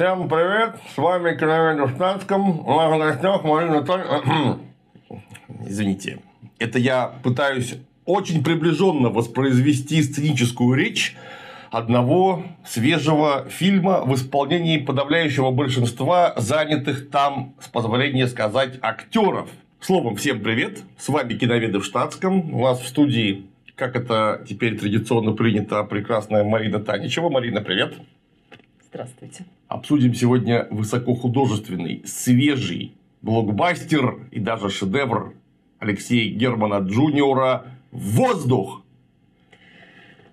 Всем привет, с вами Киноведу в у нас в гостях Марина Толь... Извините, это я пытаюсь очень приближенно воспроизвести сценическую речь одного свежего фильма в исполнении подавляющего большинства занятых там, с позволения сказать, актеров. Словом, всем привет, с вами Киноведы в штатском, у нас в студии, как это теперь традиционно принято, прекрасная Марина Таничева. Марина, привет. Здравствуйте. Обсудим сегодня высокохудожественный, свежий блокбастер и даже шедевр Алексея Германа Джуниора «Воздух».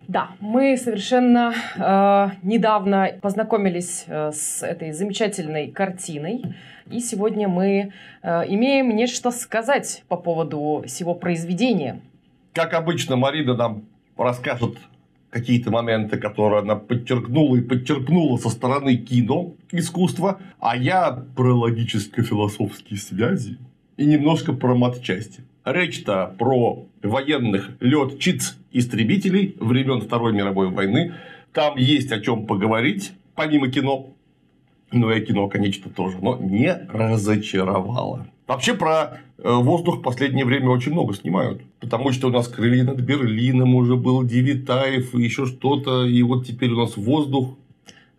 Да, мы совершенно э, недавно познакомились э, с этой замечательной картиной, и сегодня мы э, имеем нечто сказать по поводу всего произведения. Как обычно, Марина нам расскажет какие-то моменты, которые она подчеркнула и подчеркнула со стороны кино искусства, а я про логическо-философские связи и немножко про матчасти. Речь-то про военных летчиц истребителей времен Второй мировой войны. Там есть о чем поговорить, помимо кино. Ну и кино, конечно, тоже, но не разочаровало. Вообще про э, воздух в последнее время очень много снимают. Потому что у нас крылья над Берлином уже был Девитаев и еще что-то. И вот теперь у нас воздух.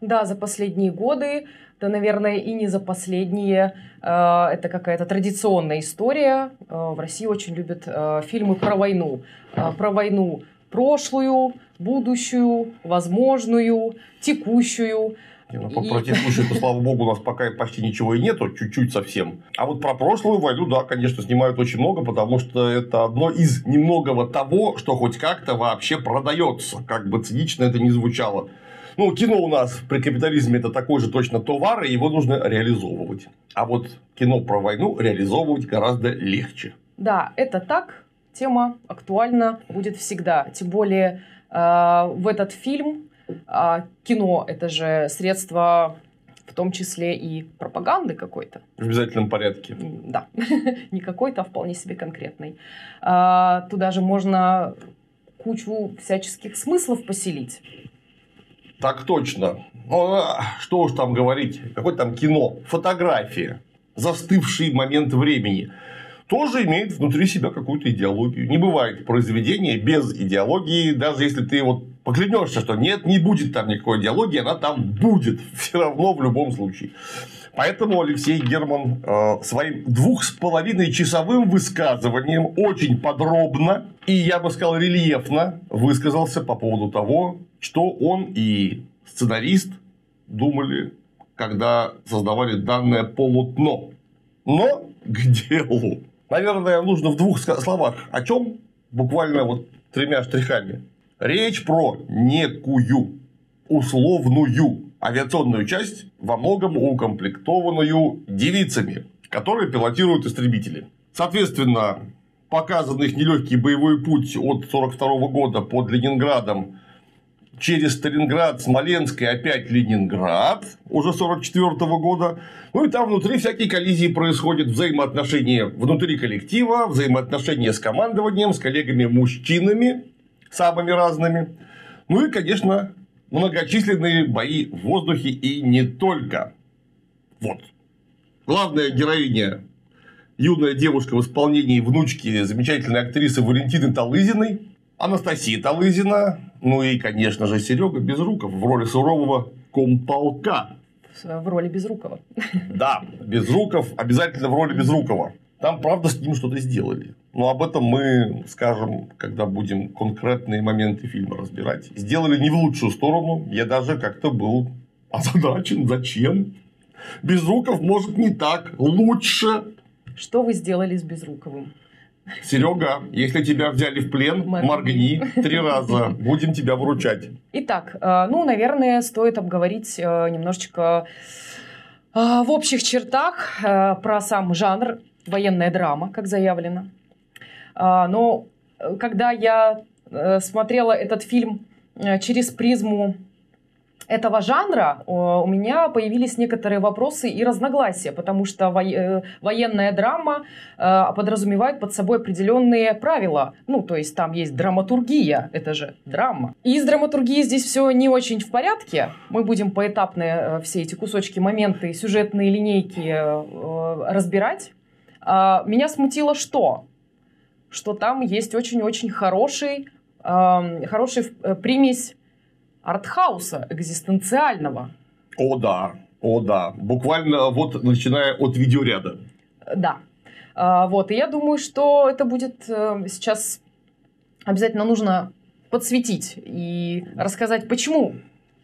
Да, за последние годы да, наверное, и не за последние. Э, это какая-то традиционная история. Э, в России очень любят фильмы про войну. Про войну прошлую, будущую, возможную, текущую. Ну. Про текущую, слава богу, у нас пока почти ничего и нету, чуть-чуть совсем. А вот про прошлую войну, да, конечно, снимают очень много, потому что это одно из немногого того, что хоть как-то вообще продается, как бы цинично это ни звучало. Ну, кино у нас при капитализме это такой же точно товар, и его нужно реализовывать. А вот кино про войну реализовывать гораздо легче. Да, это так. Тема актуальна будет всегда. Тем более э, в этот фильм кино это же средство в том числе и пропаганды какой-то. В обязательном порядке. Да, не какой-то, а вполне себе конкретный. А, туда же можно кучу всяческих смыслов поселить. Так точно. Ну, а, что уж там говорить, какое там кино, фотография, застывший момент времени, тоже имеет внутри себя какую-то идеологию. Не бывает произведения без идеологии, даже если ты вот поклянешься, что нет, не будет там никакой идеологии, она там будет все равно в любом случае. Поэтому Алексей Герман э, своим двух с половиной часовым высказыванием очень подробно и, я бы сказал, рельефно высказался по поводу того, что он и сценарист думали, когда создавали данное полотно. Но к делу. Наверное, нужно в двух словах о чем? Буквально вот тремя штрихами. Речь про некую условную авиационную часть, во многом укомплектованную девицами, которые пилотируют истребители. Соответственно, показан их нелегкий боевой путь от 1942 года под Ленинградом через Сталинград, Смоленск и опять Ленинград уже 1944 года. Ну и там внутри всякие коллизии происходят, взаимоотношения внутри коллектива, взаимоотношения с командованием, с коллегами-мужчинами, самыми разными. Ну и, конечно, многочисленные бои в воздухе и не только. Вот. Главная героиня юная девушка в исполнении внучки замечательной актрисы Валентины Талызиной, Анастасия Талызина, ну и, конечно же, Серега Безруков в роли сурового комполка. В роли Безрукова. Да, Безруков обязательно в роли Безрукова. Там, правда, с ним что-то сделали. Но об этом мы скажем, когда будем конкретные моменты фильма разбирать. Сделали не в лучшую сторону. Я даже как-то был озадачен. Зачем? Безруков может не так. Лучше. Что вы сделали с Безруковым? Серега, если тебя взяли в плен, моргни, моргни три раза. Будем тебя вручать. Итак, э, ну, наверное, стоит обговорить э, немножечко э, в общих чертах про сам жанр военная драма, как заявлено. Но когда я смотрела этот фильм через призму этого жанра у меня появились некоторые вопросы и разногласия, потому что э, военная драма э, подразумевает под собой определенные правила. Ну, то есть там есть драматургия, это же драма. И с драматургией здесь все не очень в порядке. Мы будем поэтапно э, все эти кусочки, моменты, сюжетные линейки разбирать. А, меня смутило что? Что там есть очень-очень хороший, хороший примесь артхауса экзистенциального. О да, о да. Буквально вот начиная от видеоряда. Да. А, вот, и я думаю, что это будет э, сейчас обязательно нужно подсветить и рассказать, почему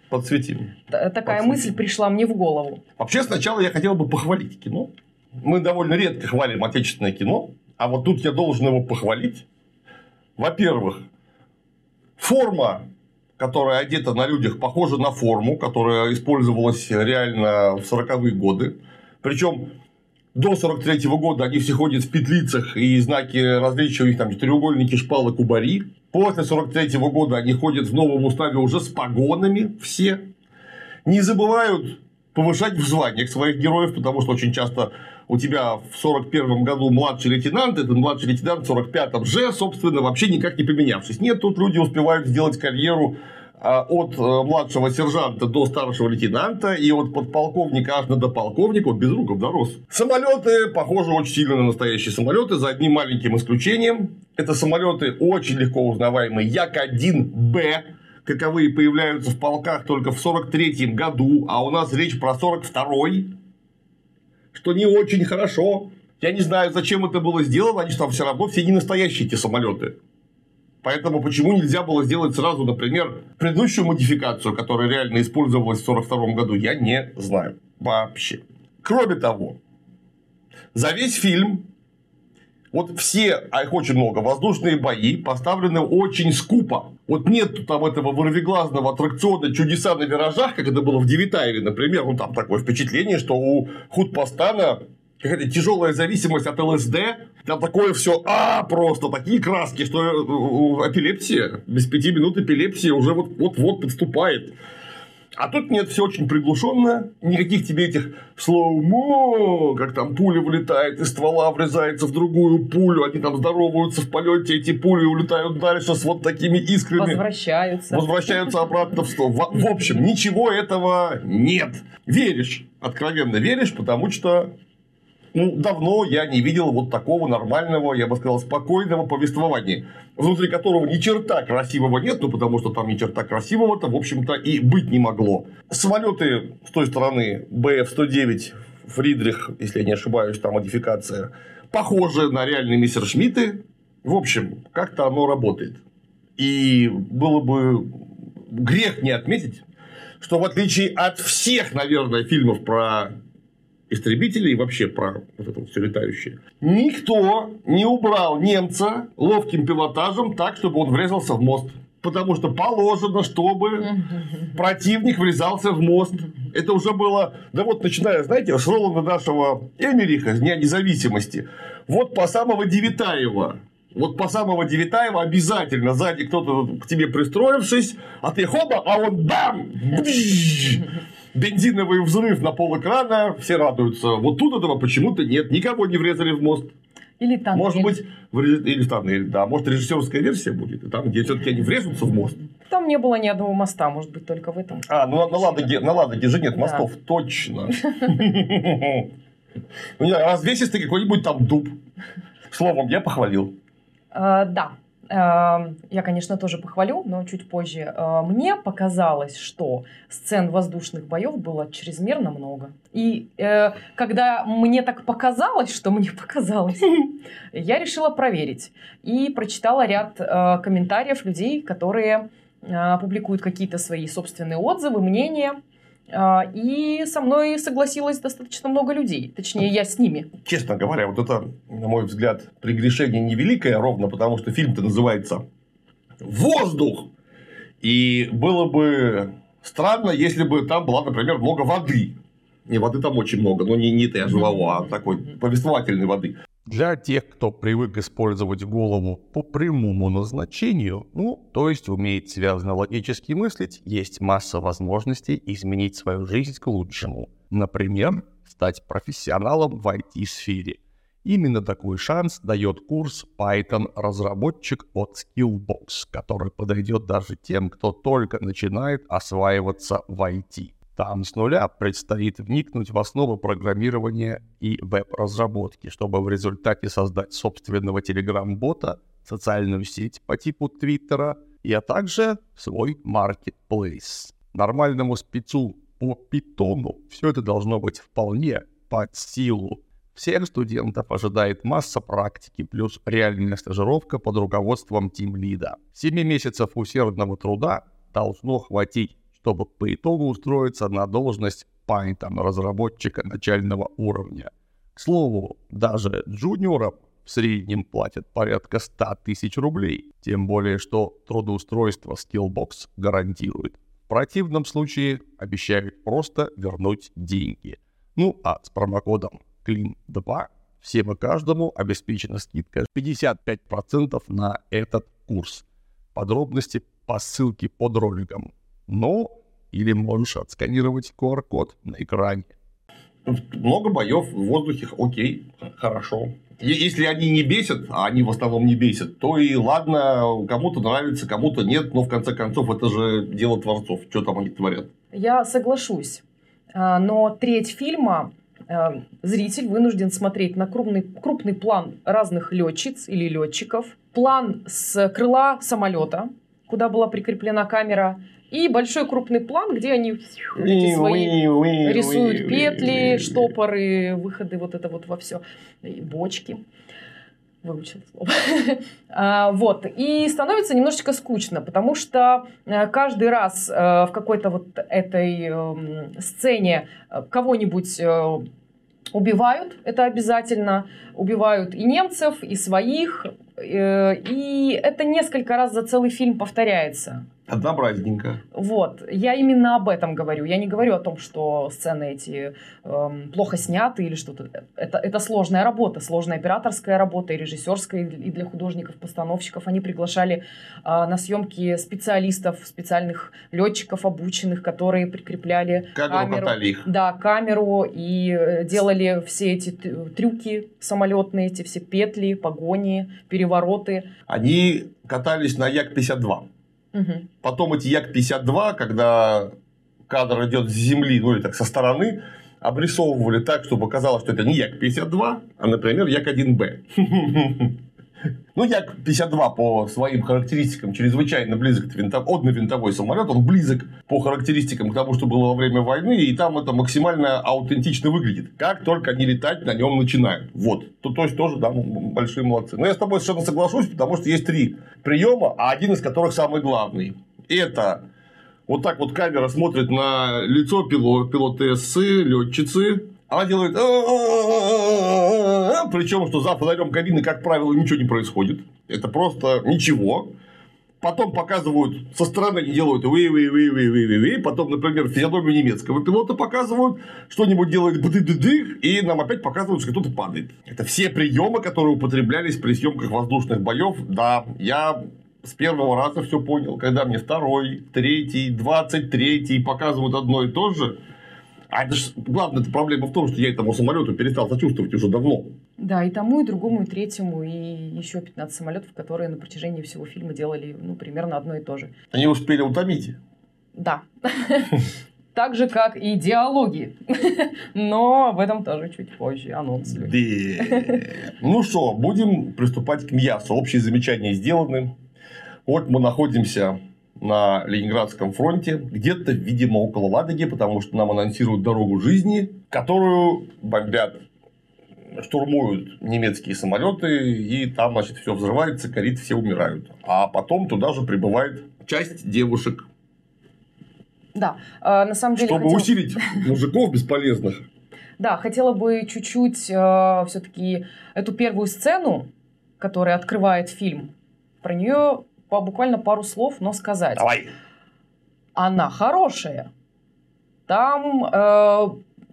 Подсветим. Такая Подсветим. мысль пришла мне в голову. Вообще, сначала я хотел бы похвалить кино. Мы довольно редко хвалим отечественное кино, а вот тут я должен его похвалить. Во-первых, форма которая одета на людях, похожа на форму, которая использовалась реально в 40-е годы. Причем до 43 -го года они все ходят в петлицах, и знаки различия у них там треугольники, шпалы, кубари. После 43 -го года они ходят в новом уставе уже с погонами все. Не забывают повышать в званиях своих героев, потому что очень часто у тебя в 41 году младший лейтенант, этот младший лейтенант в 45-м же, собственно, вообще никак не поменявшись. Нет, тут люди успевают сделать карьеру а, от э, младшего сержанта до старшего лейтенанта и от подполковника аж до полковника, вот без руков дорос. Самолеты похожи очень сильно на настоящие самолеты, за одним маленьким исключением. Это самолеты очень легко узнаваемые Як-1Б, каковые появляются в полках только в 43 году, а у нас речь про 42-й что не очень хорошо. Я не знаю, зачем это было сделано, они же там все равно все не настоящие эти самолеты. Поэтому почему нельзя было сделать сразу, например, предыдущую модификацию, которая реально использовалась в 1942 году, я не знаю вообще. Кроме того, за весь фильм вот все, а их очень много, воздушные бои поставлены очень скупо. Вот нет там этого вырвиглазного аттракциона чудеса на виражах, как это было в Девитаеве, например. Ну, там такое впечатление, что у Худпостана какая-то тяжелая зависимость от ЛСД, там такое все, а, просто такие краски, что э, эпилепсия, без пяти минут эпилепсия уже вот-вот подступает. А тут нет, все очень приглушенно, никаких тебе этих слоумо, как там пуля вылетает из ствола, врезается в другую пулю, они там здороваются в полете, эти пули улетают дальше с вот такими искрами. Возвращаются. Возвращаются обратно в ствол. В, в общем, ничего этого нет. Веришь, откровенно веришь, потому что ну, давно я не видел вот такого нормального, я бы сказал, спокойного повествования, внутри которого ни черта красивого нет, ну, потому что там ни черта красивого-то, в общем-то, и быть не могло. Самолеты с той стороны БФ-109 Фридрих, если я не ошибаюсь, там модификация, похожи на реальные мессершмитты. В общем, как-то оно работает. И было бы грех не отметить, что в отличие от всех, наверное, фильмов про истребителей и вообще про вот это все летающее. Никто не убрал немца ловким пилотажем так, чтобы он врезался в мост. Потому что положено, чтобы противник врезался в мост. Это уже было, да вот начиная, знаете, с Роланда нашего Эмериха, Дня независимости. Вот по самого Девитаева. Вот по самого Девитаева обязательно сзади кто-то к тебе пристроившись, а ты хоба, а он бам! бензиновый взрыв на пол экрана, все радуются. Вот тут этого почему-то нет, никого не врезали в мост. Или там. Может быть, в, или там, или, да, может, режиссерская версия будет, там, где все-таки они врежутся в мост. Там не было ни одного моста, может быть, только в этом. А, ну на Ладоге, на Ладоге же нет мостов, да. точно. Ну, развесистый какой-нибудь там дуб. Словом, я похвалил. А, да, я, конечно, тоже похвалю, но чуть позже. Э, мне показалось, что сцен воздушных боев было чрезмерно много. И э, когда мне так показалось, что мне показалось, я решила проверить. И прочитала ряд э, комментариев людей, которые публикуют какие-то свои собственные отзывы, мнения. А, и со мной согласилось достаточно много людей. Точнее, я с ними. Честно говоря, вот это, на мой взгляд, прегрешение невеликое, ровно потому, что фильм-то называется «Воздух». И было бы странно, если бы там была, например, много воды. Не, воды там очень много, но не, не этой оживого, а такой повествовательной воды. Для тех, кто привык использовать голову по прямому назначению, ну, то есть умеет связано логически мыслить, есть масса возможностей изменить свою жизнь к лучшему. Например, стать профессионалом в IT-сфере. Именно такой шанс дает курс Python-разработчик от Skillbox, который подойдет даже тем, кто только начинает осваиваться в IT. Там с нуля предстоит вникнуть в основы программирования и веб-разработки, чтобы в результате создать собственного телеграм-бота, социальную сеть по типу Твиттера, а также свой маркетплейс. Нормальному спецу по питону все это должно быть вполне под силу. Всех студентов ожидает масса практики плюс реальная стажировка под руководством тимлида. 7 месяцев усердного труда должно хватить чтобы по итогу устроиться на должность Python разработчика начального уровня. К слову, даже джуниорам в среднем платят порядка 100 тысяч рублей, тем более что трудоустройство Skillbox гарантирует. В противном случае обещают просто вернуть деньги. Ну а с промокодом CLEAN2 всем и каждому обеспечена скидка 55% на этот курс. Подробности по ссылке под роликом. Ну, или можешь отсканировать QR-код на экране. Много боев в воздухе, окей, хорошо. Если они не бесят, а они в основном не бесят, то и ладно, кому-то нравится, кому-то нет, но в конце концов это же дело творцов, что там они творят. Я соглашусь, а, но треть фильма а, зритель вынужден смотреть на крупный, крупный план разных летчиц или летчиков, план с крыла самолета, куда была прикреплена камера, и большой крупный план, где они эти свои рисуют петли, штопоры, выходы, вот это вот во все, и бочки выучил слово. а, вот. И становится немножечко скучно, потому что э, каждый раз э, в какой-то вот этой эм, сцене э, кого-нибудь убивают, это обязательно. Убивают и немцев, и своих. И это несколько раз за целый фильм повторяется. Однообразненько. Вот. Я именно об этом говорю. Я не говорю о том, что сцены эти эм, плохо сняты или что-то. Это, это сложная работа, сложная операторская работа и режиссерская, и для художников, постановщиков. Они приглашали э, на съемки специалистов, специальных летчиков обученных, которые прикрепляли камеру. Их. Да, камеру и э, делали все эти трюки самолетные, эти все петли, погони, перевороты. Они катались на Як-52. Угу. Потом эти Як-52, когда кадр идет с земли, ну или так со стороны, обрисовывали так, чтобы казалось, что это не Як-52, а, например, Як-1Б. Ну, Як-52 по своим характеристикам чрезвычайно близок к винтов... одновинтовой самолет. Он близок по характеристикам к тому, что было во время войны, и там это максимально аутентично выглядит. Как только они летать на нем начинают. Вот. То, то есть, тоже, да, большие молодцы. Но я с тобой совершенно соглашусь, потому что есть три приема, а один из которых самый главный. Это вот так вот камера смотрит на лицо пилот, пилотессы, летчицы, она делает... Причем, что за фонарем кабины, как правило, ничего не происходит. Это просто ничего. Потом показывают, со стороны они делают вы вы вы вы вы вы Потом, например, физиономию немецкого пилота показывают, что-нибудь делает бды ды ды и нам опять показывают, что кто-то падает. Это все приемы, которые употреблялись при съемках воздушных боев. Да, я с первого раза все понял. Когда мне второй, третий, двадцать третий показывают одно и то же, а это же главная проблема в том, что я этому самолету перестал сочувствовать уже давно. Да, и тому, и другому, и третьему, и еще 15 самолетов, которые на протяжении всего фильма делали ну, примерно одно и то же. Они успели утомить? Да. Так же, как и диалоги. Но об этом тоже чуть позже. Анонс. Ну что, будем приступать к мясу. Общие замечания сделаны. Вот мы находимся на Ленинградском фронте, где-то, видимо, около Ладоги, потому что нам анонсируют дорогу жизни, которую бомбят штурмуют немецкие самолеты, и там, значит, все взрывается, горит, все умирают. А потом туда же прибывает часть девушек. Да, а, на самом деле... Чтобы хотел... усилить мужиков бесполезных. Да, хотела бы чуть-чуть э, все-таки эту первую сцену, которая открывает фильм, про нее по буквально пару слов, но сказать. Давай. Она хорошая. Там э,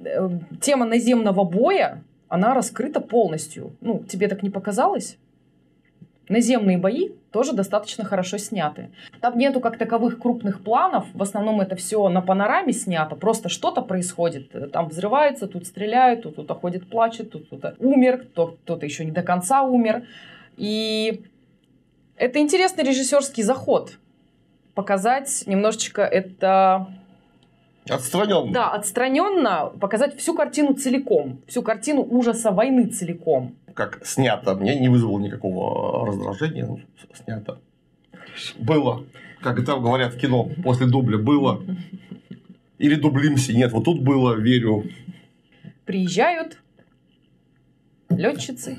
э, тема наземного боя, она раскрыта полностью. Ну, тебе так не показалось? Наземные бои тоже достаточно хорошо сняты. Там нету как таковых крупных планов, в основном это все на панораме снято, просто что-то происходит. Там взрывается, тут стреляют, тут кто-то ходит, плачет, тут кто-то умер, кто-то еще не до конца умер. И это интересный режиссерский заход. Показать немножечко это Отстраненно. Да, отстраненно показать всю картину целиком, всю картину ужаса войны целиком. Как снято, мне не вызвало никакого раздражения. Ну, снято. Было. Как там говорят в кино, после дубля было. Или дублимся. Нет, вот тут было, верю. Приезжают летчицы.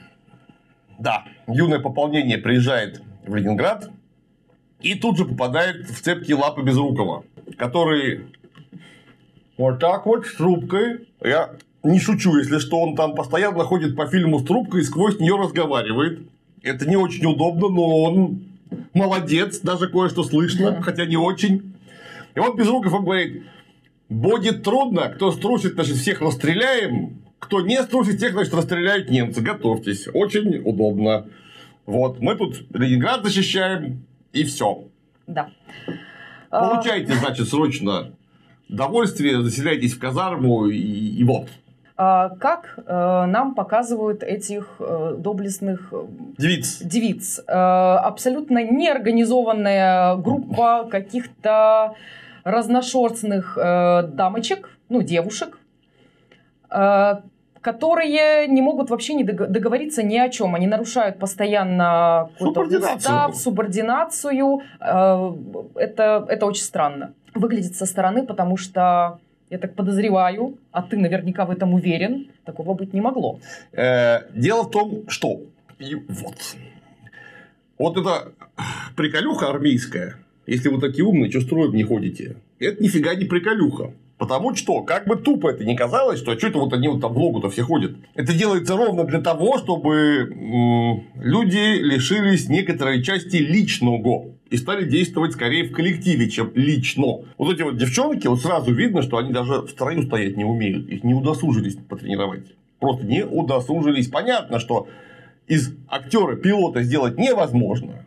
Да, юное пополнение приезжает в Ленинград и тут же попадает в цепкие лапы Безрукова, который вот так вот с трубкой. Я не шучу, если что, он там постоянно ходит по фильму с трубкой и сквозь нее разговаривает. Это не очень удобно, но он молодец, даже кое-что слышно, хотя не очень. И вот Безруков он говорит, будет трудно, кто струсит, значит, всех расстреляем, кто не струсит, тех, значит, расстреляют немцы, готовьтесь, очень удобно. Вот, мы тут Ленинград защищаем, и все. Да. Получайте, значит, срочно довольствие, заселяйтесь в казарму и, и вот. А как э, нам показывают этих э, доблестных э, девиц? девиц? Абсолютно неорганизованная группа каких-то разношерстных дамочек, ну, девушек, которые не могут вообще не договориться ни о чем. Они нарушают постоянно субординацию. устав, субординацию. Э, это, это очень странно. Выглядит со стороны, потому что я так подозреваю, а ты наверняка в этом уверен, такого быть не могло. Э, дело в том, что и вот. Вот это приколюха армейская. Если вы такие умные, что строем не ходите? Это нифига не приколюха. Потому что, как бы тупо это ни казалось, что что это вот они вот там в логу-то все ходят. Это делается ровно для того, чтобы люди лишились некоторой части личного и стали действовать скорее в коллективе, чем лично. Вот эти вот девчонки, вот сразу видно, что они даже в строю стоять не умеют. Их не удосужились потренировать. Просто не удосужились. Понятно, что из актера пилота сделать невозможно.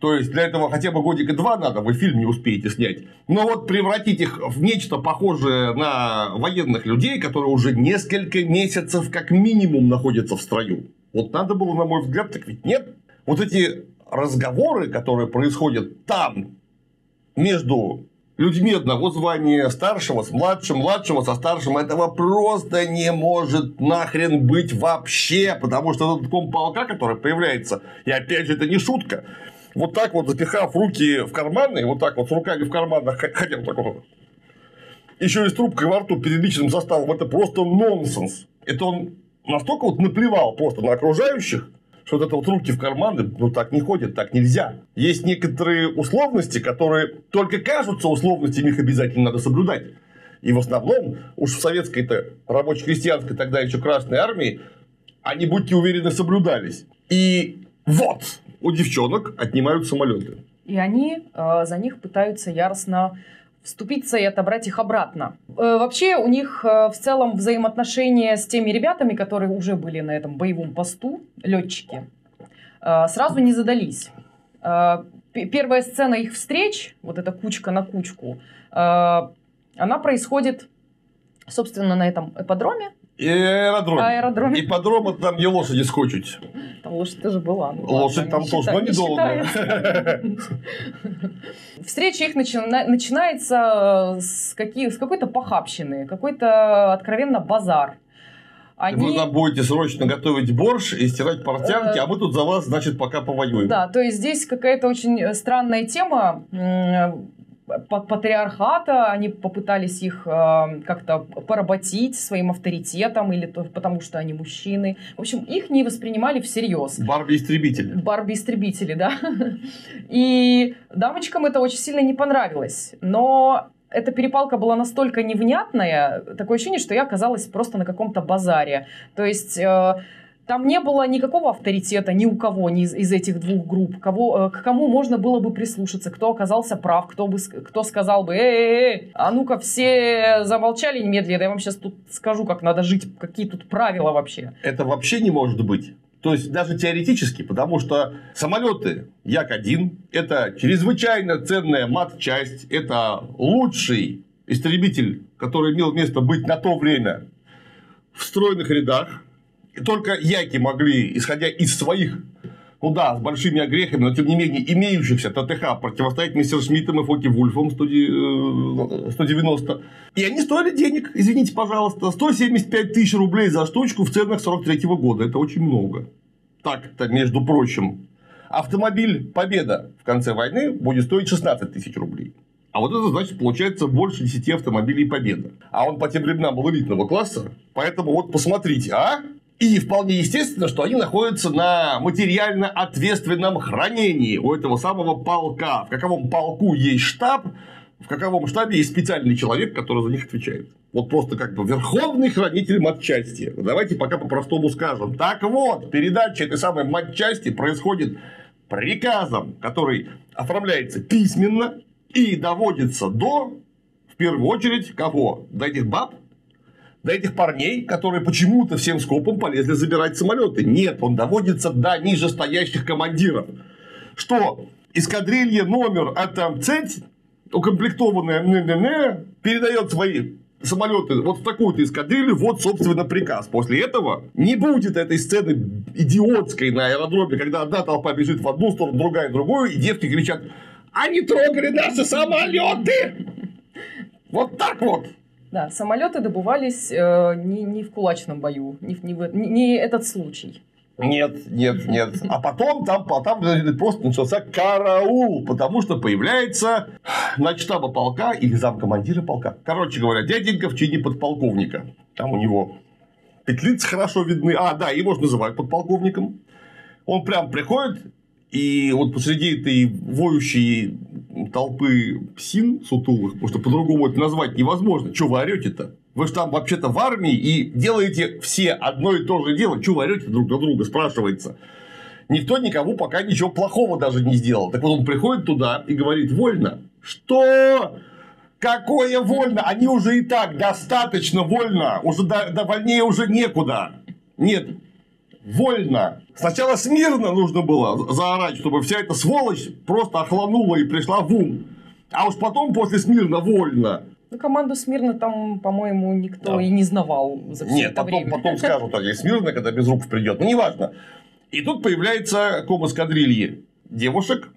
То есть для этого хотя бы годика два надо, вы фильм не успеете снять. Но вот превратить их в нечто похожее на военных людей, которые уже несколько месяцев как минимум находятся в строю. Вот надо было, на мой взгляд, так ведь нет. Вот эти разговоры, которые происходят там, между людьми одного звания, старшего с младшим, младшего со старшим, этого просто не может нахрен быть вообще, потому что этот ком полка, который появляется, и опять же это не шутка, вот так вот запихав руки в карманы, вот так вот с руками в карманах, хотя вот так вот, еще и с трубкой во рту перед личным составом, это просто нонсенс. Это он настолько вот наплевал просто на окружающих, что вот это вот руки в карманы, ну так не ходят, так нельзя. Есть некоторые условности, которые только кажутся условностями, их обязательно надо соблюдать. И в основном, уж в советской-то рабоче-крестьянской тогда еще Красной Армии, они, будьте уверены, соблюдались. И вот, у девчонок отнимают самолеты. И они э, за них пытаются яростно вступиться и отобрать их обратно. Э, вообще у них э, в целом взаимоотношения с теми ребятами, которые уже были на этом боевом посту, летчики, э, сразу не задались. Первая сцена их встреч, вот эта кучка на кучку, она происходит, собственно, на этом эподроме. И аэродром. Аэродром. Ипподром это там, где лошади скочить. Там лошадь тоже была. Ну, лошадь там тоже, но недолго. Встреча их начинается с, какие, с какой-то похабщины, какой-то откровенно базар. Они... Вы нам будете срочно готовить борщ и стирать портянки, а мы тут за вас, значит, пока повоюем. Да, то есть здесь какая-то очень странная тема патриархата, они попытались их э, как-то поработить своим авторитетом или то, потому что они мужчины. В общем, их не воспринимали всерьез. Барби-истребители. Барби-истребители, да. И дамочкам это очень сильно не понравилось. Но эта перепалка была настолько невнятная, такое ощущение, что я оказалась просто на каком-то базаре. То есть... Э, Там не было никакого авторитета ни у кого ни из, из этих двух групп, кого, э, к кому можно было бы прислушаться, кто оказался прав, кто, бы, кто сказал бы, эй, а ну-ка все замолчали немедленно, я вам сейчас тут скажу, как надо жить, какие тут правила вообще. Это вообще не может быть. То есть даже теоретически, потому что самолеты Як-1 это чрезвычайно ценная мат-часть, это лучший истребитель, который имел место быть на то время в стройных рядах. И только Яки могли, исходя из своих ну да, с большими огрехами, но тем не менее имеющихся ТТХ противостоять мистер Шмидтам и Фоки Вульфам 190. Э, и они стоили денег, извините, пожалуйста, 175 тысяч рублей за штучку в ценах 43 -го года. Это очень много. Так-то, между прочим. Автомобиль Победа в конце войны будет стоить 16 тысяч рублей. А вот это значит, получается больше 10 автомобилей Победа. А он по тем временам был элитного класса. Поэтому вот посмотрите, а? И вполне естественно, что они находятся на материально ответственном хранении у этого самого полка. В каковом полку есть штаб, в каковом штабе есть специальный человек, который за них отвечает. Вот просто как бы верховный хранитель матчасти. Давайте пока по-простому скажем. Так вот, передача этой самой матчасти происходит приказом, который оформляется письменно и доводится до, в первую очередь, кого? До этих баб, до этих парней, которые почему-то всем скопом полезли забирать самолеты. Нет, он доводится до нижестоящих командиров. Что эскадрилья номер центь, укомплектованная ННН, передает свои самолеты вот в такую-то эскадрилью, вот, собственно, приказ. После этого не будет этой сцены идиотской на аэродроме, когда одна толпа бежит в одну сторону, другая в другую, и девки кричат, они трогали наши самолеты! Вот так вот. Да, самолеты добывались э, не, не в кулачном бою, не, не, не, не этот случай. Нет, нет, нет. А потом там, там просто начался караул, потому что появляется начтаба полка или замкомандира полка. Короче говоря, дяденька в чине подполковника. Там у него петлицы хорошо видны. А, да, его же называют подполковником. Он прям приходит и вот посреди этой воющей толпы псин сутулых, потому что по-другому это назвать невозможно. Что вы орете-то? Вы же там вообще-то в армии и делаете все одно и то же дело. Что вы орете друг на друга, спрашивается. Никто никому пока ничего плохого даже не сделал. Так вот он приходит туда и говорит, вольно. Что? Какое вольно? Они уже и так достаточно вольно. Уже до, до вольнее уже некуда. Нет, вольно. Сначала смирно нужно было заорать, чтобы вся эта сволочь просто охланула и пришла в ум. А уж потом после смирно вольно. Ну, команду Смирно там, по-моему, никто да. и не знавал за все Нет, это потом, время. потом скажут, так, Смирно, когда без рук придет. Ну, неважно. И тут появляется ком эскадрильи девушек,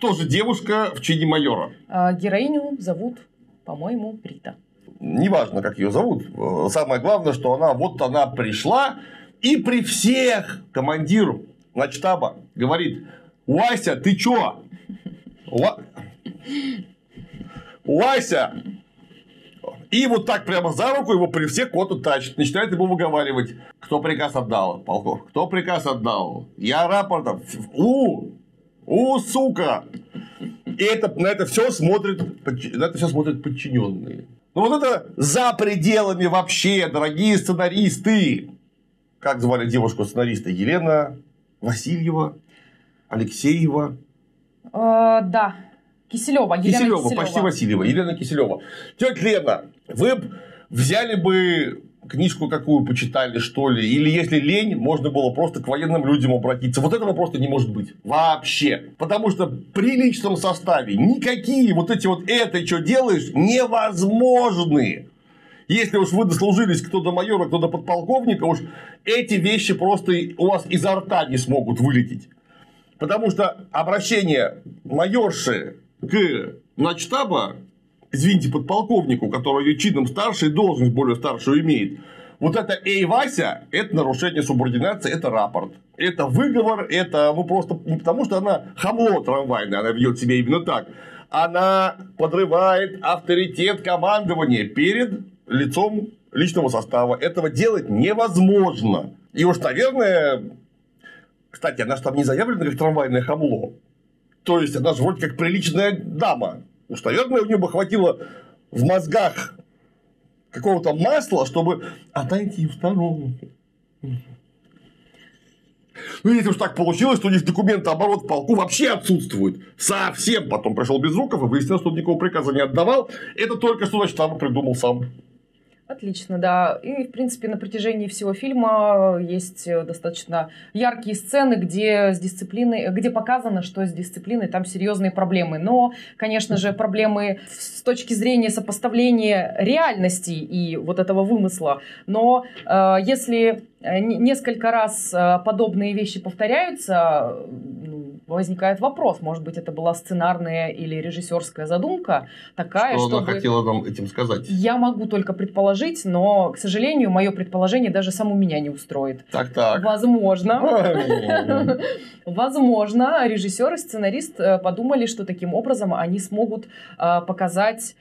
тоже девушка в чине майора. А, героиню зовут, по-моему, Брита. Неважно, как ее зовут. Самое главное, что она вот она пришла, и при всех командиру штаба говорит, Вася, ты чё? Ва... Вася! И вот так прямо за руку его при всех кот тащит, начинает ему выговаривать. Кто приказ отдал, полков? Кто приказ отдал? Я рапортом. У! У, сука! И это, на это все смотрят, на это все смотрят подчиненные. Ну вот это за пределами вообще, дорогие сценаристы как звали девушку-сценариста? Елена Васильева, Алексеева. Э, да, Киселева. Елена Киселева, Киселева, почти Васильева. Елена Киселева. Тетя Лена, вы взяли бы книжку какую почитали, что ли, или если лень, можно было просто к военным людям обратиться. Вот этого просто не может быть. Вообще. Потому что при личном составе никакие вот эти вот это, что делаешь, невозможны. Если уж вы дослужились кто до майора, кто до подполковника, уж эти вещи просто у вас изо рта не смогут вылететь. Потому что обращение майорши к начтаба, извините, подполковнику, который ее чином старше и должность более старшую имеет, вот это «Эй, Вася» – это нарушение субординации, это рапорт. Это выговор, это ну просто не потому, что она хамло трамвайное, она ведет себя именно так. Она подрывает авторитет командования перед лицом личного состава. Этого делать невозможно. И уж, наверное, кстати, она же там не заявлена как трамвайное хамло. То есть, она же вроде как приличная дама. Уж, наверное, у нее бы хватило в мозгах какого-то масла, чтобы отойти в сторону. Ну, если уж так получилось, что у них документы оборот в полку вообще отсутствуют. Совсем. Потом пришел Безруков и выяснил, что он никакого приказа не отдавал. Это только что, значит, там придумал сам. Отлично, да. И, в принципе, на протяжении всего фильма есть э, достаточно яркие сцены, где с дисциплиной, где показано, что с дисциплиной там серьезные проблемы. Но, конечно же, проблемы с точки зрения сопоставления реальности и вот этого вымысла. Но э, если несколько раз э, подобные вещи повторяются, ну, возникает вопрос, может быть, это была сценарная или режиссерская задумка такая, что чтобы... она хотела нам этим сказать? Я могу только предположить, но, к сожалению, мое предположение даже саму меня не устроит. Так-так. Возможно. Возможно, режиссер и сценарист э, подумали, что таким образом они смогут показать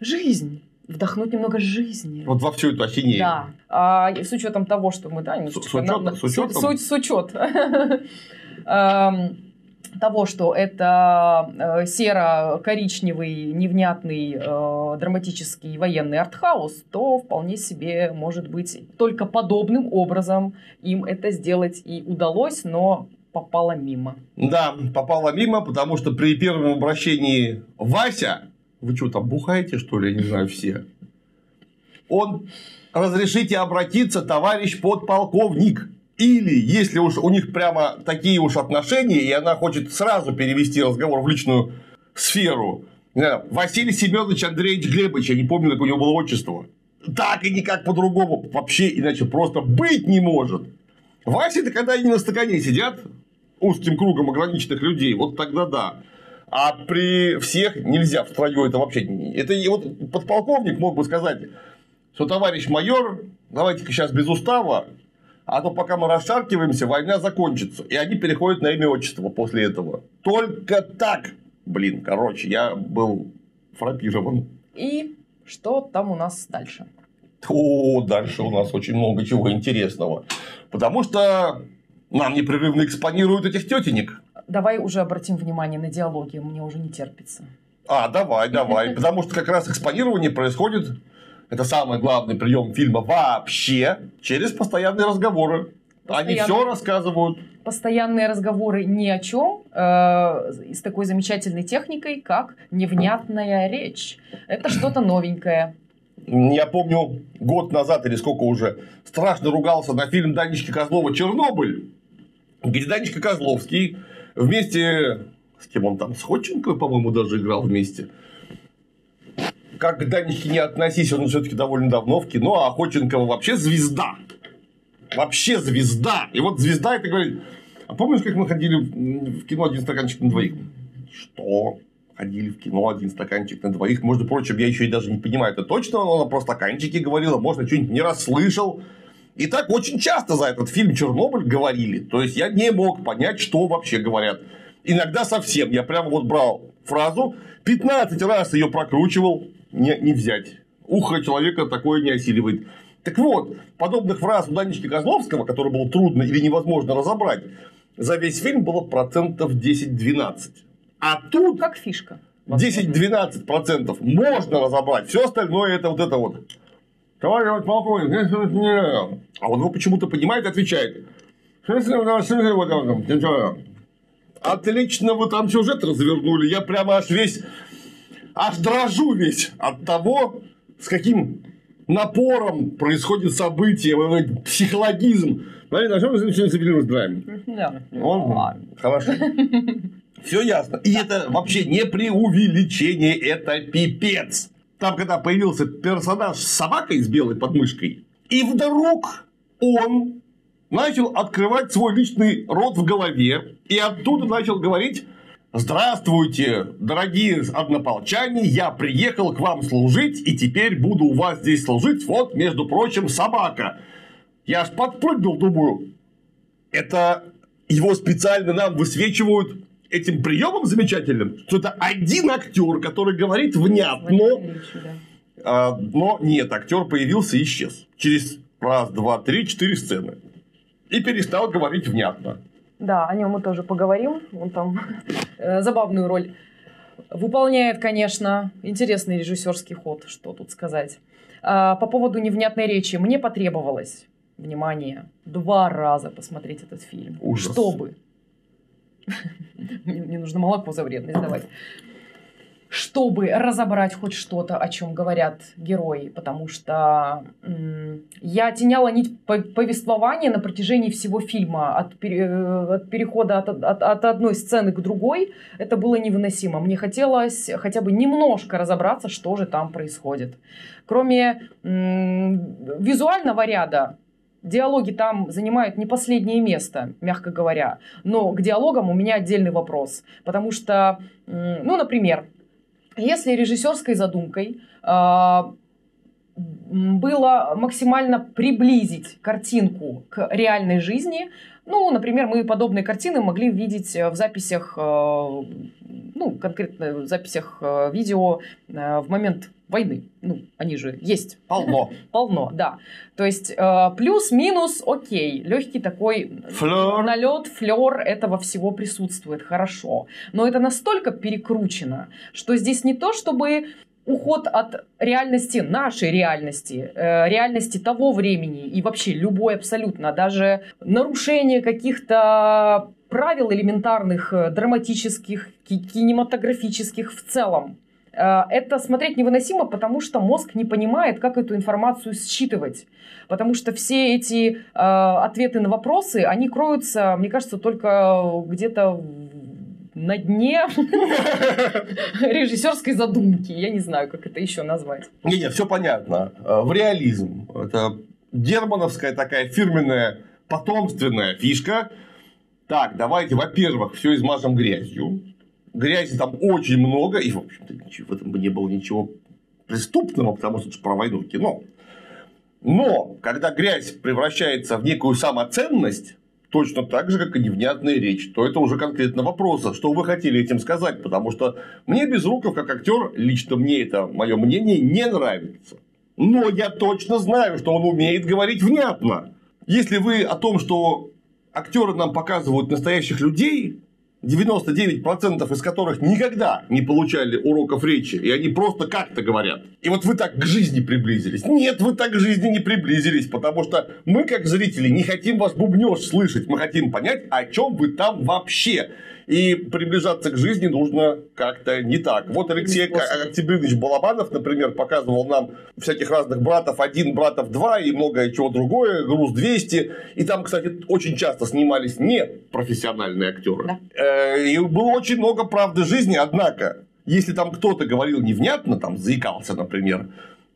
жизнь вдохнуть немного жизни. Вот во всю эту ахинею. Да. А, с учетом того, что мы, да, с, с, учетом, на, с учетом? Суть, с учет эм, того, что это э, серо-коричневый, невнятный, э, драматический военный артхаус, то вполне себе может быть только подобным образом им это сделать и удалось, но попало мимо. Да, попало мимо, потому что при первом обращении Вася вы что, там бухаете, что ли? Я не знаю, все. Он разрешите обратиться, товарищ подполковник. Или, если уж у них прямо такие уж отношения, и она хочет сразу перевести разговор в личную сферу, Василий Семенович Андреевич Глебович, я не помню, как у него было отчество. Так и никак по-другому. Вообще, иначе просто быть не может. Вася это когда они на стакане сидят, узким кругом ограниченных людей, вот тогда да. А при всех нельзя в строю это вообще. Это и вот подполковник мог бы сказать, что товарищ майор, давайте-ка сейчас без устава, а то пока мы расшаркиваемся, война закончится. И они переходят на имя отчество после этого. Только так. Блин, короче, я был фрапирован. И что там у нас дальше? О, дальше у нас очень много чего интересного. Потому что нам непрерывно экспонируют этих тетенек давай уже обратим внимание на диалоги, мне уже не терпится. А, давай, давай. Потому что как раз экспонирование происходит, это самый главный прием фильма вообще, через постоянные разговоры. Постоянные. Они все рассказывают. Постоянные разговоры ни о чем э, с такой замечательной техникой, как невнятная речь. Это что-то новенькое. Я помню, год назад или сколько уже, страшно ругался на фильм Данечки Козлова «Чернобыль», где Данечка Козловский Вместе с кем он там, с Ходченко, по-моему, даже играл вместе. Как к Данихе не относись, он все-таки довольно давно в кино, а Ходченкова вообще звезда. Вообще звезда. И вот звезда это говорит. А помнишь, как мы ходили в кино один стаканчик на двоих? Что? Ходили в кино один стаканчик на двоих. Между прочим, я еще и даже не понимаю, это точно она про стаканчики говорила, может, что-нибудь не расслышал. И так очень часто за этот фильм «Чернобыль» говорили. То есть, я не мог понять, что вообще говорят. Иногда совсем. Я прямо вот брал фразу, 15 раз ее прокручивал, не, не взять. Ухо человека такое не осиливает. Так вот, подобных фраз у Данечки Козловского, которые было трудно или невозможно разобрать, за весь фильм было процентов 10-12. А тут... Как фишка. 10-12 процентов можно разобрать. Все остальное это вот это вот. Товарищ полковник, а он его почему-то понимает и отвечает. Отлично вы там сюжет развернули. Я прямо аж весь, аж дрожу весь от того, с каким напором происходит событие, психологизм. Смотри, на чем мы сегодня разбираем? Он, хорошо. Все ясно. И это вообще не преувеличение, это пипец. Там, когда появился персонаж с собакой с белой подмышкой, и вдруг он начал открывать свой личный рот в голове, и оттуда начал говорить Здравствуйте, дорогие однополчане, я приехал к вам служить, и теперь буду у вас здесь служить, вот, между прочим, собака. Я аж подпрыгнул, думаю, это его специально нам высвечивают этим приемом замечательным, что это один актер, который говорит внятно, а, но нет, актер появился и исчез. Через раз, два, три, четыре сцены. И перестал говорить внятно. Да, о нем мы тоже поговорим. Он там э, забавную роль выполняет, конечно. Интересный режиссерский ход, что тут сказать. А, по поводу невнятной речи. Мне потребовалось внимание, два раза посмотреть этот фильм. Ужас. Чтобы. Мне нужно молоко за вредность давать. Чтобы разобрать хоть что-то, о чем говорят герои, потому что я оттеняла нить по- повествования на протяжении всего фильма от, пере- э, от перехода от, от- от одной сцены к другой. Это было невыносимо. Мне хотелось хотя бы немножко разобраться, что же там происходит. Кроме визуального ряда, диалоги там занимают не последнее место, мягко говоря. Но к диалогам у меня отдельный вопрос. Потому что, ну, например, если режиссерской задумкой а, м, было максимально приблизить картинку к реальной жизни, ну, например, мы подобные картины могли видеть э, в записях, э, ну, конкретно в записях э, видео э, в момент войны. Ну, они же есть Полно. полно, да. То есть э, плюс-минус, окей, легкий такой Флёр. налет, флер этого всего присутствует, хорошо. Но это настолько перекручено, что здесь не то, чтобы уход от реальности, нашей реальности, э, реальности того времени и вообще любой абсолютно, даже нарушение каких-то правил элементарных, э, драматических, ки- кинематографических в целом. Э, Это смотреть невыносимо, потому что мозг не понимает, как эту информацию считывать. Потому что все эти э, ответы на вопросы, они кроются, мне кажется, только где-то на дне режиссерской задумки. Я не знаю, как это еще назвать. Не-не, все понятно. Э, В реализм. Это германовская такая фирменная потомственная фишка. Так, давайте, во-первых, все измажем грязью. Грязи там очень много, и, в общем-то, в этом не было ничего преступного, потому что это про войну кино. Но, когда грязь превращается в некую самоценность, точно так же, как и невнятная речь, то это уже конкретно вопрос, а что вы хотели этим сказать, потому что мне Безруков, как актер, лично мне это мое мнение, не нравится. Но я точно знаю, что он умеет говорить внятно. Если вы о том, что актеры нам показывают настоящих людей, 99% из которых никогда не получали уроков речи, и они просто как-то говорят. И вот вы так к жизни приблизились. Нет, вы так к жизни не приблизились, потому что мы, как зрители, не хотим ваш бубнеж слышать, мы хотим понять, о чем вы там вообще. И приближаться к жизни нужно как-то не так. Вот Алексей. Октябринович Балабанов, например, показывал нам всяких разных братов 1, братов 2 и многое чего другое, груз 200. И там, кстати, очень часто снимались не профессиональные актеры. Да. Э, И было очень много правды жизни, однако, если там кто-то говорил невнятно, там заикался, например,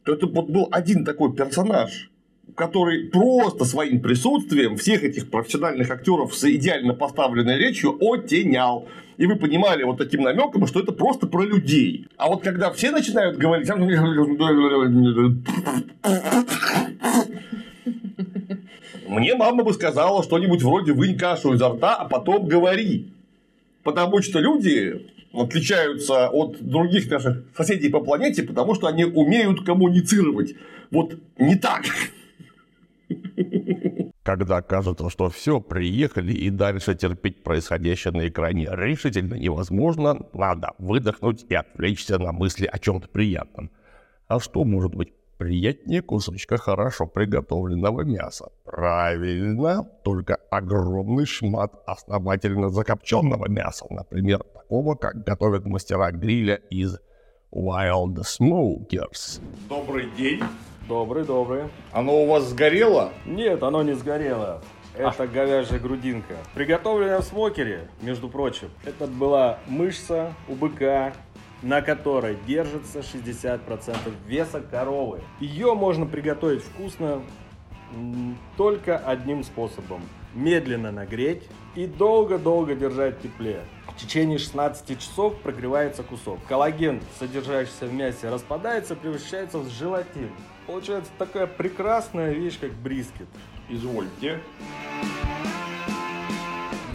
то это вот был один такой персонаж, который просто своим присутствием всех этих профессиональных актеров с идеально поставленной речью оттенял. И вы понимали вот таким намеком, что это просто про людей. А вот когда все начинают говорить... Мне мама бы сказала что-нибудь вроде «вынь кашу изо рта, а потом говори». Потому что люди отличаются от других наших соседей по планете, потому что они умеют коммуницировать. Вот не так. Когда кажется, что все, приехали и дальше терпеть происходящее на экране решительно невозможно, надо выдохнуть и отвлечься на мысли о чем-то приятном. А что может быть приятнее кусочка хорошо приготовленного мяса? Правильно, только огромный шмат основательно закопченного мяса, например, такого, как готовят мастера гриля из Wild Smokers. Добрый день. Добрый, добрый. Оно у вас сгорело? Нет, оно не сгорело. Это говяжья грудинка. Приготовленная в смокере, между прочим. Это была мышца у быка, на которой держится 60% веса коровы. Ее можно приготовить вкусно только одним способом. Медленно нагреть и долго-долго держать в тепле. В течение 16 часов прогревается кусок. Коллаген, содержащийся в мясе, распадается, превращается в желатин. Получается такая прекрасная вещь, как брискет. Извольте.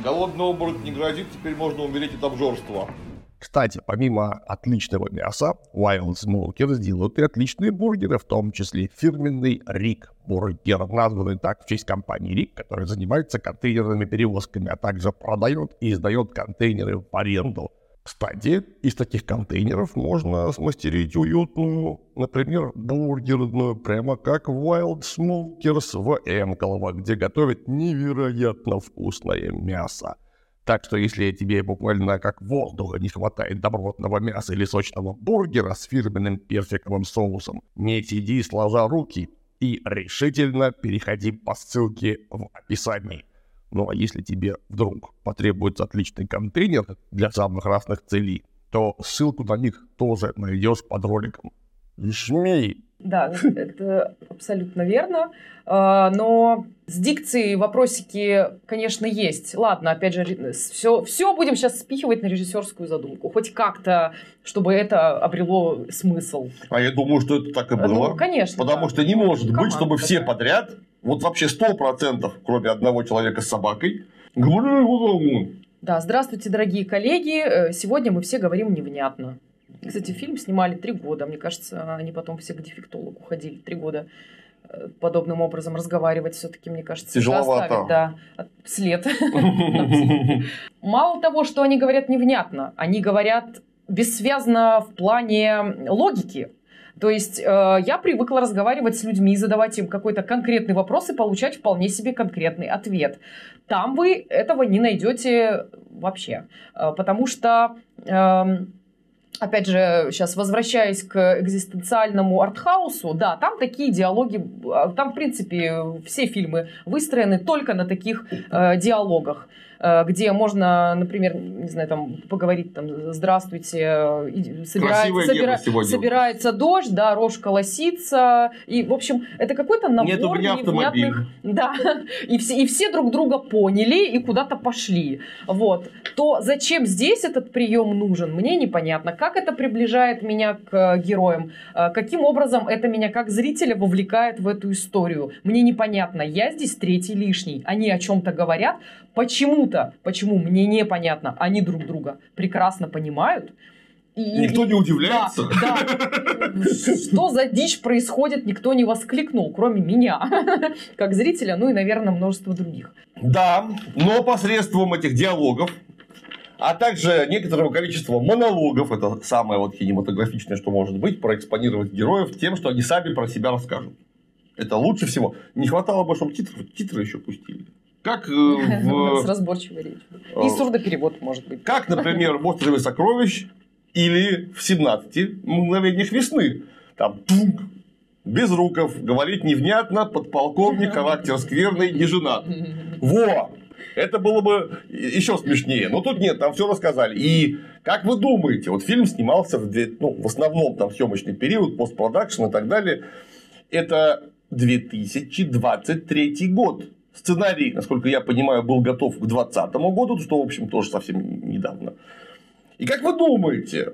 Голодный обморок не грозит, теперь можно умереть от обжорства. Кстати, помимо отличного мяса, Wild Smokers делают и отличные бургеры, в том числе фирменный Рик бургер, названный так в честь компании Рик, которая занимается контейнерными перевозками, а также продает и издает контейнеры в аренду. Кстати, из таких контейнеров можно смастерить уютную, например, бургерную, прямо как Wild Smokers в Энколово, где готовят невероятно вкусное мясо. Так что если тебе буквально как воздуха не хватает добротного мяса или сочного бургера с фирменным персиковым соусом, не сиди сложа руки и решительно переходи по ссылке в описании. Ну а если тебе вдруг потребуется отличный контейнер для самых разных целей, то ссылку на них тоже найдешь под роликом. Жми! Да, это абсолютно верно. А, но с дикцией вопросики, конечно, есть. Ладно, опять же, все, все будем сейчас спихивать на режиссерскую задумку. Хоть как-то, чтобы это обрело смысл. А я думаю, что это так и было. Ну, конечно. Потому да. что не может Команда быть, чтобы все подряд, вот вообще сто процентов, кроме одного человека с собакой, он. Да, здравствуйте, дорогие коллеги. Э, Сегодня мы все говорим невнятно. Кстати, фильм снимали три года. Мне кажется, они потом все к дефектологу ходили три года э, подобным образом разговаривать все-таки, мне кажется, Тяжеловато. да, след. Мало того, что они говорят невнятно, они говорят бессвязно в плане логики. То есть э, я привыкла разговаривать с людьми, задавать им какой-то конкретный вопрос и получать вполне себе конкретный ответ. Там вы этого не найдете вообще, Э, потому что эм, опять же, сейчас возвращаясь к экзистенциальному артхаусу, да, там такие диалоги, э, там, в принципе, все фильмы выстроены только на таких э, диалогах э, где можно, например, не знаю, там поговорить, там, здравствуйте, э, и- собирает- Красивое собира- собирается дождь, да, рожка лосится, и, в общем, это какой-то набор Нет у меня невнятных да, и все, и все друг друга поняли и куда-то пошли. Вот. То зачем здесь этот прием нужен, мне непонятно. Как это приближает меня к э, героям? Э, Каким образом это меня как зрителя вовлекает в эту историю? Мне непонятно. Я здесь третий лишний. Они о чем-то говорят. Почему-то, почему мне непонятно, они друг друга прекрасно понимают. И, Никто не удивляется. да, да. Что за дичь происходит, никто не воскликнул, кроме меня, как зрителя, ну и, наверное, множество других. Да, но посредством этих диалогов, а также некоторого количества монологов, это самое вот кинематографичное, что может быть, проэкспонировать героев тем, что они сами про себя расскажут. Это лучше всего. Не хватало бы, чтобы титры, титры еще пустили. Как, э, С в, разборчивой речью. э, И сурдоперевод, может быть. как, например, в «Острове сокровищ» или в «17 мгновениях весны». Там тунг, без руков, говорить невнятно, подполковник, характер скверный, не женат. Во! Это было бы еще смешнее. Но тут нет, там все рассказали. И как вы думаете, вот фильм снимался в, ну, в основном там съемочный период, постпродакшн и так далее. Это 2023 год. Сценарий, насколько я понимаю, был готов к 2020 году, что, в общем, тоже совсем недавно. И как вы думаете,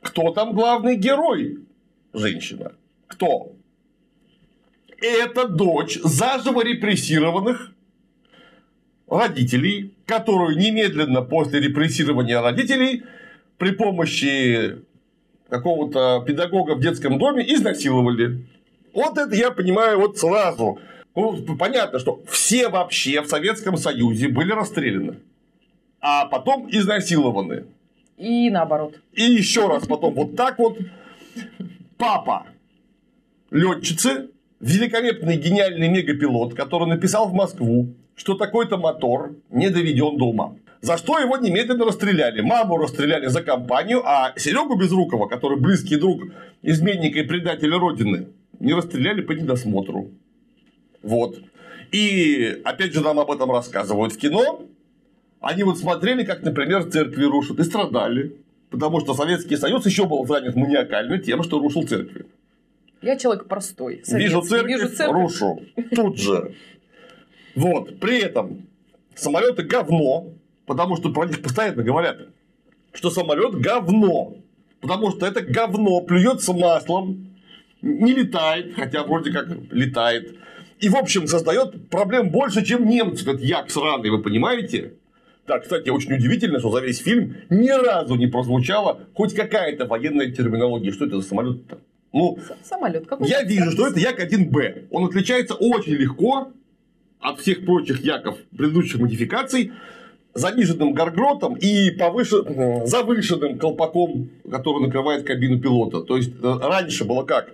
кто там главный герой? Женщина. Кто? Это дочь заживо репрессированных родителей, которую немедленно после репрессирования родителей при помощи какого-то педагога в детском доме изнасиловали. Вот это я понимаю вот сразу. Ну, понятно, что все вообще в Советском Союзе были расстреляны, а потом изнасилованы. И наоборот. И еще раз потом вот так вот. Папа летчицы, великолепный гениальный мегапилот, который написал в Москву, что такой-то мотор не доведен до ума. За что его немедленно расстреляли. Маму расстреляли за компанию, а Серегу Безрукова, который близкий друг изменника и предателя Родины, не расстреляли по недосмотру. Вот. И опять же нам об этом рассказывают в кино. Они вот смотрели, как, например, церкви рушат, и страдали. Потому что Советский Союз еще был занят маниакально тем, что рушил церкви. Я человек простой. Вижу советский. церковь, Вижу церковь. рушу. Тут же. Вот. При этом самолеты говно, потому что про них постоянно говорят, что самолет говно. Потому что это говно плюется маслом, не летает, хотя вроде как летает. И, в общем, создает проблем больше, чем немцы, этот як сраный, вы понимаете? Да, кстати, очень удивительно, что за весь фильм ни разу не прозвучала хоть какая-то военная терминология. Что это за самолет-то? Ну, Самолет. Какой я вижу, что это Як-1Б. Он отличается очень легко от всех прочих Яков предыдущих модификаций заниженным горгротом и повыше... завышенным колпаком, который накрывает кабину пилота. То есть э, раньше было как?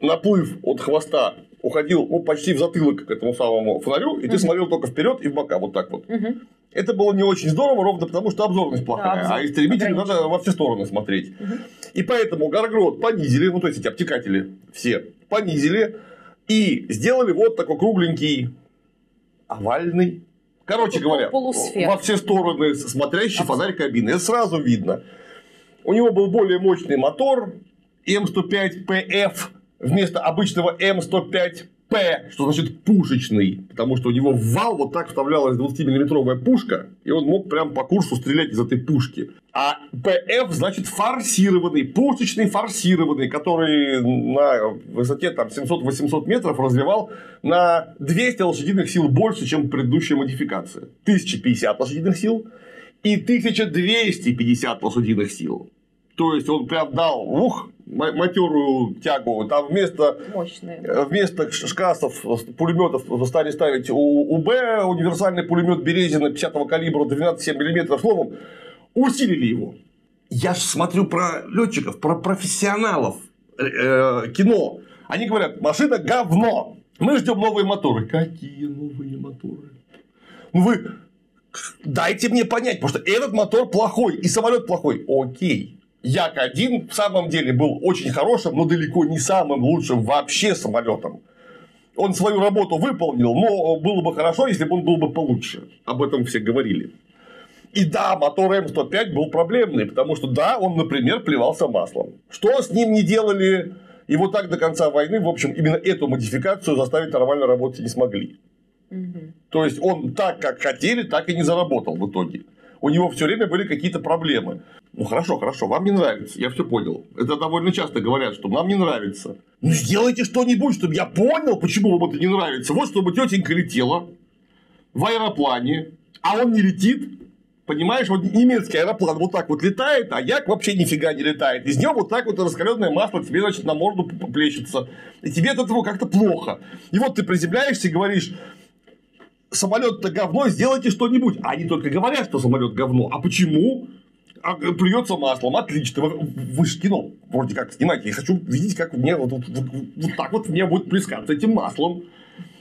Наплыв от хвоста уходил ну, почти в затылок к этому самому фонарю, и ты угу. смотрел только вперед и в бока, вот так вот. Угу. Это было не очень здорово, ровно потому, что обзорность плохая, да, обзор. а истребителю надо во все стороны смотреть. Угу. И поэтому Гаргрот понизили, ну то есть эти обтекатели все понизили и сделали вот такой кругленький овальный Короче говоря, Полусфер. во все стороны смотрящий Абсолютно. фонарь кабины. Это сразу видно. У него был более мощный мотор М105ПФ вместо обычного М105 П, что значит пушечный, потому что у него в вал вот так вставлялась 20-миллиметровая пушка, и он мог прям по курсу стрелять из этой пушки. А ПФ значит форсированный, пушечный форсированный, который на высоте там 700-800 метров развивал на 200 лошадиных сил больше, чем предыдущая модификация. 1050 лошадиных сил и 1250 лошадиных сил. То есть он прям дал ух, матерую тягу. Там вместо, Мощные. Э, вместо шкасов, пулеметов стали ставить УБ, универсальный пулемет Березина 50-го калибра 12,7 мм. Словом, усилили его. Я же смотрю про летчиков, про профессионалов э, э, кино. Они говорят, машина говно. Мы ждем новые моторы. Какие новые моторы? Ну вы дайте мне понять, потому что этот мотор плохой и самолет плохой. Окей. Як-1 в самом деле был очень хорошим, но далеко не самым лучшим вообще самолетом. Он свою работу выполнил, но было бы хорошо, если бы он был бы получше. Об этом все говорили. И да, мотор М105 был проблемный, потому что да, он, например, плевался маслом. Что с ним не делали, и вот так до конца войны, в общем, именно эту модификацию заставить нормально работать не смогли. Угу. То есть он так, как хотели, так и не заработал в итоге у него все время были какие-то проблемы. Ну хорошо, хорошо, вам не нравится, я все понял. Это довольно часто говорят, что нам не нравится. Ну сделайте что-нибудь, чтобы я понял, почему вам это не нравится. Вот чтобы тетенька летела в аэроплане, а он не летит. Понимаешь, вот немецкий аэроплан вот так вот летает, а як вообще нифига не летает. Из него вот так вот раскаленное масло тебе, значит, на морду плещется. И тебе от этого как-то плохо. И вот ты приземляешься и говоришь, самолет-то говно, сделайте что-нибудь. А они только говорят, что самолет говно. А почему? А, плюется маслом, отлично. Вы, вы же кино вроде как снимаете. Я хочу видеть, как мне вот, вот, вот, вот так вот мне будет плескаться этим маслом.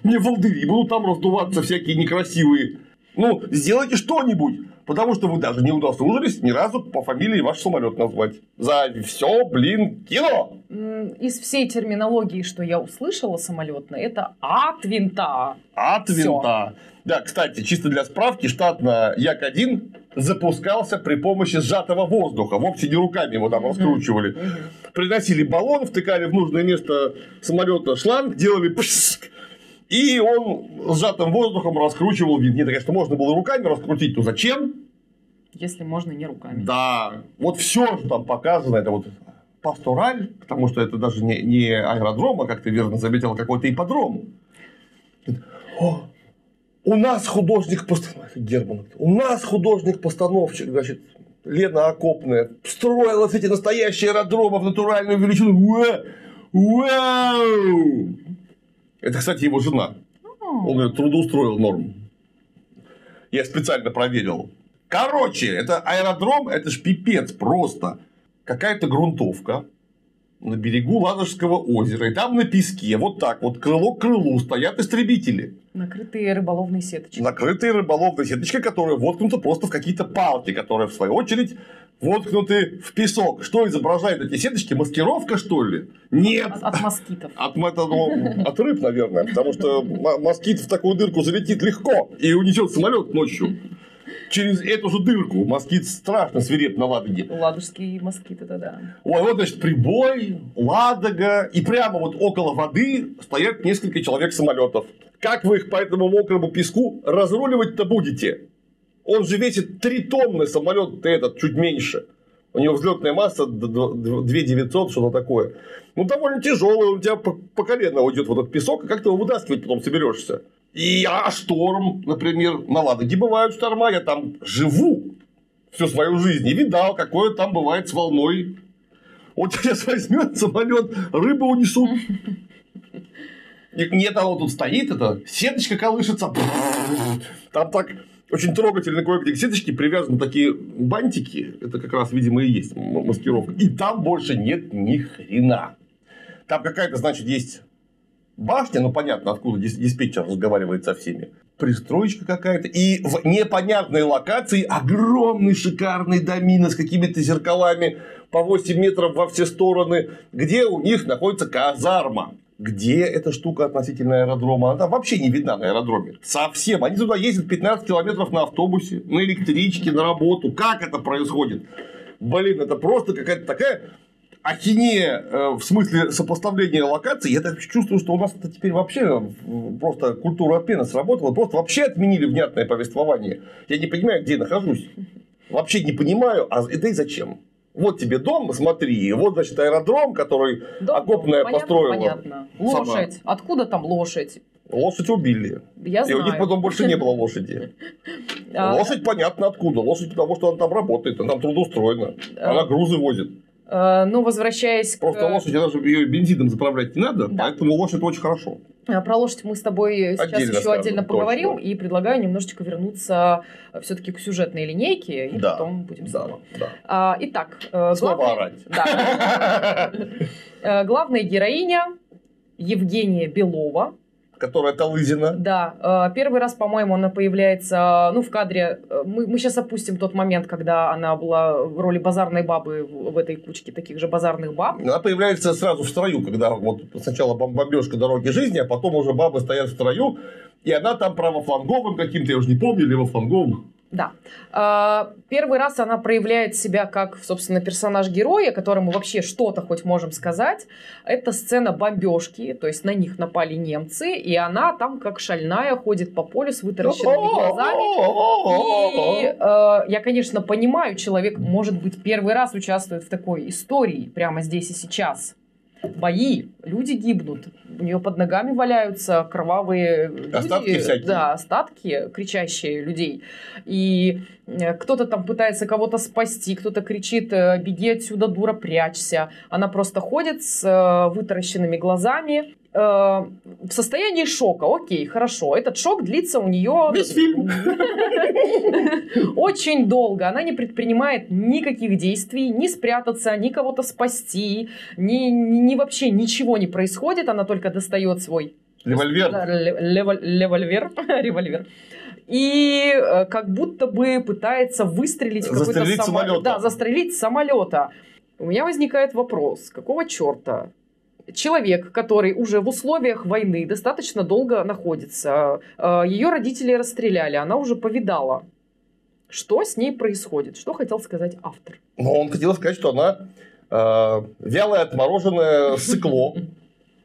Мне волдыри будут там раздуваться всякие некрасивые. Ну, сделайте что-нибудь. Потому что вы даже не удосужились ни разу по фамилии ваш самолет назвать. За все, блин, кино. Из всей терминологии, что я услышала самолетной, это от винта. От винта. Да, кстати, чисто для справки, штатно Як-1 запускался при помощи сжатого воздуха. Вовсе не руками его там раскручивали. Приносили баллон, втыкали в нужное место самолета шланг, делали пшик, и он сжатым воздухом раскручивал винт. Нет, конечно, можно было руками раскрутить, но зачем? Если можно не руками. Да, вот все, что там показано, это вот пастораль, потому что это даже не, не аэродром, а, как ты верно заметил, какой-то ипподром. О, у нас художник постановщик Герман, у нас художник постановщик, значит, Лена Окопная строила эти настоящие аэродромы в натуральную величину. Вау! Это, кстати, его жена. Он ее трудоустроил норм. Я специально проверил. Короче, это аэродром, это ж пипец просто. Какая-то грунтовка на берегу Ладожского озера. И там на песке, вот так вот, крыло к крылу стоят истребители. Накрытые рыболовной сеточкой. Накрытые рыболовной сеточкой, которая воткнута просто в какие-то палки, которые, в свою очередь, воткнуты в песок. Что изображает эти сеточки? Маскировка, что ли? Нет. От, от москитов. От, это, ну, от рыб, наверное. Потому что москит в такую дырку залетит легко и унесет самолет ночью. Через эту же дырку москит страшно свиреп на Ладоге. Ладожский москит, это да. Ой, вот, значит, прибой, Ладога, и прямо вот около воды стоят несколько человек самолетов. Как вы их по этому мокрому песку разруливать-то будете? Он же весит 3 тонны, самолет этот чуть меньше. У него взлетная масса 2900, что-то такое. Ну, довольно тяжелый, у тебя по, по колено уйдет вот этот песок, и как ты его вытаскивать потом соберешься? И а шторм, например, на Ладоге бывают шторма, я там живу всю свою жизнь и видал, какое там бывает с волной. Вот сейчас возьмет самолет, рыбу унесут. Нет, оно тут стоит, это сеточка колышется. Там так очень трогательно кое-где к сеточке привязаны такие бантики. Это как раз, видимо, и есть маскировка. И там больше нет ни хрена. Там какая-то, значит, есть башня, ну понятно, откуда диспетчер разговаривает со всеми. Пристроечка какая-то. И в непонятной локации огромный шикарный домина с какими-то зеркалами по 8 метров во все стороны, где у них находится казарма. Где эта штука относительно аэродрома? Она вообще не видна на аэродроме. Совсем. Они туда ездят 15 километров на автобусе, на электричке, на работу. Как это происходит? Блин, это просто какая-то такая ахинея э, в смысле сопоставления локаций. Я так чувствую, что у нас это теперь вообще э, просто культура обмена сработала. Просто вообще отменили внятное повествование. Я не понимаю, где я нахожусь. Вообще не понимаю, а это и зачем? Вот тебе дом, смотри, вот, значит, аэродром, который дом, окопная понятно, построила. Понятно. Лошадь. Сама. Откуда там лошадь? Лошадь убили. Я и знаю. у них потом больше не было лошади. А, Лошадь понятно откуда. Лошадь потому, что она там работает, она там трудоустроена. А. Она грузы возит. А, ну, возвращаясь Просто к... лошадь, даже ее бензином заправлять не надо, да. поэтому лошадь очень хорошо. Про лошадь мы с тобой сейчас отдельно еще скажем, отдельно поговорим, точно. и предлагаю немножечко вернуться все-таки к сюжетной линейке, и да. потом будем да. снова. Да. А, итак, э, снова главный... орать. Да. Э, главная героиня Евгения Белова, которая Талызина. Да, э, первый раз, по-моему, она появляется, ну, в кадре, э, мы, мы сейчас опустим тот момент, когда она была в роли базарной бабы в этой кучке таких же базарных баб. Она появляется сразу в строю, когда вот сначала бомбежка дороги жизни, а потом уже бабы стоят в строю, и она там правофланговым каким-то, я уже не помню, левофланговым. Да. А, первый раз она проявляет себя как, собственно, персонаж героя, которому вообще что-то хоть можем сказать. Это сцена бомбежки, то есть на них напали немцы, и она там как шальная ходит по полю с вытаращенными глазами. И я, конечно, понимаю, человек, может быть, первый раз участвует в такой истории прямо здесь и сейчас бои, люди гибнут, у нее под ногами валяются кровавые остатки люди, всякие. да, остатки кричащие людей, и э, кто-то там пытается кого-то спасти, кто-то кричит, э, беги отсюда, дура, прячься. Она просто ходит с э, вытаращенными глазами, в состоянии шока. Окей, хорошо. Этот шок длится у нее... Весь фильм. Очень долго. Она не предпринимает никаких действий, ни спрятаться, ни кого-то спасти, ни, ни вообще ничего не происходит. Она только достает свой... Револьвер. Револьвер. Револьвер и э, как будто бы пытается выстрелить в какой-то самолет. Да, застрелить самолета. У меня возникает вопрос, какого черта человек, который уже в условиях войны достаточно долго находится, э, ее родители расстреляли, она уже повидала. Что с ней происходит? Что хотел сказать автор? Ну, он хотел сказать, что она э, вялое отмороженное сыкло.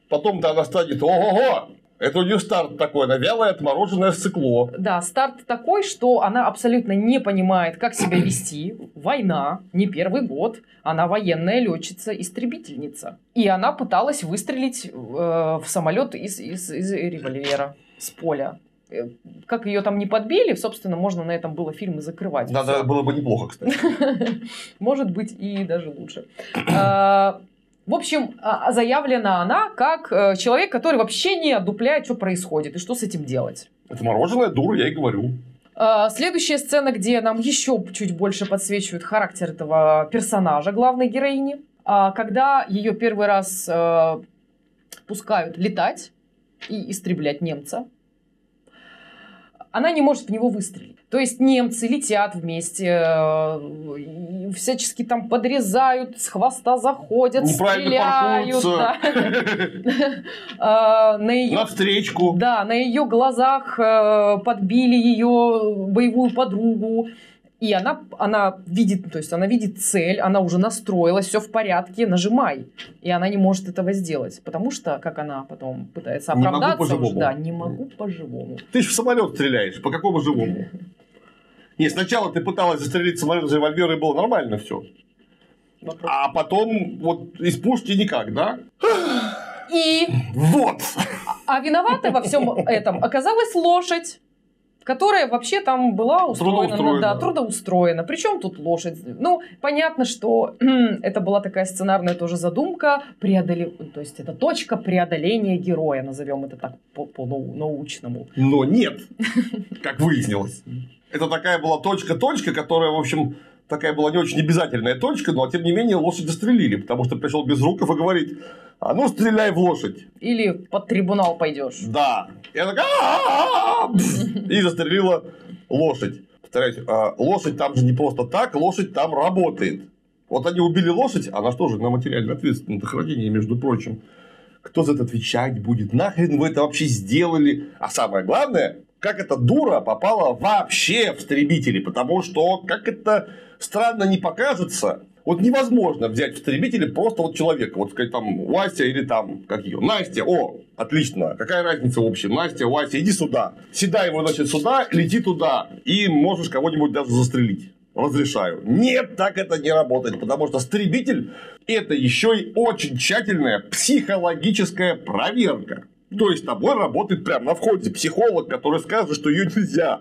Потом-то она станет, ого-го, это у нее старт такой, она вялое отмороженное сыкло. Да, старт такой, что она абсолютно не понимает, как себя вести. Война, не первый год. Она военная летчица-истребительница. И она пыталась выстрелить э, в самолет из, из, из револьвера с поля э, как ее там не подбили, собственно, можно на этом было фильм и закрывать. Надо Всё. было бы неплохо, кстати. Может быть, и даже лучше. В общем, а, а заявлена она как э, человек, который вообще не одупляет, что происходит и что с этим делать. Это мороженое дура, я и говорю. А, следующая сцена, где нам еще чуть больше подсвечивают характер этого персонажа, главной героини. Когда ее первый раз э, пускают летать и истреблять немца, она не может в него выстрелить. То есть немцы летят вместе, э, всячески там подрезают, с хвоста заходят, стреляют. А, на встречку. Да, на ее глазах э, подбили ее боевую подругу. И она, она видит, то есть она видит цель, она уже настроилась, все в порядке, нажимай. И она не может этого сделать, потому что, как она потом пытается оправдаться, не могу уже, да, не могу по-живому. Ты же в самолет стреляешь, по какому живому? Нет, сначала ты пыталась застрелить самолет из револьвера, и было нормально все. А потом вот из пушки никак, да? И... Вот! А виновата во всем этом оказалась лошадь которая вообще там была устроена, Трудоустроена. да, трудоустроена. Причем тут лошадь? Ну, понятно, что это была такая сценарная тоже задумка, преодоле... то есть это точка преодоления героя, назовем это так по, по нау- научному. Но нет, как выяснилось. Это такая была точка-точка, которая, в общем, такая была не очень обязательная точка, но тем не менее лошадь застрелили, потому что пришел Безруков и говорит, а ну стреляй в лошадь. Или под трибунал пойдешь. Да. И она и застрелила лошадь. Повторяюсь, лошадь там же не просто так, лошадь там работает. Вот они убили лошадь, она что же на материальную ответственность, на хранение, между прочим. Кто за это отвечать будет? Нахрен вы это вообще сделали? А самое главное, как эта дура попала вообще в истребители, потому что, как это странно не покажется, вот невозможно взять в истребители просто вот человека, вот сказать там Вася или там, как ее, Настя, о, отлично, какая разница в общем, Настя, Вася, иди сюда, седай его, значит, сюда, лети туда, и можешь кого-нибудь даже застрелить. Разрешаю. Нет, так это не работает, потому что истребитель это еще и очень тщательная психологическая проверка. То есть, тобой работает прямо на входе психолог, который скажет, что ее нельзя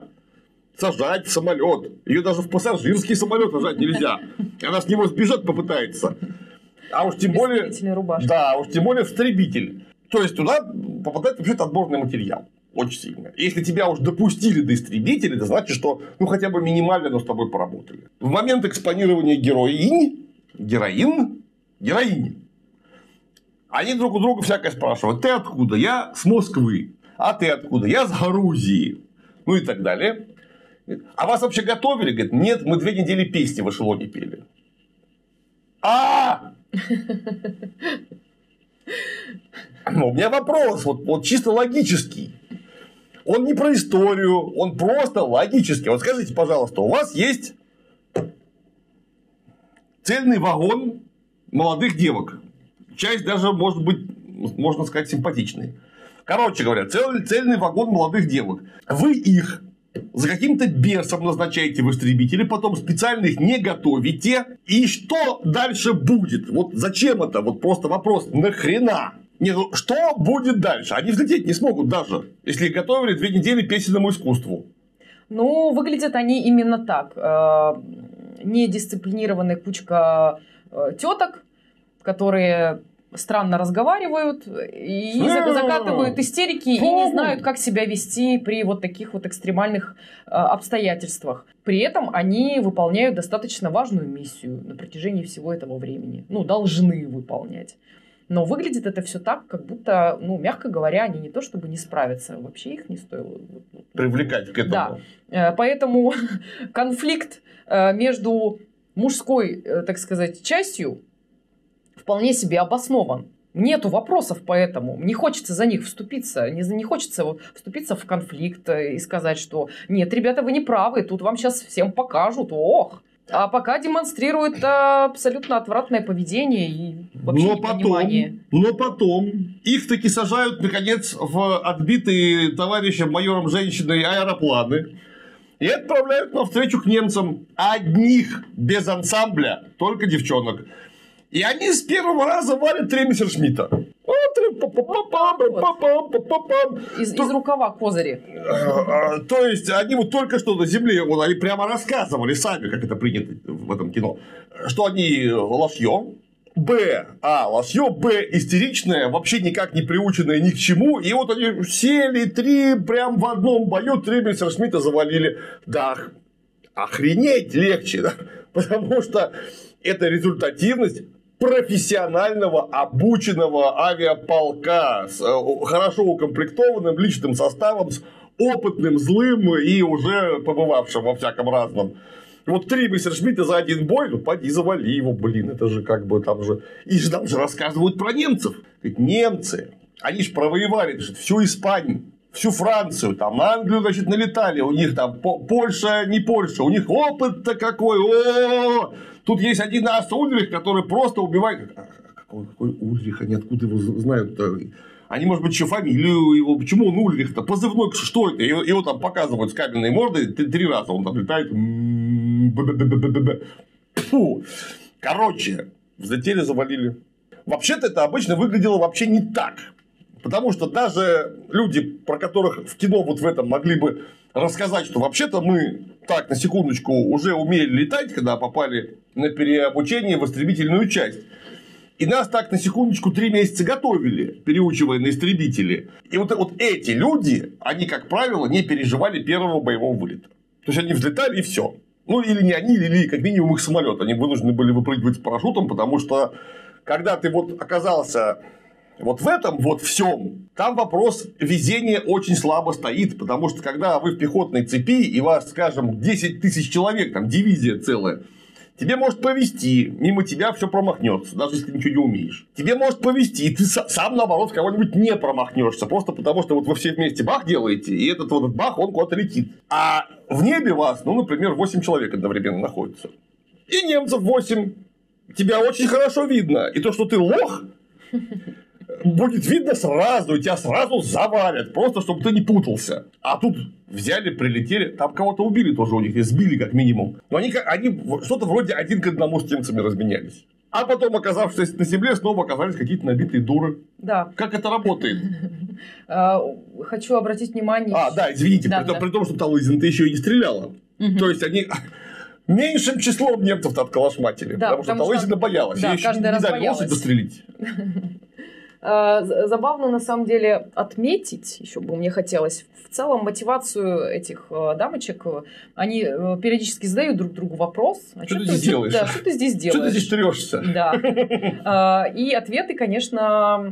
сажать в самолет. Ее даже в пассажирский самолет сажать нельзя. Она с него сбежать попытается. А уж тем более... рубашки. Да, уж тем более встребитель. То есть, туда попадает вообще-то отборный материал. Очень сильно. Если тебя уж допустили до истребителя, это значит, что ну хотя бы минимально, но с тобой поработали. В момент экспонирования героинь, героин, героини, они друг у друга всякое спрашивают. Ты откуда? Я с Москвы. А ты откуда? Я с Грузии. Ну и так далее. А вас вообще готовили? Говорит, нет, мы две недели песни в эшелоне пели. А! Ну, у меня вопрос, вот, вот чисто логический. Он не про историю, он просто логический. Вот скажите, пожалуйста, у вас есть цельный вагон молодых девок. Часть даже, может быть, можно сказать, симпатичной. Короче говоря, целый, цельный вагон молодых девок. Вы их за каким-то бесом назначаете в истребители, потом специально их не готовите. И что дальше будет? Вот зачем это? Вот просто вопрос. Нахрена? Не, ну что будет дальше? Они взлететь не смогут даже, если их готовили две недели песенному искусству. Ну, выглядят они именно так. Э, Недисциплинированная кучка э, теток, которые странно разговаривают и закатывают истерики и не знают, как себя вести при вот таких вот экстремальных э, обстоятельствах. При этом они выполняют достаточно важную миссию на протяжении всего этого времени. Ну, должны выполнять. Но выглядит это все так, как будто, ну, мягко говоря, они не то чтобы не справятся, вообще их не стоило. Привлекать к этому. Да. Э, Поэтому конфликт э, между мужской, так сказать, частью вполне себе обоснован. Нету вопросов по этому. Не хочется за них вступиться. Не, не хочется вот вступиться в конфликт э, и сказать, что нет, ребята, вы не правы, тут вам сейчас всем покажут. Ох! А пока демонстрирует э, абсолютно отвратное поведение и вообще но потом, непонимание. но потом их таки сажают, наконец, в отбитые товарищем майором женщиной аэропланы и отправляют навстречу к немцам одних, без ансамбля, только девчонок. И они с первого раза валят три Мессершмитта. Из, То- из рукава козыри. А, То есть, они вот только что на земле, вот они прямо рассказывали сами, как это принято в этом кино, что они лошье, Б, а, лошье, Б, истеричное, вообще никак не приученное ни к чему, и вот они сели три прям в одном бою, три Мессершмитта завалили. Да, охренеть легче, да? потому что это результативность профессионального обученного авиаполка с э, хорошо укомплектованным личным составом, с опытным, злым и уже побывавшим во всяком разном. Вот три Мессершмитта за один бой, ну поди завали его, блин, это же как бы там же... И же там же рассказывают про немцев. Говорит, немцы, они же провоевали значит, всю Испанию, всю Францию, там на Англию, значит, налетали, у них там По- Польша, не Польша, у них опыт-то какой, о Тут есть один ас Ульрих, который просто убивает. А Какой, какой Ульрих, они откуда его знают-то? Они, может быть, еще фамилию его. Почему он Ульрих-то? Позывной, что это? Его, его там показывают с каменной мордой три, раза. Он там летает. Фу. Короче, взлетели, завалили. Вообще-то это обычно выглядело вообще не так. Потому что даже люди, про которых в кино вот в этом могли бы рассказать, что вообще-то мы так, на секундочку, уже умели летать, когда попали на переобучение в истребительную часть. И нас так на секундочку три месяца готовили, переучивая на истребители. И вот, вот эти люди, они, как правило, не переживали первого боевого вылета. То есть они взлетали и все. Ну, или не они, или как минимум их самолет. Они вынуждены были выпрыгивать с парашютом, потому что когда ты вот оказался вот в этом вот всем, там вопрос везения очень слабо стоит, потому что когда вы в пехотной цепи, и вас, скажем, 10 тысяч человек, там дивизия целая, Тебе может повести, мимо тебя все промахнется, даже если ты ничего не умеешь. Тебе может повести, и ты сам, наоборот, кого-нибудь не промахнешься, просто потому что вот вы все вместе бах делаете, и этот вот бах, он куда-то летит. А в небе вас, ну, например, 8 человек одновременно находится. И немцев 8. Тебя очень хорошо видно. И то, что ты лох, будет видно сразу, и тебя сразу завалят, просто чтобы ты не путался. А тут взяли, прилетели, там кого-то убили тоже у них, и сбили как минимум. Но они, они что-то вроде один к одному с немцами разменялись. А потом, оказавшись на земле, снова оказались какие-то набитые дуры. Да. Как это работает? А, хочу обратить внимание... А, да, извините, да, при, да. Том, при том, что Талызин-то еще и не стреляла. Угу. То есть, они меньшим числом немцев-то отколошматили. Да, потому, потому что Талызина боялась. Да, Ей еще не дали лошадь застрелить. Э, забавно на самом деле отметить, еще бы мне хотелось, в целом мотивацию этих э, дамочек, они э, периодически задают друг другу вопрос. А что, что ты здесь делаешь? Да, что ты здесь делаешь? Что ты здесь трешься? Да. И ответы, конечно...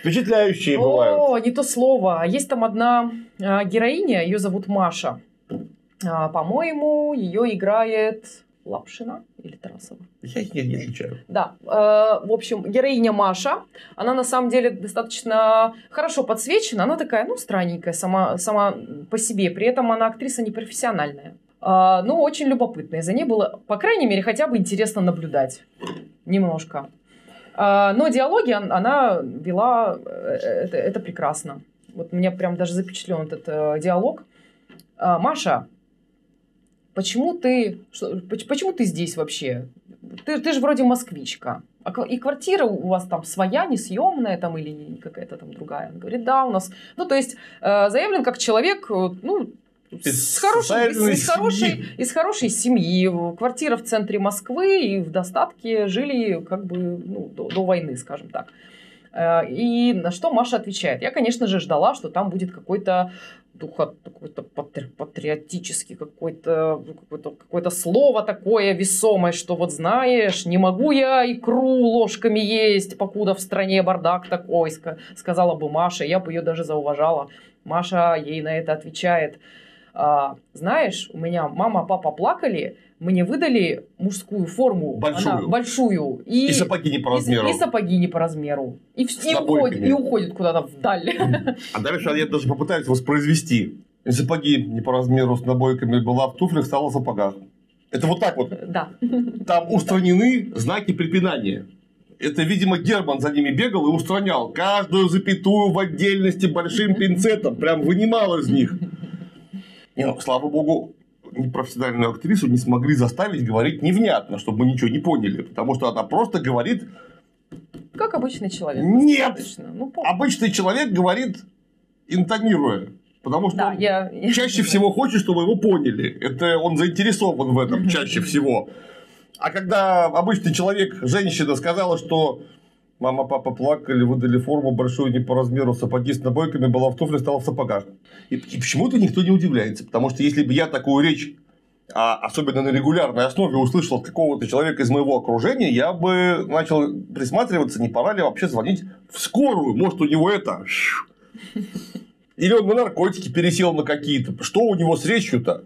Впечатляющие бывают. О, не то слово. Есть там одна героиня, ее зовут Маша. По-моему, ее играет Лапшина или Тарасова. Я их не отличаю. Да. Э, в общем, героиня Маша, она на самом деле достаточно хорошо подсвечена. Она такая, ну, странненькая сама, сама по себе. При этом она актриса непрофессиональная. Э, но очень любопытная. За ней было, по крайней мере, хотя бы интересно наблюдать. Немножко. Э, но диалоги она вела, это, это прекрасно. Вот меня прям даже запечатлен этот диалог. Маша, почему ты, что, почему ты здесь вообще? Ты, ты же вроде москвичка. А и квартира у вас там своя, несъемная там или какая-то там другая? Он говорит, да, у нас. Ну, то есть, э, заявлен как человек, э, ну, из, с хорошей, из, из, хорошей, из хорошей семьи. Квартира в центре Москвы и в достатке жили как бы ну, до, до войны, скажем так. Э, и на что Маша отвечает? Я, конечно же, ждала, что там будет какой-то духа какой-то патри, патриотический какой-то какое-то какое слово такое весомое, что вот знаешь, не могу я икру ложками есть, покуда в стране бардак такой, сказала бы Маша, я бы ее даже зауважала. Маша ей на это отвечает, а, знаешь, у меня мама, папа плакали, мне выдали мужскую форму. Большую. Она, большую. И, и сапоги не по размеру. И, и сапоги не по размеру. И, и, уходит, и уходит куда-то вдаль. А дальше я даже попытаюсь воспроизвести. И сапоги не по размеру с набойками была в туфлях, стала в сапогах. Это вот так вот. Да. Там устранены знаки препинания. Это, видимо, Герман за ними бегал и устранял каждую запятую в отдельности большим пинцетом. Прям вынимал из них. Не, ну, слава богу, непрофессиональную актрису не смогли заставить говорить невнятно, чтобы мы ничего не поняли. Потому что она просто говорит... Как обычный человек. Нет! Ну, обычный человек говорит, интонируя. Потому что да, он я... чаще всего хочет, чтобы его поняли. Это он заинтересован в этом чаще всего. А когда обычный человек, женщина, сказала, что Мама, папа плакали, выдали форму большую не по размеру, сапоги с набойками, была в туфле, стала в сапогах. И, и почему-то никто не удивляется. Потому что если бы я такую речь а особенно на регулярной основе услышал от какого-то человека из моего окружения, я бы начал присматриваться, не пора ли вообще звонить в скорую. Может, у него это... Или он на наркотики пересел на какие-то. Что у него с речью-то?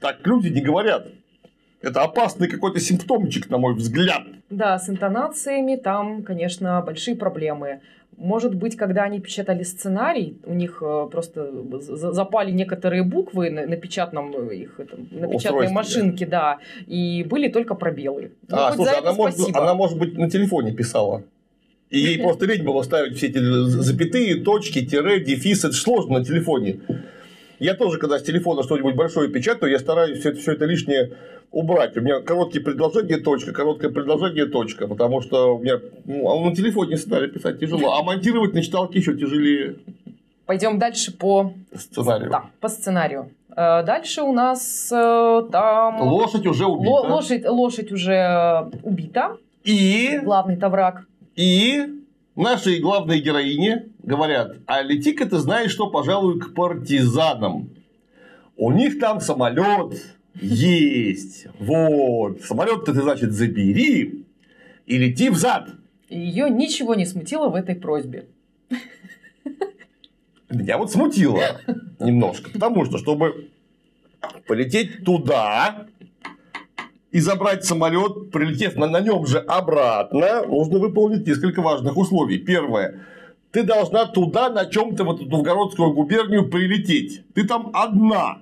Так люди не говорят. Это опасный какой-то симптомчик, на мой взгляд. Да, с интонациями там, конечно, большие проблемы. Может быть, когда они печатали сценарий, у них э, просто запали некоторые буквы на, на печатном э, их этом, на печатной машинке, да, и были только пробелы. Ну, а, слушай, она может, она может быть на телефоне писала. И ей просто лень было ставить все эти запятые, точки, тире, дефис. Это сложно на телефоне. Я тоже, когда с телефона что-нибудь большое печатаю, я стараюсь все это, все это лишнее убрать. У меня короткие предложения, точка, короткое предложение, точка. Потому что у меня ну, а на телефоне сценарий писать тяжело, а монтировать на читалке еще тяжелее. Пойдем дальше по сценарию. Да, по сценарию. Э, дальше у нас э, там... Лошадь уже убита. Лошадь, лошадь уже убита. И... Главный-то враг. И нашей главной героине говорят, а лети-ка ты знаешь что, пожалуй, к партизанам. У них там самолет есть. Вот. Самолет-то ты, значит, забери и лети взад. Ее ничего не смутило в этой просьбе. Меня вот смутило немножко, потому что, чтобы полететь туда и забрать самолет, прилетев на, на нем же обратно, нужно выполнить несколько важных условий. Первое. Ты должна туда на чем-то в эту Новгородскую губернию прилететь. Ты там одна.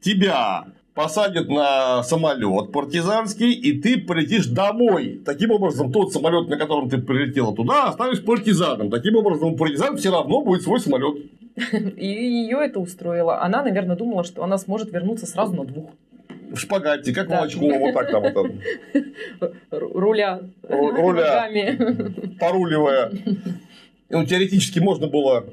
Тебя посадят на самолет партизанский, и ты полетишь домой. Таким образом, тот самолет, на котором ты прилетела туда, останешься партизаном. Таким образом, у партизан все равно будет свой самолет. И ее это устроило. Она, наверное, думала, что она сможет вернуться сразу на двух. В шпагате, как да. молочко, вот так там. там. Руля. Руля. Поруливая. Ну, теоретически можно было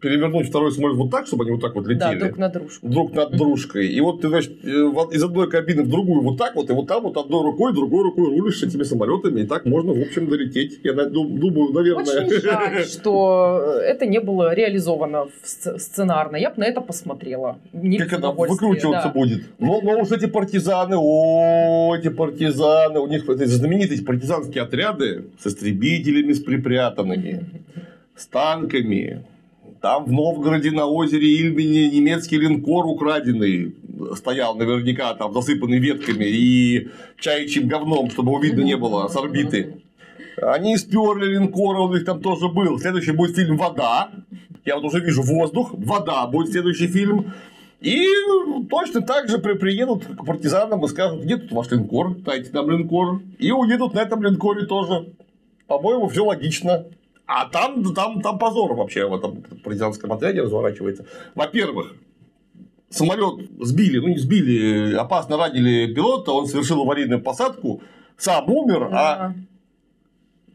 перевернуть второй самолет вот так, чтобы они вот так вот летели. Да, друг над дружкой. Друг над дружкой. И вот ты, значит, э, из одной кабины в другую вот так вот, и вот там вот одной рукой, другой рукой рулишь этими самолетами, и так можно, в общем, долететь. Я думаю, наверное. Очень жаль, что это не было реализовано сценарно. Я бы на это посмотрела. Не как это выкручиваться да. будет. Но, но уж эти партизаны, о, эти партизаны, у них эти знаменитые партизанские отряды с истребителями, с припрятанными, с танками, там в Новгороде на озере Ильмени немецкий линкор украденный стоял наверняка там засыпанный ветками и чаячьим говном, чтобы его видно не было с орбиты. Они сперли линкор, он их там тоже был. Следующий будет фильм «Вода». Я вот уже вижу воздух. «Вода» будет следующий фильм. И точно так же приедут к партизанам и скажут, где тут ваш линкор, дайте нам линкор. И уедут на этом линкоре тоже. По-моему, все логично. А там, там, там позор вообще в этом партизанском отряде разворачивается. Во-первых, самолет сбили, ну не сбили, опасно ранили пилота, он совершил аварийную посадку, сам умер, а...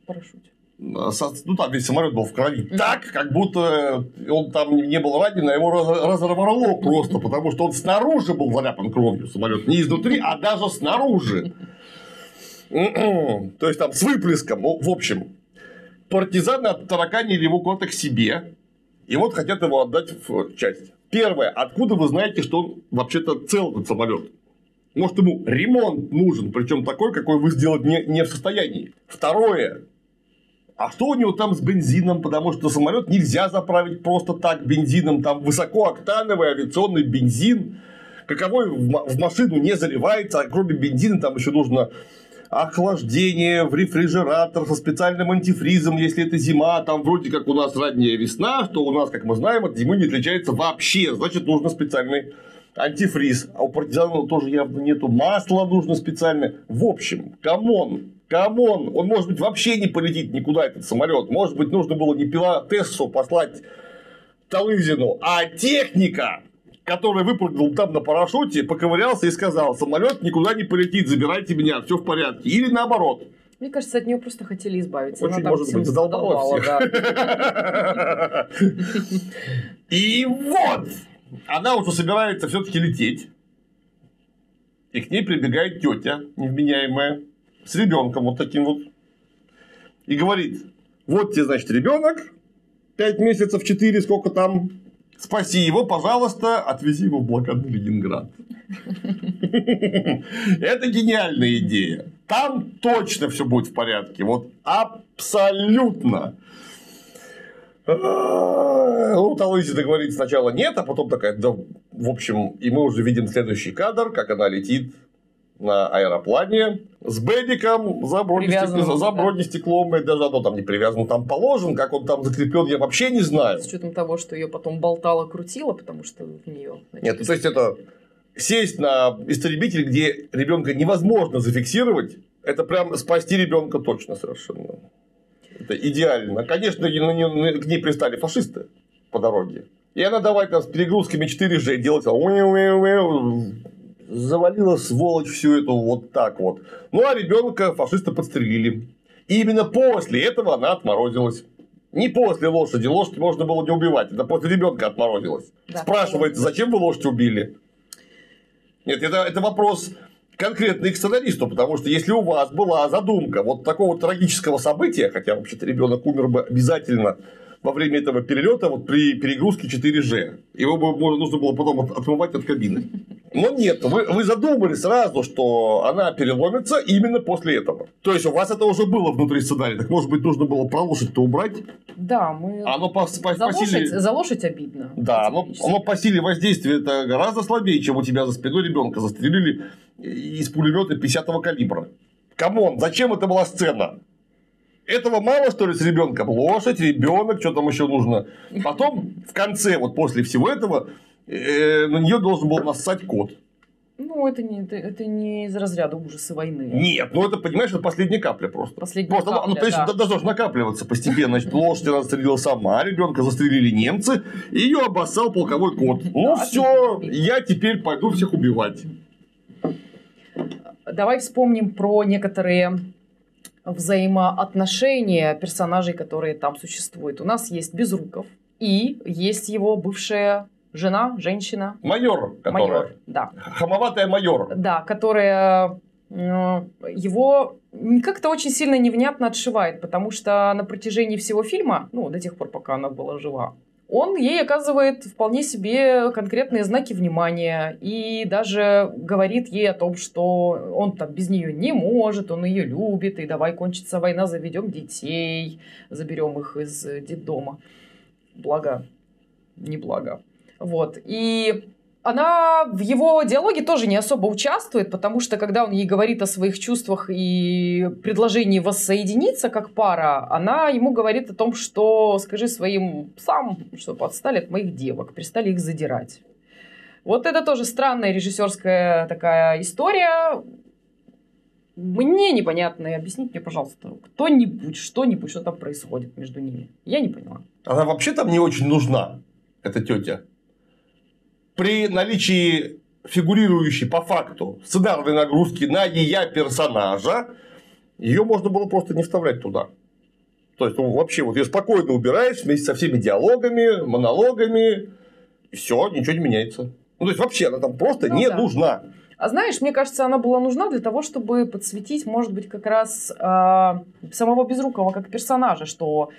Парашют. Ну, там весь самолет был в крови. Так, как будто он там не был ранен, а его разорвало просто, потому что он снаружи был заляпан кровью самолет. Не изнутри, а даже снаружи. То есть там с выплеском. В общем, партизаны оттараканили его куда-то к себе, и вот хотят его отдать в часть. Первое. Откуда вы знаете, что он вообще-то цел, этот самолет? Может, ему ремонт нужен, причем такой, какой вы сделать не, не в состоянии. Второе. А что у него там с бензином? Потому что самолет нельзя заправить просто так бензином. Там высокооктановый авиационный бензин. Каковой в машину не заливается, а кроме бензина там еще нужно охлаждение в рефрижератор со специальным антифризом, если это зима, там вроде как у нас ранняя весна, что у нас, как мы знаем, от зимы не отличается вообще, значит, нужно специальный антифриз. А у партизанов тоже явно нету. Масла нужно специальное. В общем, come on, come on, он, может быть, вообще не полетит никуда, этот самолет. Может быть, нужно было не пилотессу послать Талызину, а техника который выпрыгнул там на парашюте, поковырялся и сказал, самолет никуда не полетит, забирайте меня, все в порядке. Или наоборот. Мне кажется, от нее просто хотели избавиться. Очень, может быть, задолбала всех. И вот, она уже собирается все-таки лететь. И к ней прибегает тетя невменяемая с ребенком вот таким вот. И говорит, вот тебе, значит, ребенок, 5 месяцев, 4, сколько там, Спаси его, пожалуйста, отвези его в блокадный Ленинград. Это гениальная идея. Там точно все будет в порядке. Вот абсолютно. Ну, Талызина говорит сначала нет, а потом такая, да, в общем, и мы уже видим следующий кадр, как она летит на аэроплане с бэдиком за бронестеклом, за бронестеклом, и даже оно там не привязано, там положен, как он там закреплен, я вообще не знаю. С учетом того, что ее потом болтало, крутило, потому что в нее. Нет, то есть это сесть на истребитель, где ребенка невозможно зафиксировать, это прям спасти ребенка точно совершенно. Это идеально. Конечно, к ней пристали фашисты по дороге. И она давай там с перегрузками 4G делать. Завалила сволочь всю эту вот так вот. Ну, а ребенка фашисты подстрелили. И именно после этого она отморозилась. Не после лошади. Лошадь можно было не убивать. Это после ребенка отморозилась. Да. Спрашивается, зачем вы лошадь убили? Нет, это, это вопрос конкретный к сценаристу, потому что если у вас была задумка вот такого трагического события, хотя вообще-то ребенок умер бы обязательно во время этого перелета вот при перегрузке 4G. Его бы нужно было потом от- отмывать от кабины. Но нет, вы, вы задумали сразу, что она переломится именно после этого. То есть у вас это уже было внутри сценария. Так может быть нужно было про лошадь-то убрать? Да, мы... Оно по, по- за, по силе- лошадь, за лошадь обидно. Да, оно, оно по силе воздействия это гораздо слабее, чем у тебя за спиной ребенка застрелили из пулемета 50-го калибра. Come on, зачем это была сцена? Этого мало, что ли, с ребенком? Лошадь, ребенок, что там еще нужно? Потом, в конце, вот после всего этого, на нее должен был нассать кот. Ну, это не, это, это не из разряда ужасы войны. Нет, ну это, понимаешь, это последняя капля просто. Последняя Просто, ну, капля, то есть, да. должно накапливаться постепенно. Значит, лошадь она застрелила сама, ребенка застрелили немцы, и ее обоссал полковой кот. Ну Да, все, я теперь пойду всех убивать. Давай вспомним про некоторые взаимоотношения персонажей, которые там существуют. У нас есть Безруков и есть его бывшая жена, женщина, Майор, которая. майор. Да, Хамоватая майор. да, которая э, его как-то очень сильно невнятно отшивает, потому что на протяжении всего фильма, ну, до тех пор, пока она была жива, он ей оказывает вполне себе конкретные знаки внимания и даже говорит ей о том, что он там без нее не может, он ее любит, и давай кончится война, заведем детей, заберем их из детдома. Благо, не благо. Вот. И она в его диалоге тоже не особо участвует, потому что когда он ей говорит о своих чувствах и предложении воссоединиться как пара, она ему говорит о том, что скажи своим псам, чтобы отстали от моих девок, перестали их задирать. Вот это тоже странная режиссерская такая история. Мне непонятно. Объясните мне, пожалуйста, кто-нибудь, что-нибудь, что там происходит между ними. Я не поняла. Она вообще там не очень нужна, эта тетя. При наличии фигурирующей по факту сценарной нагрузки на ее персонажа, ее можно было просто не вставлять туда. То есть, ну, вообще, вот ее спокойно убираешь вместе со всеми диалогами, монологами, и все, ничего не меняется. Ну, то есть, вообще, она там просто Ну не да. нужна. А знаешь, мне кажется, она была нужна для того, чтобы подсветить, может быть, как раз а, самого Безрукова как персонажа, что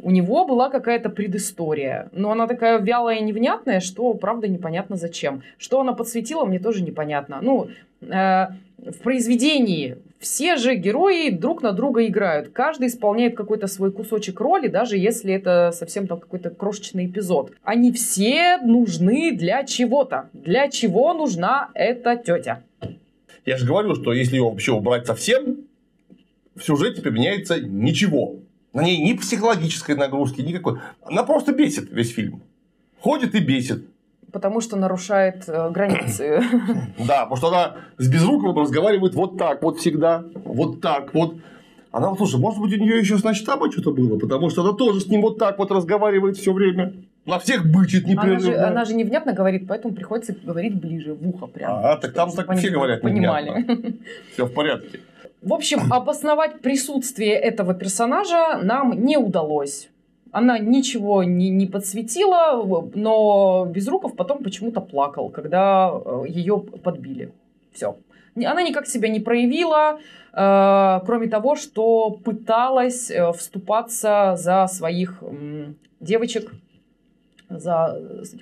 у него была какая-то предыстория. Но она такая вялая и невнятная, что, правда, непонятно зачем. Что она подсветила, мне тоже непонятно. Ну, э, в произведении все же герои друг на друга играют. Каждый исполняет какой-то свой кусочек роли, даже если это совсем там какой-то крошечный эпизод. Они все нужны для чего-то. Для чего нужна эта тетя? Я же говорю, что если ее вообще убрать совсем, в сюжете поменяется ничего. На ней ни психологической нагрузки, никакой. Она просто бесит весь фильм. Ходит и бесит. Потому что нарушает э, границы. Да, потому что она с Безруковым разговаривает вот так вот всегда. Вот так вот. Она, слушай, может быть, у нее еще с штаба что-то было, потому что она тоже с ним вот так вот разговаривает все время. На всех бычит Она же, непрерывно. она же невнятно говорит, поэтому приходится говорить ближе, в ухо прям. А, так там так все говорят Понимали. Все в порядке. В общем, обосновать присутствие этого персонажа нам не удалось. Она ничего не, не подсветила, но Безруков потом почему-то плакал, когда ее подбили. Все. Она никак себя не проявила, э, кроме того, что пыталась э, вступаться за своих м, девочек, за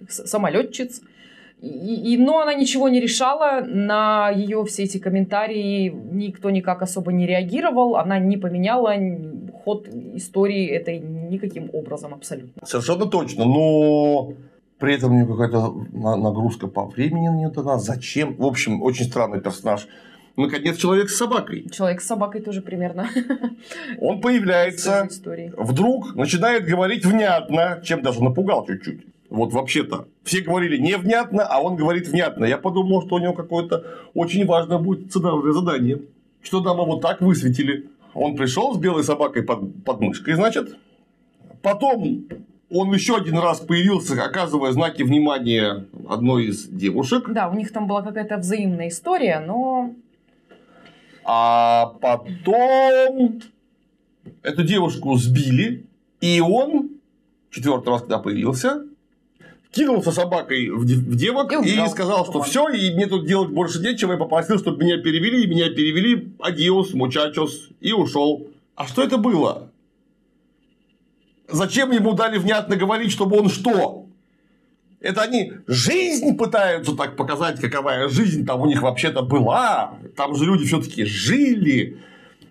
самолетчиц. И, и- но она ничего не решала, на ее все эти комментарии никто никак особо не реагировал, она не поменяла ход истории этой никаким образом абсолютно. Совершенно точно, но при этом у нее какая-то на- нагрузка по времени на нее дана. Зачем? В общем, очень странный персонаж. Наконец, человек с собакой. Человек с собакой тоже примерно. Он появляется, вдруг начинает говорить внятно, чем даже напугал чуть-чуть. Вот вообще-то. Все говорили невнятно, а он говорит внятно. Я подумал, что у него какое-то очень важное будет сценарное задание. Что нам его так высветили. Он пришел с белой собакой под, под мышкой, значит. Потом он еще один раз появился, оказывая знаки внимания одной из девушек. Да, у них там была какая-то взаимная история, но... А потом эту девушку сбили, и он, четвертый раз, когда появился, кинулся собакой в, дев- в девок И и, сказал, что все, и мне тут делать больше нечего, и попросил, чтобы меня перевели, и меня перевели адиос, мучачос, и ушел. А что это было? Зачем ему дали внятно говорить, чтобы он что? Это они жизнь пытаются так показать, каковая жизнь там у них вообще-то была. Там же люди все-таки жили.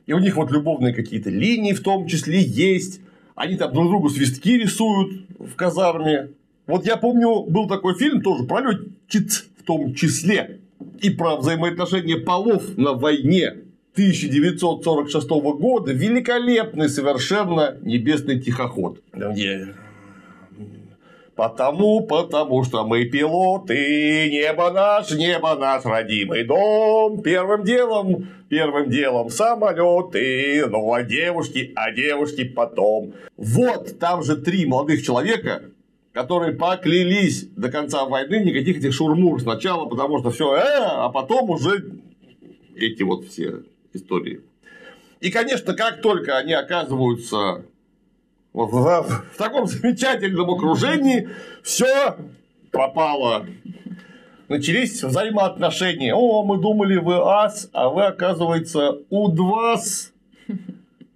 И у них вот любовные какие-то линии в том числе есть. Они там друг другу свистки рисуют в казарме. Вот я помню, был такой фильм тоже про летчиц в том числе. И про взаимоотношения полов на войне 1946 года. Великолепный совершенно небесный тихоход. Где Потому, потому что мы пилоты, небо наш, небо наш родимый дом. Первым делом, первым делом самолеты, ну а девушки, а девушки потом. Вот там же три молодых человека, которые поклялись до конца войны никаких этих шурмур сначала, потому что все, э, а потом уже эти вот все истории. И, конечно, как только они оказываются вот в, таком замечательном окружении, все пропало. Начались взаимоотношения. О, мы думали, вы ас, а вы, оказывается, удвас.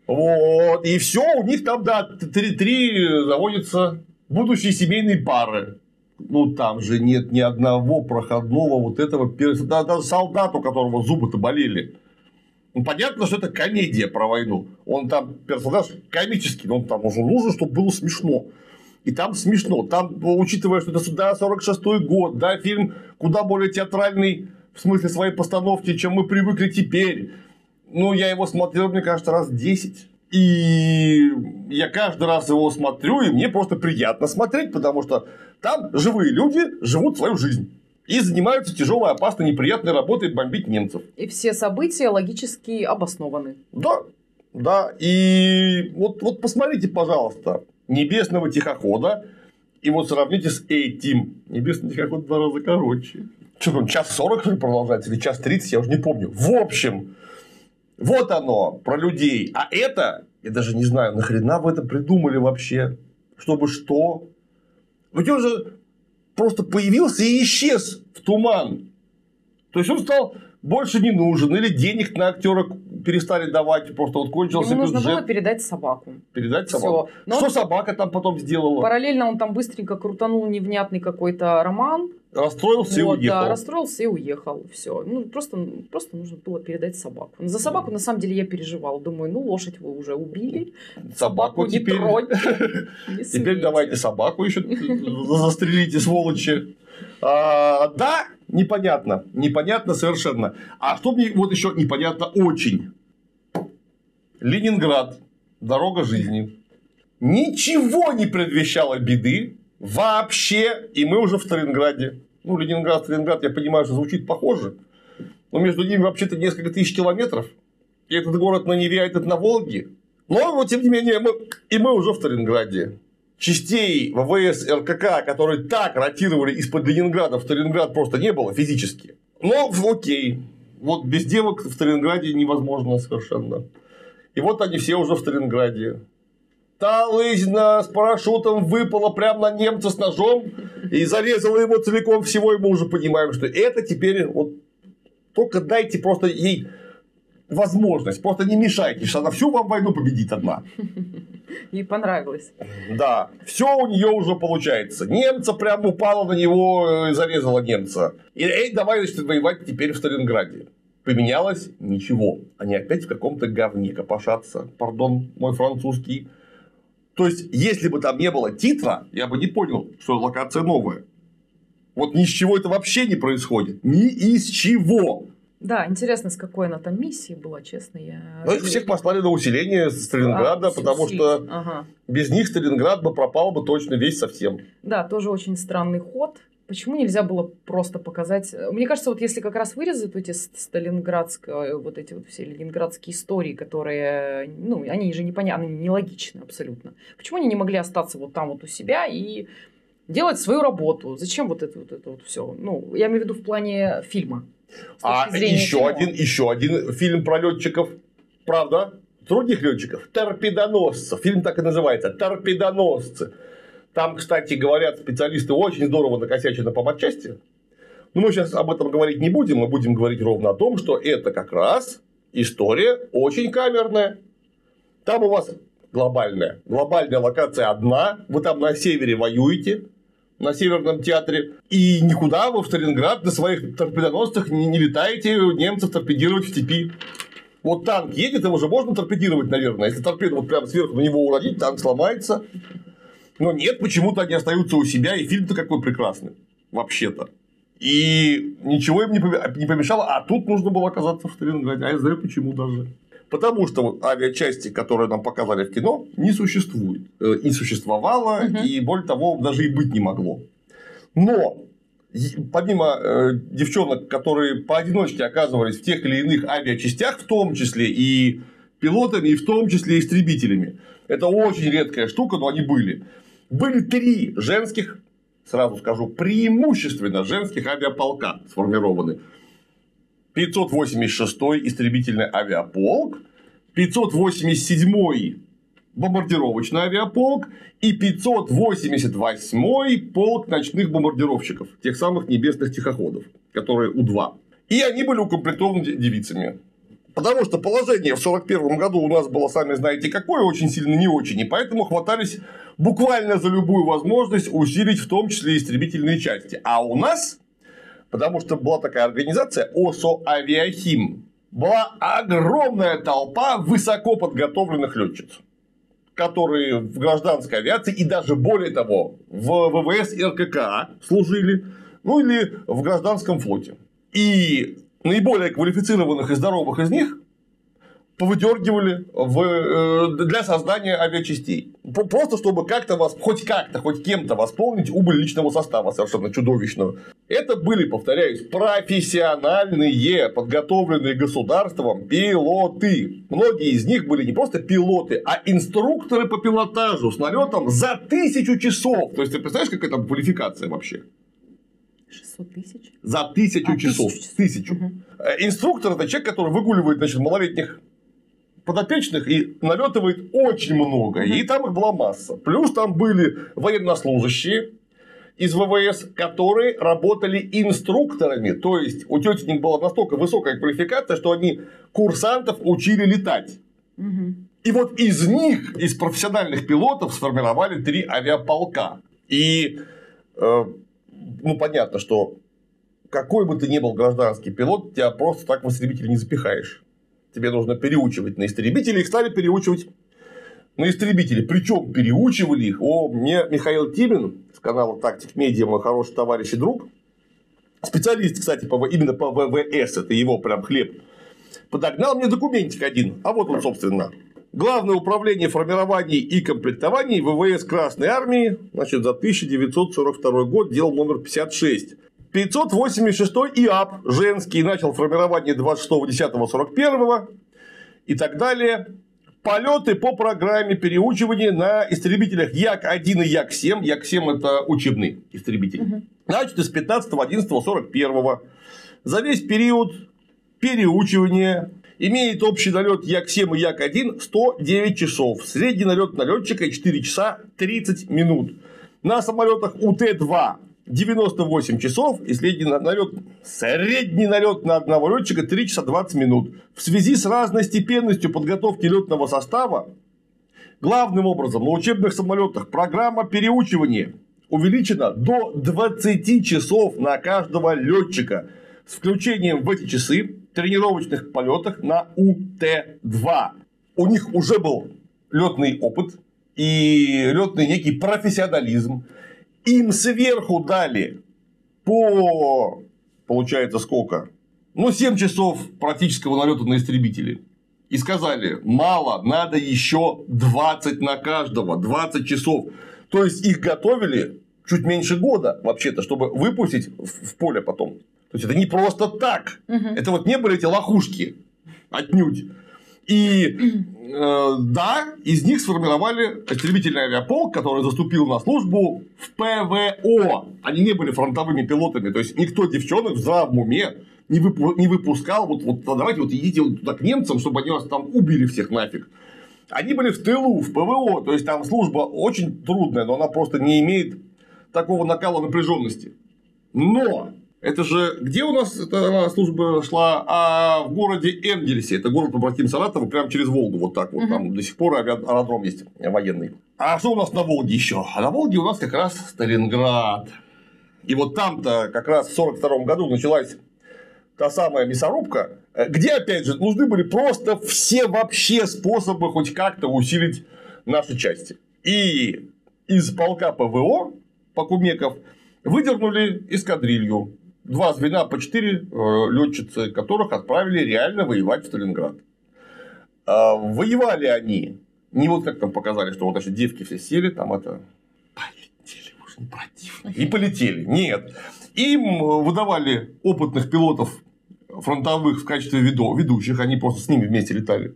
Вот. И все, у них там, да, три-три заводятся будущие семейные пары. Ну, там же нет ни одного проходного вот этого даже солдата, у которого зубы-то болели. Ну, понятно, что это комедия про войну. Он там персонаж комический, но он там уже нужен, чтобы было смешно. И там смешно. Там, учитывая, что это да, 46-й год, да, фильм куда более театральный в смысле своей постановки, чем мы привыкли теперь. Ну, я его смотрел, мне кажется, раз 10. И я каждый раз его смотрю, и мне просто приятно смотреть, потому что там живые люди живут свою жизнь. И занимаются тяжелой, опасной, неприятной работой бомбить немцев. И все события логически обоснованы. Да, да. И вот, вот посмотрите, пожалуйста, Небесного тихохода, и вот сравните с этим. Небесный тихоход в два раза короче. Что там, час сорок что ли, продолжается, или час тридцать, я уже не помню. В общем, вот оно, про людей. А это, я даже не знаю, нахрена вы это придумали вообще? Чтобы что? Ведь он же просто появился и исчез в туман. То есть он стал больше не нужен, или денег на актера перестали давать, просто вот кончился Ему нужно бюджет. было передать собаку. Передать собаку. Все. Но Что он собака там потом сделала? параллельно он там быстренько крутанул невнятный какой-то роман. Расстроился Вот, и уехал. да, расстроился и уехал. Все. Ну, просто, просто нужно было передать собаку. За собаку, на самом деле, я переживал. Думаю, ну, лошадь вы уже убили. Собаку не теперь. троньте. Не Теперь смейте. давайте собаку еще застрелите, сволочи. А, да, непонятно. Непонятно совершенно. А что мне вот еще непонятно очень. Ленинград. Дорога жизни. Ничего не предвещало беды. Вообще. И мы уже в Сталинграде. Ну, Ленинград, Сталинград, я понимаю, что звучит похоже. Но между ними вообще-то несколько тысяч километров. И этот город на Неве, а этот на Волге. Но, вот, тем не менее, мы... и мы уже в Сталинграде. Частей ВВС РКК, которые так ротировали из-под Ленинграда в Сталинград, просто не было физически. Но окей. Вот без девок в Сталинграде невозможно совершенно. И вот они все уже в Сталинграде. Та лызина с парашютом выпала прямо на немца с ножом и зарезала его целиком всего, и мы уже понимаем, что это теперь вот только дайте просто ей возможность, просто не мешайте, что она всю вам войну победит одна. Ей понравилось. Да, все у нее уже получается. Немца прям упала на него и зарезала немца. И эй, давай, значит, воевать теперь в Сталинграде. Поменялось? Ничего. Они опять в каком-то говне копошатся. Пардон, мой французский. То есть, если бы там не было титра, я бы не понял, что локация новая. Вот ни с чего это вообще не происходит. Ни из чего. Да, интересно, с какой она там миссией была, честно. Я... Ну, их всех послали на усиление Сталинграда, А, потому усилить. что Ага. без них Сталинград бы пропал бы точно весь совсем. Да, тоже очень странный ход. Почему нельзя было просто показать? Мне кажется, вот если как раз вырезать эти сталинградские, вот эти вот все ленинградские истории, которые, ну, они же непонятны, нелогичны абсолютно. Почему они не могли остаться вот там вот у себя и делать свою работу? Зачем вот это вот, это вот все? Ну, я имею в виду в плане фильма. А еще фильма. один, еще один фильм про летчиков, правда? Других летчиков, торпедоносцев. Фильм так и называется Торпедоносцы. Там, кстати, говорят специалисты очень здорово накосячено по матчасти. Но мы сейчас об этом говорить не будем, мы будем говорить ровно о том, что это как раз история очень камерная. Там у вас глобальная. Глобальная локация одна. Вы там на севере воюете, на Северном театре. И никуда вы в Сталинград на своих торпедоносцах не, не летаете немцев торпедировать в степи. Вот танк едет, его же можно торпедировать, наверное. Если торпеду вот прямо сверху на него уродить, танк сломается. Но нет, почему-то они остаются у себя, и фильм-то какой прекрасный, вообще-то. И ничего им не помешало, а тут нужно было оказаться в Сталинграде. А я знаю, почему даже. Потому что вот авиачасти, которые нам показали в кино, не существует. Э, не существовало, угу. и более того, даже и быть не могло. Но помимо э, девчонок, которые поодиночке оказывались в тех или иных авиачастях, в том числе и пилотами, и в том числе и истребителями, это очень редкая штука, но они были. Были три женских, сразу скажу, преимущественно женских авиаполка сформированы. 586-й истребительный авиаполк, 587-й бомбардировочный авиаполк и 588-й полк ночных бомбардировщиков, тех самых небесных тихоходов, которые У-2. И они были укомплектованы девицами. Потому что положение в 1941 году у нас было, сами знаете, какое, очень сильно не очень. И поэтому хватались буквально за любую возможность усилить в том числе истребительные части. А у нас, потому что была такая организация ОСО Авиахим, была огромная толпа высоко подготовленных летчиц которые в гражданской авиации и даже более того в ВВС и РКК служили, ну или в гражданском флоте. И наиболее квалифицированных и здоровых из них повыдергивали в, э, для создания авиачастей. Просто чтобы как-то вас, хоть как-то, хоть кем-то восполнить убыль личного состава совершенно чудовищную. Это были, повторяюсь, профессиональные, подготовленные государством пилоты. Многие из них были не просто пилоты, а инструкторы по пилотажу с налетом за тысячу часов. То есть, ты представляешь, какая там квалификация вообще? 600 тысяч? За тысячу а, часов. Тысячу. тысячу. Угу. Инструктор это человек, который выгуливает значит, малолетних подопечных и налетывает очень много. И там их была масса. Плюс там были военнослужащие из ВВС, которые работали инструкторами. То есть у тетенек была настолько высокая квалификация, что они курсантов учили летать. И вот из них, из профессиональных пилотов, сформировали три авиаполка. И э, ну, понятно, что какой бы ты ни был гражданский пилот, тебя просто так в истребитель не запихаешь. Тебе нужно переучивать на истребители. Их стали переучивать на истребители. Причем переучивали их. О, мне Михаил Тимин с канала Тактик Медиа, мой хороший товарищ и друг, специалист, кстати, по, именно по ВВС, это его прям хлеб, подогнал мне документик один. А вот он, собственно, Главное управление формирований и комплектований ВВС Красной Армии значит, за 1942 год, дел номер 56. 586 ИАП женский начал формирование 26.10.41 и так далее. Полеты по программе переучивания на истребителях Як-1 и Як-7. Як-7 это учебный истребитель. Угу. Значит, из 15.11.41. За весь период переучивания имеет общий налет Як-7 и Як-1 109 часов. Средний налет на летчика 4 часа 30 минут. На самолетах УТ-2 98 часов и средний налет, средний налет на одного летчика 3 часа 20 минут. В связи с разной степенностью подготовки летного состава, главным образом на учебных самолетах программа переучивания увеличена до 20 часов на каждого летчика с включением в эти часы тренировочных полетах на УТ-2. У них уже был летный опыт и летный некий профессионализм им сверху дали по, получается, сколько? Ну, 7 часов практического налета на истребители. И сказали, мало, надо еще 20 на каждого, 20 часов. То есть их готовили чуть меньше года, вообще-то, чтобы выпустить в поле потом. То есть, это не просто так. Угу. Это вот не были эти лохушки. Отнюдь. И э, да, из них сформировали истребительный авиаполк, который заступил на службу в ПВО. Они не были фронтовыми пилотами. То есть, никто девчонок в здравом уме не, выпу- не выпускал. Вот, вот давайте вот идите вот туда к немцам, чтобы они вас там убили всех нафиг. Они были в тылу, в ПВО. То есть, там служба очень трудная, но она просто не имеет такого накала напряженности. Но это же где у нас эта служба шла? А в городе Энгельсе. Это город побратим Саратова, прямо через Волгу. Вот так вот. Угу. Там до сих пор аэродром есть военный. А что у нас на Волге еще? А на Волге у нас как раз Сталинград. И вот там-то как раз в 1942 году началась та самая мясорубка, где, опять же, нужны были просто все вообще способы хоть как-то усилить наши части. И из полка ПВО Покумеков выдернули эскадрилью два звена по четыре э, летчицы, которых отправили реально воевать в Сталинград. А, воевали они не вот как там показали, что вот эти девки все сели, там это полетели, уже противно. И полетели. Нет. Им выдавали опытных пилотов фронтовых в качестве ведущих, они просто с ними вместе летали.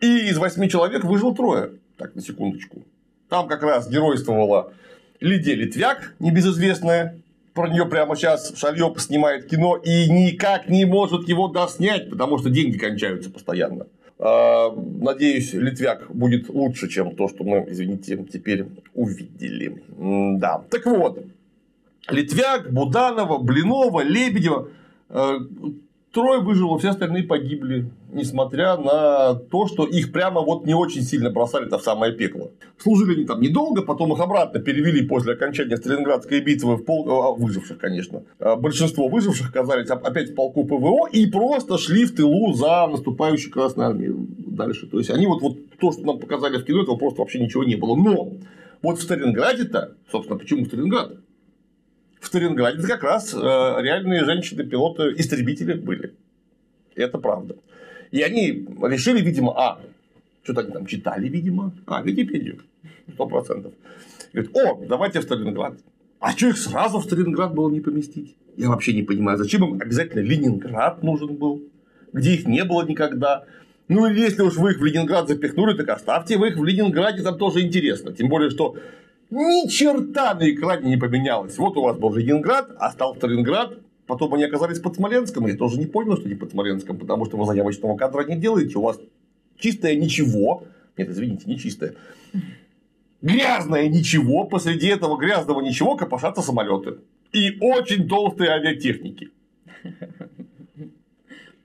И из восьми человек выжило трое. Так, на секундочку. Там как раз геройствовала Лидия Литвяк, небезызвестная, про нее прямо сейчас Шальёп снимает кино и никак не может его доснять, потому что деньги кончаются постоянно. А, надеюсь, Литвяк будет лучше, чем то, что мы, извините, теперь увидели. Да. Так вот, Литвяк, Буданова, Блинова, Лебедева э, Трое выжило, все остальные погибли, несмотря на то, что их прямо вот не очень сильно бросали-то в самое пекло. Служили они там недолго, потом их обратно перевели после окончания Сталинградской битвы в пол... А, выживших, конечно. А, большинство выживших оказались опять в полку ПВО и просто шли в тылу за наступающей Красной Армией дальше. То есть, они вот, вот то, что нам показали в кино, этого просто вообще ничего не было. Но вот в Сталинграде-то, собственно, почему Сталинград? В Сталинграде как раз э, реальные женщины-пилоты истребители были. Это правда. И они решили, видимо, а, что-то они там читали, видимо, а, Википедию, сто процентов. Говорят, о, давайте в Сталинград. А что их сразу в Сталинград было не поместить? Я вообще не понимаю, зачем им обязательно Ленинград нужен был, где их не было никогда. Ну, или если уж вы их в Ленинград запихнули, так оставьте вы их в Ленинграде, там тоже интересно. Тем более, что ни черта на экране не поменялось. Вот у вас был Ленинград, а стал Сталинград, потом они оказались под Смоленском, я тоже не понял, что они под Смоленском, потому что вы заявочного кадра не делаете, у вас чистое ничего, нет, извините, не чистое, грязное ничего, посреди этого грязного ничего копошатся самолеты. И очень толстые авиатехники.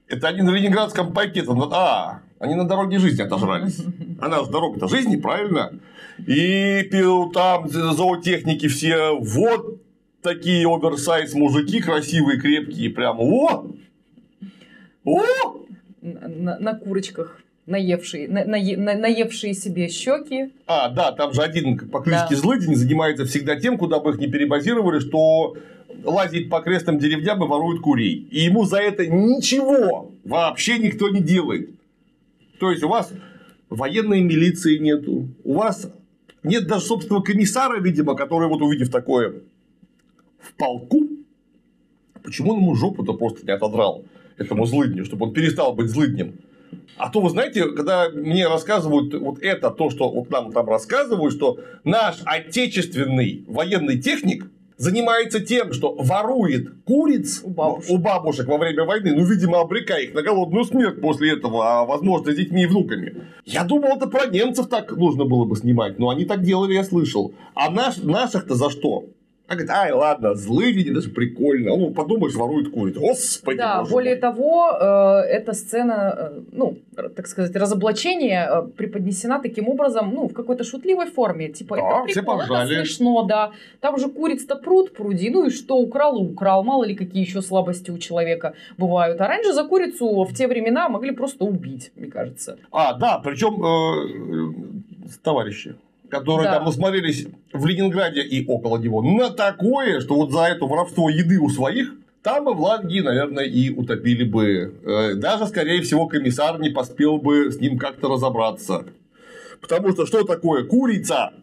Это они на Ленинградском пакете. А, они на дороге жизни отожрались. Она же дорога-то жизни, правильно? И там зоотехники все вот такие оверсайз мужики красивые, крепкие, прям о! О! На, на курочках наевшие, на, на, на, наевшие себе щеки. А, да, там же один по кличке да. Злыдень занимается всегда тем, куда бы их не перебазировали, что лазит по крестным деревням и ворует курей. И ему за это ничего вообще никто не делает. То есть у вас военной милиции нету, у вас нет даже собственного комиссара, видимо, который вот увидев такое в полку, почему он ему жопу-то просто не отодрал этому злыдню, чтобы он перестал быть злыднем. А то, вы знаете, когда мне рассказывают вот это, то, что вот нам там рассказывают, что наш отечественный военный техник занимается тем, что ворует куриц у бабушек. у бабушек во время войны, ну, видимо, обрекая их на голодную смерть после этого, а возможно, с детьми и внуками. Я думал, это про немцев так нужно было бы снимать, но они так делали, я слышал. А наш, наших-то за что? А говорит, ай, ладно, злые люди, даже прикольно. Ну, подумаешь, воруют курицу. Господи, Да, более мой. того, э, эта сцена, э, ну, так сказать, разоблачение э, преподнесена таким образом, ну, в какой-то шутливой форме. Типа, да, это прикольно, это смешно, да. Там же куриц-то пруд пруди, ну и что, украл и украл. Мало ли, какие еще слабости у человека бывают. А раньше за курицу в те времена могли просто убить, мне кажется. А, да, причем э, товарищи которые да. там насмотрелись в Ленинграде и около него на такое, что вот за это воровство еды у своих там бы в Латвии, наверное, и утопили бы. Э, даже, скорее всего, комиссар не поспел бы с ним как-то разобраться. Потому что что такое курица?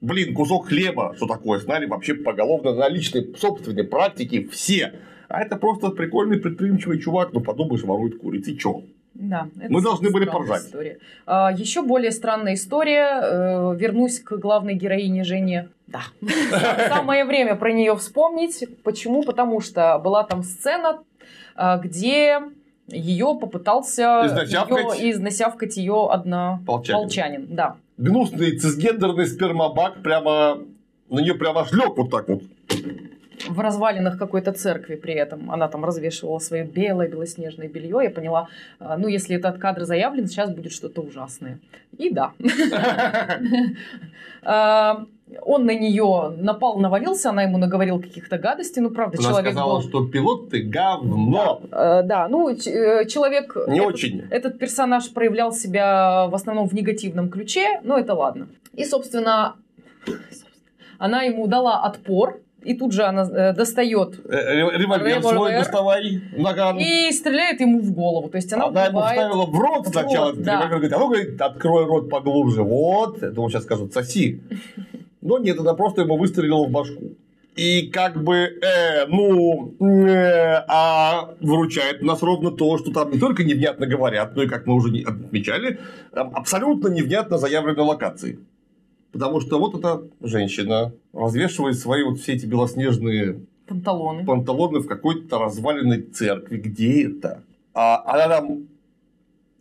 блин, кусок хлеба, что такое, знали вообще поголовно на личной собственной практике все. А это просто прикольный предприимчивый чувак, ну подумаешь, ворует курицы, чё? Да, это Мы должны были поржать. История. А, еще более странная история. э, Вернусь к главной героине Жене. Да. Самое время про нее вспомнить. Почему? Потому что была там сцена, а, где ее попытался Изнасявкать? её- изнасявкать ее одна Полчанин. полчанин. Да. Гнусный цисгендерный спермобак прямо на нее прямо лег вот так вот. В развалинах какой-то церкви при этом. Она там развешивала свое белое белоснежное белье. Я поняла, а, ну, если этот кадр заявлен, сейчас будет что-то ужасное. И да. А, Он на нее напал, навалился, она ему наговорила каких-то гадостей. Ну, правда, Она человек сказала, был... что пилот ты говно. Э, Да, ну, ч- э, человек... Не этот- очень. Этот персонаж проявлял себя в основном в негативном ключе, но это ладно. И, собственно, она ему дала отпор, и тут же она э, достает Э, ре- Револьвер свой доставай, наган. и стреляет ему в голову. То есть она, Она ему вставила в рот сначала. этот да. револьвер, говорит, а ну, говорит, открой рот поглубже. Вот. Это он сейчас скажут, соси. Но нет, она просто ему выстрелила в башку. И как бы, э, ну, э, а выручает нас ровно то, что там не только невнятно говорят, но и, как мы уже отмечали, абсолютно невнятно заявлены локации. Потому что вот эта женщина развешивает свои вот все эти белоснежные панталоны. панталоны в какой-то разваленной церкви. Где это? А она там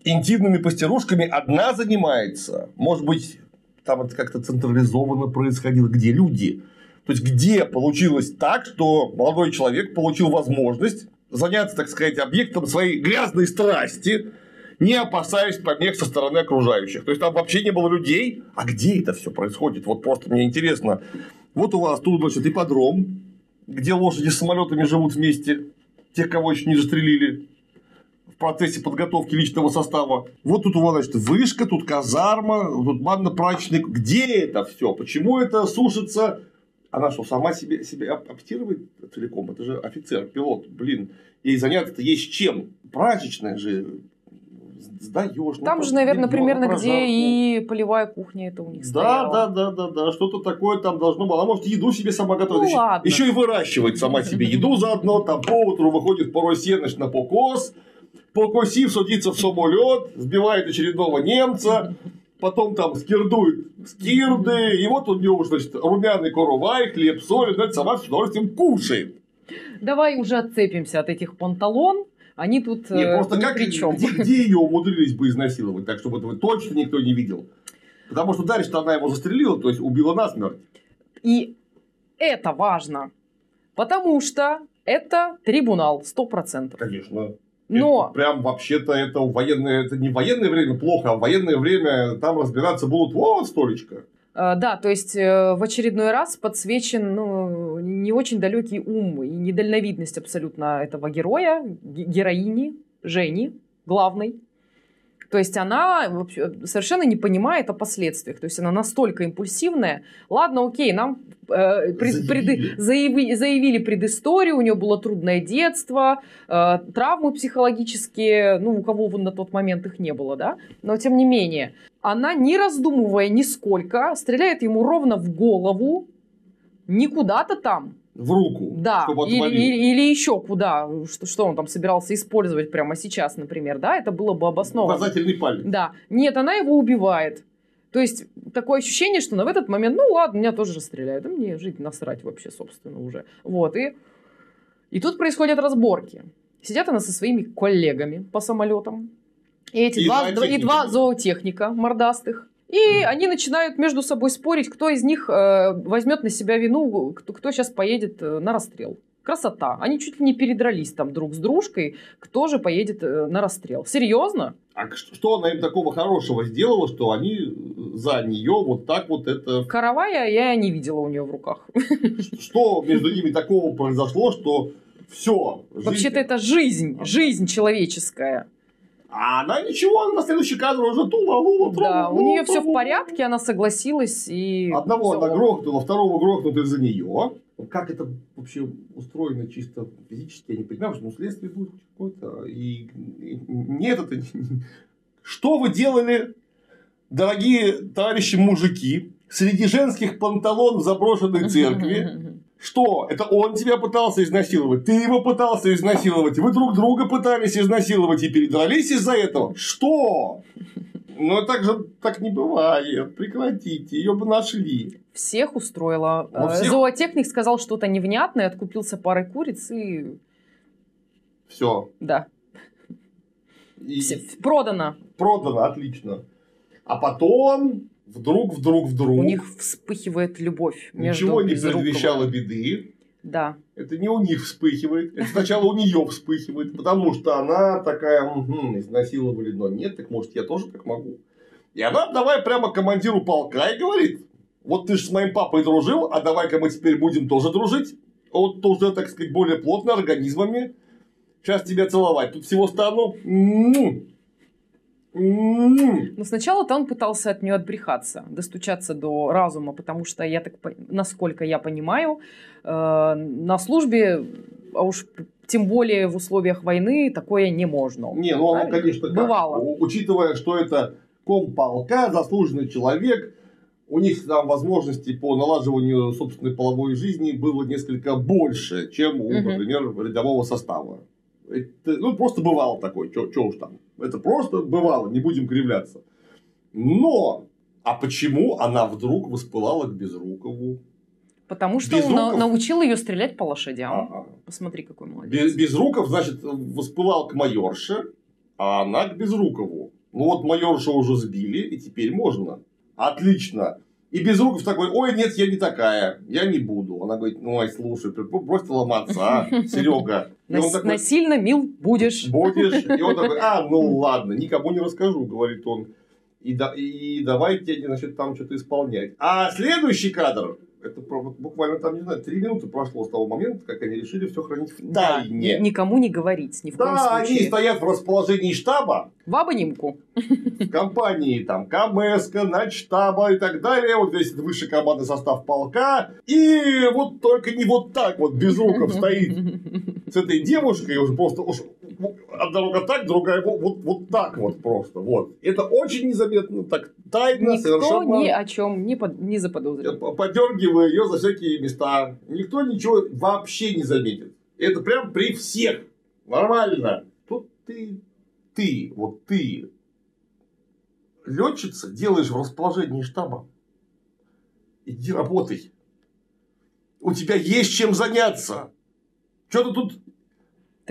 интимными постирушками одна занимается. Может быть, там это как-то централизованно происходило. Где люди? То есть, где получилось так, что молодой человек получил возможность заняться, так сказать, объектом своей грязной страсти, не опасаясь помех со стороны окружающих. То есть, там вообще не было людей. А где это все происходит? Вот просто мне интересно. Вот у вас тут, значит, ипподром, где лошади с самолетами живут вместе, тех, кого еще не застрелили в процессе подготовки личного состава. Вот тут у вас, значит, вышка, тут казарма, тут банно-прачечный. Где это все? Почему это сушится? Она что, сама себе, себе ап- аптирует целиком? Это же офицер, пилот, блин. Ей заняться-то есть чем? Прачечная же сдаешь. ну, Там же, наверное, примерно где и полевая кухня это у них да, стояла. да, да, да, да, что-то такое там должно быть. Она может еду себе сама готовить. Ну, еще, ладно. еще и выращивает сама себе еду заодно. Там по утру выходит порой сеночь на покос. Покосив, садится в самолет, сбивает очередного немца. Потом там скирдует скирды. И вот у уже, значит, румяный коровай, хлеб, соль. Значит, сама с удовольствием кушает. Давай уже отцепимся от этих панталон. Они тут Не, э, просто ни как, при чем. где, где ее умудрились бы изнасиловать, так чтобы этого точно никто не видел. Потому что дальше она его застрелила, то есть убила насмерть. И это важно, потому что это трибунал, сто процентов. Конечно. Но Это прям вообще-то это военное, это не военное время плохо, а в военное время там разбираться будут вот столечко. Э, Да, то есть э, в очередной раз подсвечен ну, не очень далекий ум и недальновидность абсолютно этого героя, ге- героини, Жени, главной. То есть она совершенно не понимает о последствиях. То есть она настолько импульсивная. Ладно, окей, нам э, пред- Заявили. преды- заяви- заявили предысторию, у нее было трудное детство, э, травмы психологические, ну, у кого на тот момент их не было, да? Но тем не менее, она, не раздумывая нисколько, стреляет ему ровно в голову, не куда-то там, В руку. да, Чтобы или, или- или еще куда, что, что он там собирался использовать прямо сейчас, например, да, это было бы обосновано. Указательный палец. Да, нет, она его убивает. То есть такое ощущение, что на в этот момент, ну ладно, меня тоже расстреляют, а мне жить насрать вообще, собственно, уже. Вот, и, и тут происходят разборки. Сидят она со своими коллегами по самолетам. И эти И два, зоотехники. и два зоотехника мордастых. И они начинают между собой спорить, кто из них э, возьмет на себя вину, кто, кто сейчас поедет э, на расстрел. Красота. Они чуть ли не передрались там друг с дружкой, кто же поедет э, на расстрел. Серьезно? А что она им такого хорошего сделала, что они за нее вот так вот это... Каравая я не видела у нее в руках. Что между ними такого произошло, что все. Вообще-то это жизнь, жизнь человеческая. А она ничего, она на следующий кадр уже тула-лула. Да, у нее все в порядке, она согласилась и... Одного всё. она грохнула, второго грохнут из-за нее. Как это вообще устроено чисто физически, я не понимаю, что ну, следствие будет какое-то. И, и нет, это... Что вы делали дорогие товарищи мужики, среди женских панталон в заброшенной церкви, что? Это он тебя пытался изнасиловать, ты его пытался изнасиловать, вы друг друга пытались изнасиловать и передрались из-за этого. Что? Но так же так не бывает. Прекратите, ее бы нашли. Всех устроило. Ну, Э, всех- Зоотехник сказал что-то невнятное, откупился парой куриц и... Все. Да, И все, продано. продано, отлично. А потом вдруг, вдруг, вдруг У них вспыхивает любовь ничего не предвещало беды. Да. Это не у них вспыхивает, это сначала у нее вспыхивает, потому что она такая, «Мгм, изнасиловали, но нет, так может я тоже так могу. И она давай прямо командиру полка и говорит, вот ты же с моим папой дружил, а давай-ка мы теперь будем тоже дружить, вот уже, так сказать, более плотно организмами. Сейчас тебя целовать, тут всего стану. Но сначала-то он пытался от нее отбрехаться, достучаться до разума, потому что, я так, насколько я понимаю, э, на службе, а уж тем более в условиях войны, такое не можно. Не, ну оно, конечно. Бывало. Учитывая, что это комполка, заслуженный человек, у них там возможностей по налаживанию собственной половой жизни было несколько больше, чем у, например, рядового состава. Это, ну, просто бывало такое, что уж там. Это просто бывало, не будем кривляться. Но, а почему она вдруг воспылала к Безрукову? Потому что он на- Безруков? научил ее стрелять по лошадям. Ага. Посмотри, какой молодец. Без, Безруков, значит, воспылал к майорше, а она к Безрукову. Ну вот майоршу уже сбили, и теперь можно. Отлично. И Безруков такой, ой, нет, я не такая, я не буду. Она говорит, ну, ай, слушай, брось ты ломаться, а, Серега. И Нас- такой, Насильно мил будешь. будешь. И он такой, а, ну ладно, никому не расскажу, говорит он. И, да, и давайте, значит, там что-то исполнять. А следующий кадр, это буквально там, не знаю, три минуты прошло с того момента, как они решили все хранить в Да, тайне. ни- никому не говорить, ни в коем Да, они случае. стоят в расположении штаба, В абонимку. в компании там КМС, начштаба и так далее, вот весь этот высший командный состав полка, и вот только не вот так вот Безруков стоит с этой девушкой, уже просто уж одна рука так, другая вот, вот, вот так вот просто, вот. Это очень незаметно, так тайно, Никто совершенно ни о чем не, под- не заподозрил. подергивая ее за всякие места. Никто ничего вообще не заметит. Это прям при всех. Нормально. Тут ты, ты, вот ты, летчица, делаешь в расположении штаба. Иди работай. У тебя есть чем заняться. Что ты тут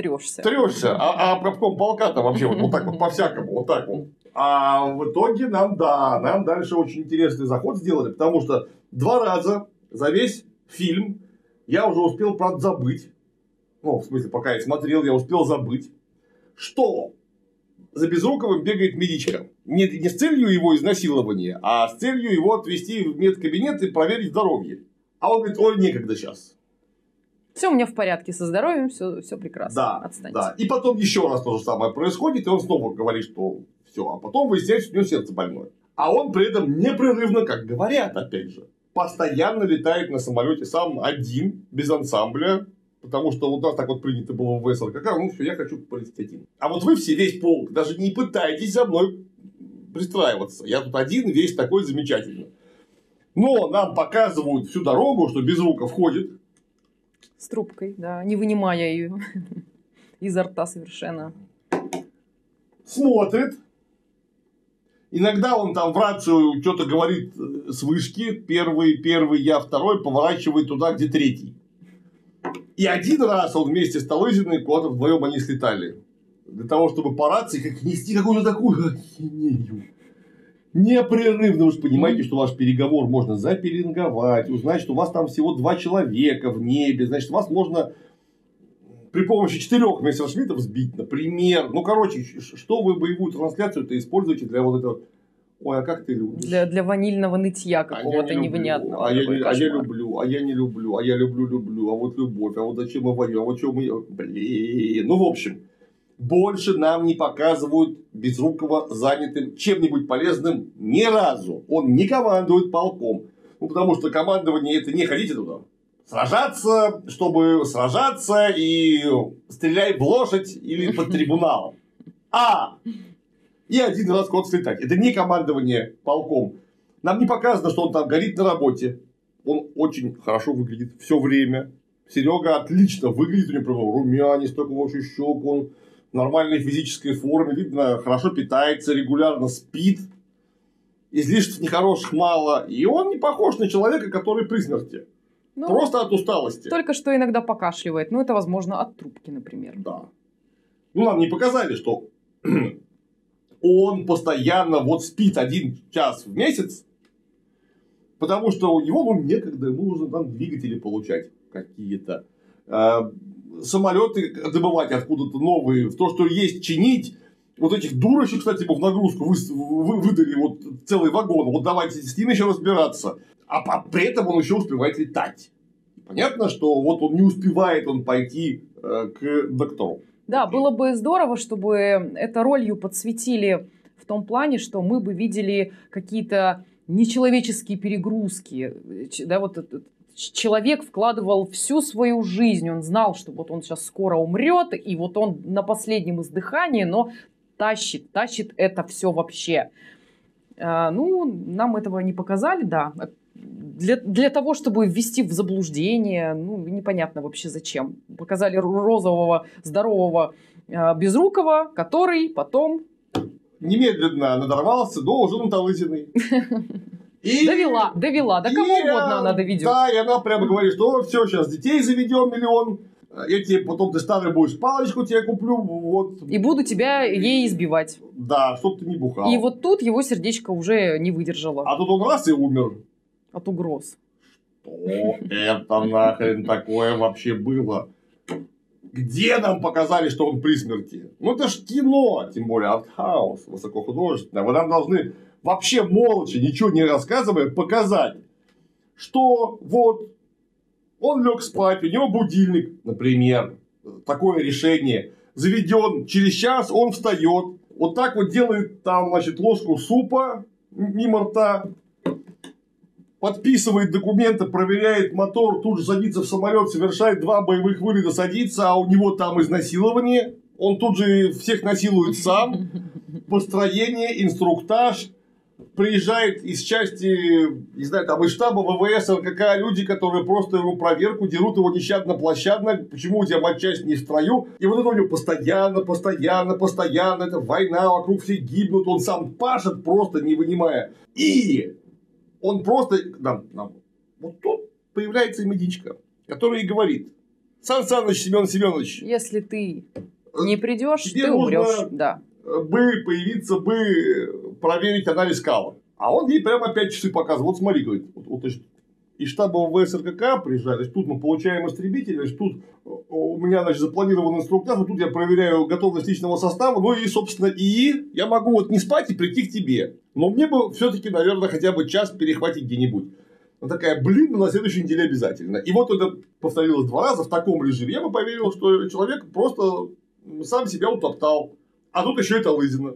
Трешься. трешься? А, а правком полка-то вообще вот, вот так вот по-всякому, вот так вот. А в итоге нам, да, нам дальше очень интересный заход сделали, потому что два раза за весь фильм я уже успел, правда, забыть. Ну, в смысле, пока я смотрел, я успел забыть, что за Безруковым бегает медичка. Не, не с целью его изнасилования, а с целью его отвезти в медкабинет и проверить здоровье. А он говорит, ой, некогда сейчас. Все у меня в порядке со здоровьем, все, все прекрасно. Да, Отстаньте. да. И потом еще раз то же самое происходит, и он снова говорит, что все. А потом выясняется, что у него сердце больное. А он при этом непрерывно, как говорят, опять же, постоянно летает на самолете сам один, без ансамбля, потому что у нас так вот принято было в СРК, ну все, я хочу полететь один. А вот вы все, весь полк, даже не пытаетесь за мной пристраиваться. Я тут один, весь такой замечательный. Но нам показывают всю дорогу, что Безруков входит, С трубкой, да, не вынимая ее изо рта совершенно. смотрит. Иногда он там в рацию что-то говорит э, с вышки. Первый, первый, я второй, поворачивает туда, где третий. И один раз он вместе с Талызиной куда-то вдвоем они слетали. Для того, чтобы по рации как нести какую-то такую ахинею. Непрерывно. Вы же понимаете, что ваш переговор можно запеленговать, узнать, что у вас там всего два человека в небе. Значит, вас можно при помощи четырех мессершмиттов сбить, например. Ну, короче, что вы боевую трансляцию-то используете для вот этого... Ой, а как ты любишь? Для, для ванильного нытья А какого-то люблю, невнятного. А я, не, а я люблю, а я не люблю, а я люблю, люблю, а вот любовь, а вот зачем мы воюем, а вот что мы... Блин, ну, в общем, больше нам не показывают Безрукова занятым чем-нибудь полезным ни разу. Он не командует полком. Ну, потому что командование это не ходите туда. Сражаться, чтобы сражаться и стреляй в лошадь или под трибунал. А и один раз куда-то слетать. Это не командование полком. Нам не показано, что он там горит на работе. Он очень хорошо выглядит все время. Серега отлично выглядит, у него прям румянец, такой вообще щек, он нормальной физической форме, видно, хорошо питается, регулярно спит, излишеств нехороших мало, и он не похож на человека, который при смерти. Ну, Просто от усталости. Только что иногда покашливает. Ну, это, возможно, от трубки, например. Да. Ну, нам не показали, что он постоянно вот спит один час в месяц, потому что у него ну, некогда, ему нужно там двигатели получать какие-то. А, самолеты добывать откуда-то новые, в то, что есть, чинить. Вот этих дурочек, кстати, в нагрузку вы, вы- выдали вот целый вагон. Вот давайте с ним еще разбираться. А по- при этом он еще успевает летать. Понятно, что вот он не успевает он пойти э, к доктору. Да, было бы здорово, чтобы это ролью подсветили в том плане, что мы бы видели какие-то нечеловеческие перегрузки. Да, вот человек вкладывал всю свою жизнь, он знал, что вот он сейчас скоро умрет, и вот он на последнем издыхании, но тащит, тащит это все вообще. А, Ну, нам этого не показали, да. Для, для того, чтобы ввести в заблуждение, ну, непонятно вообще зачем. Показали ро- розового, здорового э, безрукого, который потом Немедленно надорвался до уже наталызиной. И... довела, довела, да кого И, угодно она доведет. Да, и она прямо говорит, что все, сейчас детей заведем миллион, я тебе потом ты старый будешь, палочку тебе куплю, вот. И буду тебя ей избивать. Да, чтоб ты не бухал. И вот тут его сердечко уже не выдержало А тут он раз и умер. от угроз. Что это нахрен такое вообще было? Где нам показали, что он при смерти? Ну это ж кино, тем более артхаус, высокохудожественное. Вы нам должны вообще молча, ничего не рассказывая, показать, что вот он лег спать, у него будильник, например, такое решение, заведен, через час он встает, вот так вот делает там, значит, ложку супа мимо рта, подписывает документы, проверяет мотор, тут же садится в самолет, совершает два боевых вылета, садится, а у него там изнасилование. Он тут же всех насилует сам. Построение, инструктаж. Приезжает из части, не знаю, там из штаба ВВС, РКК, люди, которые просто ему проверку, дерут его нещадно-площадно, почему у тебя матчасть не в строю. И вот это у него постоянно, постоянно, постоянно, это война, вокруг все гибнут, он сам пашет, просто не вынимая. И он просто... Нам, нам- вот тут появляется медичка, которая и говорит, Сан Саныч, Семен Семенович, Если ты не придешь, ты умрешь. Да. бы появиться бы проверить анализ кала. А он ей прямо 5 часы показывает. Вот смотри, говорит, вот, вот, значит, из штаба ВВС РКК приезжает, значит, тут мы получаем истребитель, значит, тут у меня значит, запланирован инструктаж, вот тут я проверяю готовность личного состава, ну и, собственно, и я могу вот не спать и прийти к тебе. Но мне бы все-таки, наверное, хотя бы час перехватить где-нибудь. Она такая, блин, ну на следующей неделе обязательно. И вот это повторилось два раза в таком режиме. Я бы поверил, что человек просто сам себя утоптал. А тут еще это лызина.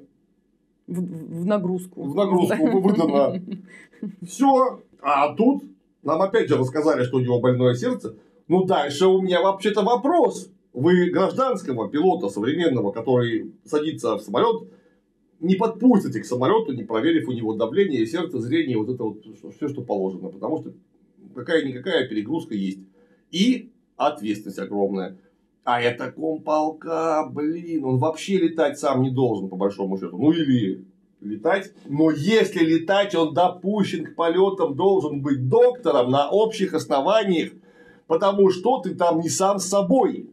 В, в нагрузку. В нагрузку выдано. Все. А тут нам опять же рассказали, что у него больное сердце. Ну, дальше у меня вообще-то вопрос. Вы гражданского пилота современного, который садится в самолет, не подпустите к самолету, не проверив у него давление, сердце, зрение, вот это вот все, что положено. Потому что какая-никакая перегрузка есть. И ответственность огромная. А это комполка, блин, он вообще летать сам не должен, по большому счету. Ну или летать. Но если летать, он допущен к полетам, должен быть доктором на общих основаниях, потому что ты там не сам с собой.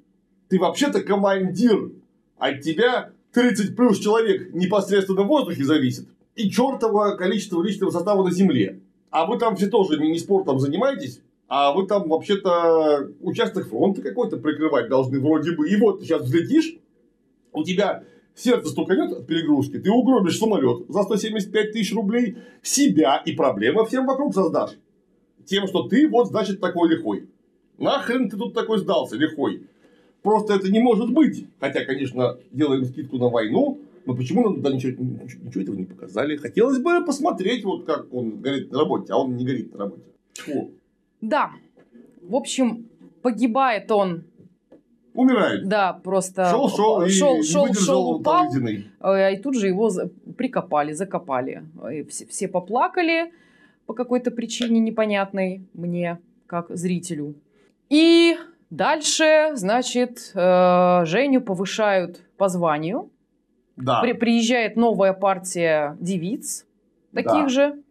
Ты вообще-то командир. От тебя 30 плюс человек непосредственно в воздухе зависит. И чертово количество личного состава на земле. А вы там все тоже не спортом занимаетесь, а вы там вообще-то участок фронта какой-то прикрывать должны вроде бы. И вот ты сейчас взлетишь, у тебя сердце стуканет от перегрузки, ты угробишь самолет за 175 тысяч рублей, себя и проблемы всем вокруг создашь. Тем, что ты вот, значит, такой лихой. Нахрен ты тут такой сдался, лихой? Просто это не может быть. Хотя, конечно, делаем скидку на войну, но почему нам туда ничего, ничего, ничего этого не показали? Хотелось бы посмотреть, вот как он горит на работе, а он не горит на работе. Фу. Да. В общем, погибает он Умирает. Да, просто Шел, шел, и шел, шел, шел, упал, полуденный. э, и тут же его прикопали, закопали. И все, все поплакали по какой-то причине непонятной мне, как зрителю. И дальше, значит, э, Женю повышают по званию. Да. При- приезжает новая партия девиц, таких Да. же.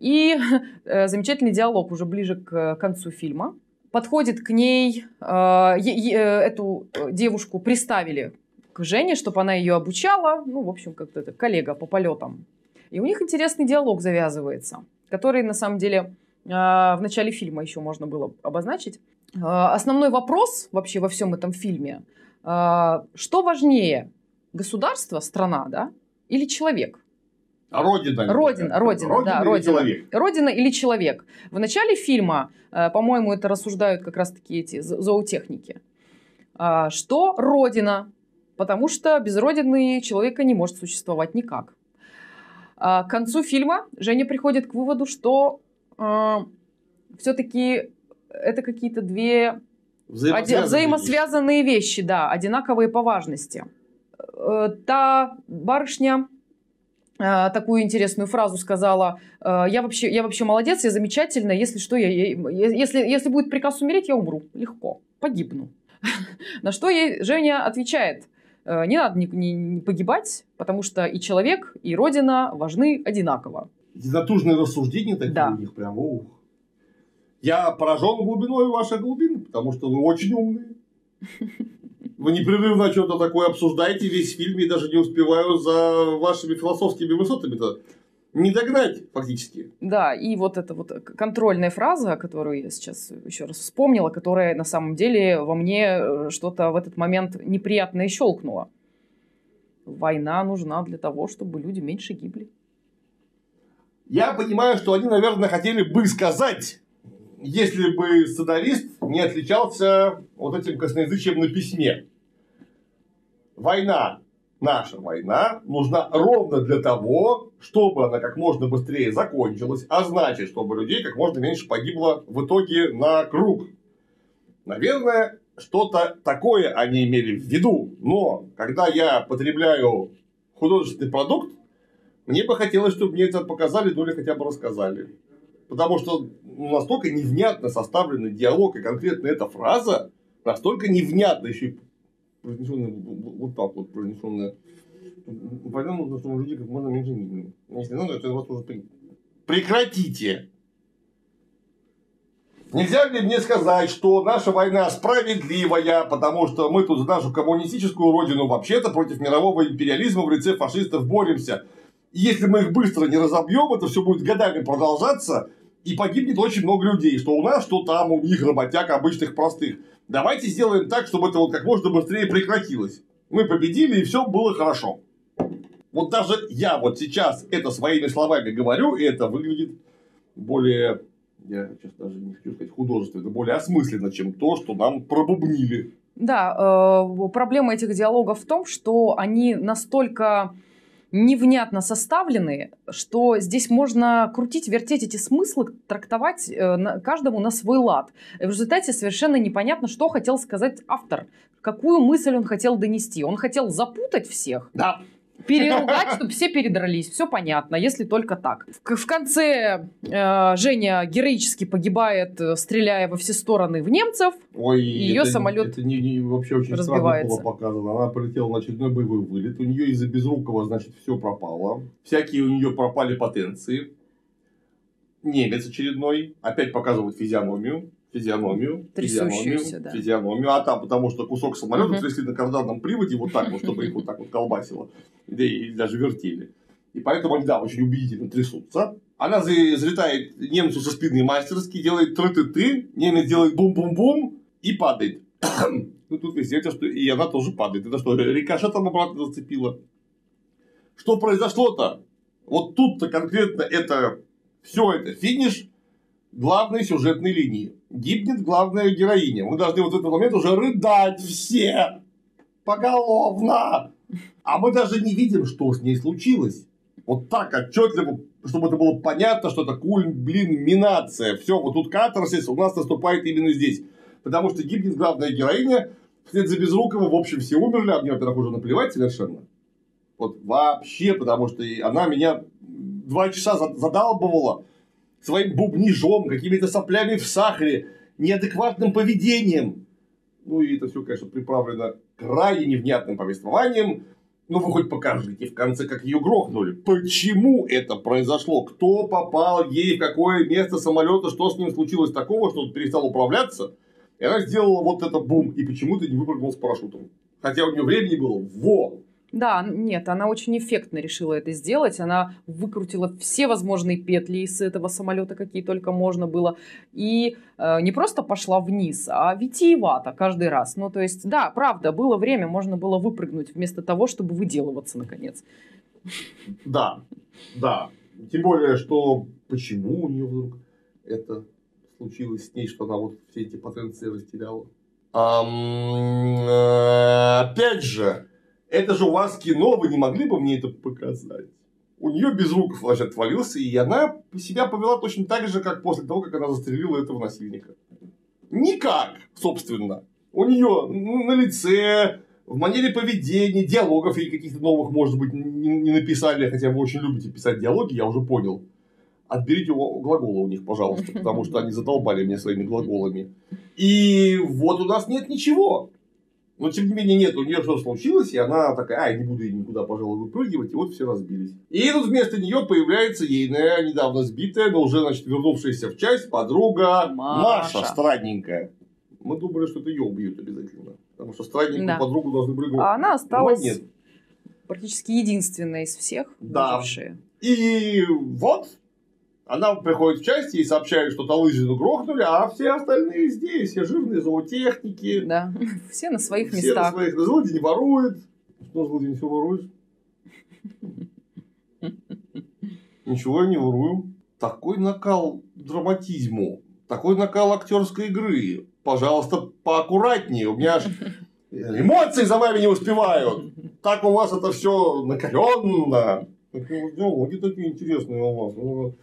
И э, замечательный диалог уже ближе к концу фильма. Подходит к ней, э, э, эту э, девушку приставили к Жене, чтобы она ее обучала. Ну, в общем, как-то это коллега по полетам. И у них интересный диалог завязывается, который, на самом деле, э, в начале фильма еще можно было обозначить. Э, Основной вопрос вообще во всем этом фильме, э, что важнее, государство, страна, да, или человек? Родина. Родина, родина, да, или родина. человек? Родина или человек? В начале фильма, э, по-моему, это рассуждают как раз-таки эти зо- зоотехники, а, что родина, потому что без родины человека не может существовать никак. А К концу фильма Женя приходит к выводу, что все-таки это какие-то две Оди- Взаимосвязанные взаимосвязанные вещи, да, одинаковые по важности. Э, Та барышня э, такую интересную фразу сказала: э, я вообще, я вообще молодец, я замечательная. Если что, я, я- если, если будет приказ умереть, я умру легко, погибну. На что ей Женя отвечает: «Э, не надо ни- не погибать, потому что и человек, и родина важны одинаково. Затужные рассуждения такие Да. у них прям. Ух. Я поражен глубиной вашей глубины, потому что вы очень умные. Вы непрерывно что-то такое обсуждаете весь фильм, и даже не успеваю за вашими философскими высотами-то не догнать, фактически. Да, и вот эта вот контрольная фраза, которую я сейчас еще раз вспомнила, которая на самом деле во мне э, что-то в этот момент неприятное щелкнуло. Война нужна для того, чтобы люди меньше гибли. Я понимаю, что они, наверное, хотели бы сказать, если бы сценарист не отличался вот этим косноязычием на письме. Война, наша война, нужна ровно для того, чтобы она как можно быстрее закончилась, а значит, чтобы людей как можно меньше погибло в итоге на круг. Наверное, что-то такое они имели в виду, но когда я потребляю художественный продукт, мне бы хотелось, чтобы мне это показали, ну или хотя бы рассказали. Потому что ну, настолько невнятно составленный диалог и конкретно эта фраза, настолько невнятно еще и произнесенная вот так вот, произнесенная. Понятно, нужно, чтобы люди как можно меньше гибли. Если надо, это вас уже прекратите. Нельзя ли мне сказать, что наша война справедливая, потому что мы тут за нашу коммунистическую родину вообще-то против мирового империализма в лице фашистов боремся. И если мы их быстро не разобьем, это все будет годами продолжаться, и погибнет очень много людей, что у нас, что там, у них, работяг обычных простых. Давайте сделаем так, чтобы это вот как можно быстрее прекратилось. Мы победили, и все было хорошо. Вот даже я вот сейчас это своими словами говорю, и это выглядит более, я сейчас даже не хочу сказать художественно, более осмысленно, чем то, что нам пробубнили. Да, э, проблема этих диалогов в том, что они настолько невнятно составлены, что здесь можно крутить, вертеть эти смыслы, трактовать э, каждому на свой лад. В результате совершенно непонятно, что хотел сказать автор, какую мысль он хотел донести. Он хотел запутать всех, Да, переругать, чтобы все передрались. Все понятно, если только так. В, в конце э, Женя героически погибает, э, стреляя во все стороны в немцев. Ой, Её это, самолет это не, не- вообще очень разбивается. было показано. Она полетела на очередной боевой вылет. У нее из-за безрукого, значит, все пропало. Всякие у нее пропали потенции. Немец очередной. Опять показывают физиономию. Физиономию, физиономию, да. физиономию. А там, потому что кусок самолета Мгм. трясли на карданном приводе вот так вот, чтобы их вот так вот колбасило. Да и даже вертели. И поэтому они, да, очень убедительно трясутся. Она за- залетает немцу со спины мастерски, делает тры-ты-ты, немец делает бум-бум-бум и падает. ну, тут везде, что и она тоже падает. Это что, рикошетом обратно зацепила? Что произошло-то? Вот тут-то конкретно это все это финиш главной сюжетной линии. Гибнет главная героиня. Мы должны вот в этот момент уже рыдать все поголовно. А мы даже не видим, что с ней случилось. Вот так отчетливо, чтобы это было понятно, что это куль, блин, минация. Все, вот тут катарсис у нас наступает именно здесь. Потому что гибнет главная героиня, вслед за Безруковым, в общем, все умерли, а мне, во-первых, уже наплевать совершенно. Вот вообще, потому что она меня два часа задалбывала своим бубнижом, какими-то соплями в сахаре, неадекватным поведением. Ну и это все, конечно, приправлено крайне невнятным повествованием. Ну, вы хоть покажите в конце, как ее грохнули. Почему это произошло? Кто попал ей в какое место самолета? Что с ним случилось такого, что он перестал управляться? И она сделала вот это бум. И почему-то не выпрыгнул с парашютом. Хотя у нее времени было во да, нет, она очень эффектно решила это сделать. Она выкрутила все возможные петли из этого самолета, какие только можно было. И э, не просто пошла вниз, а витиевато каждый раз. Ну, то есть, да, правда, было время, можно было выпрыгнуть вместо того, чтобы выделываться, наконец. Да, да. Тем более, что почему у нее вдруг это случилось с ней, что она вот все эти потенции растеряла. Э, опять же, это же у вас кино, вы не могли бы мне это показать? У нее без рук флеш отвалился, и она себя повела точно так же, как после того, как она застрелила этого насильника. Никак, собственно. У нее на лице, в манере поведения, диалогов и каких-то новых, может быть, не написали, хотя вы очень любите писать диалоги, я уже понял. Отберите глаголы у них, пожалуйста, потому что они задолбали меня своими глаголами. И вот у нас нет ничего. Но, тем не менее, нет, у нее что-то случилось, и она такая, ай, не буду никуда, пожалуй, выпрыгивать, и вот все разбились. И тут вместо нее появляется ейная, недавно сбитая, но уже, значит, вернувшаяся в часть подруга Маша, Маша странненькая. Мы думали, что это ее убьют обязательно. Потому что странненькую да. подругу должны были А она осталась нет. практически единственная из всех да. выжившая. И вот она приходит в части и сообщает, что Талызину грохнули, а все остальные здесь, все жирные зоотехники. Да, все на своих все местах. Все на своих. Злодей не ворует. Что злодей не все ворует? Ничего я не ворую. Такой накал драматизму, такой накал актерской игры. Пожалуйста, поаккуратнее. У меня аж эмоции за вами не успевают. Так у вас это все накаленно. Диалоги такие интересные у вас.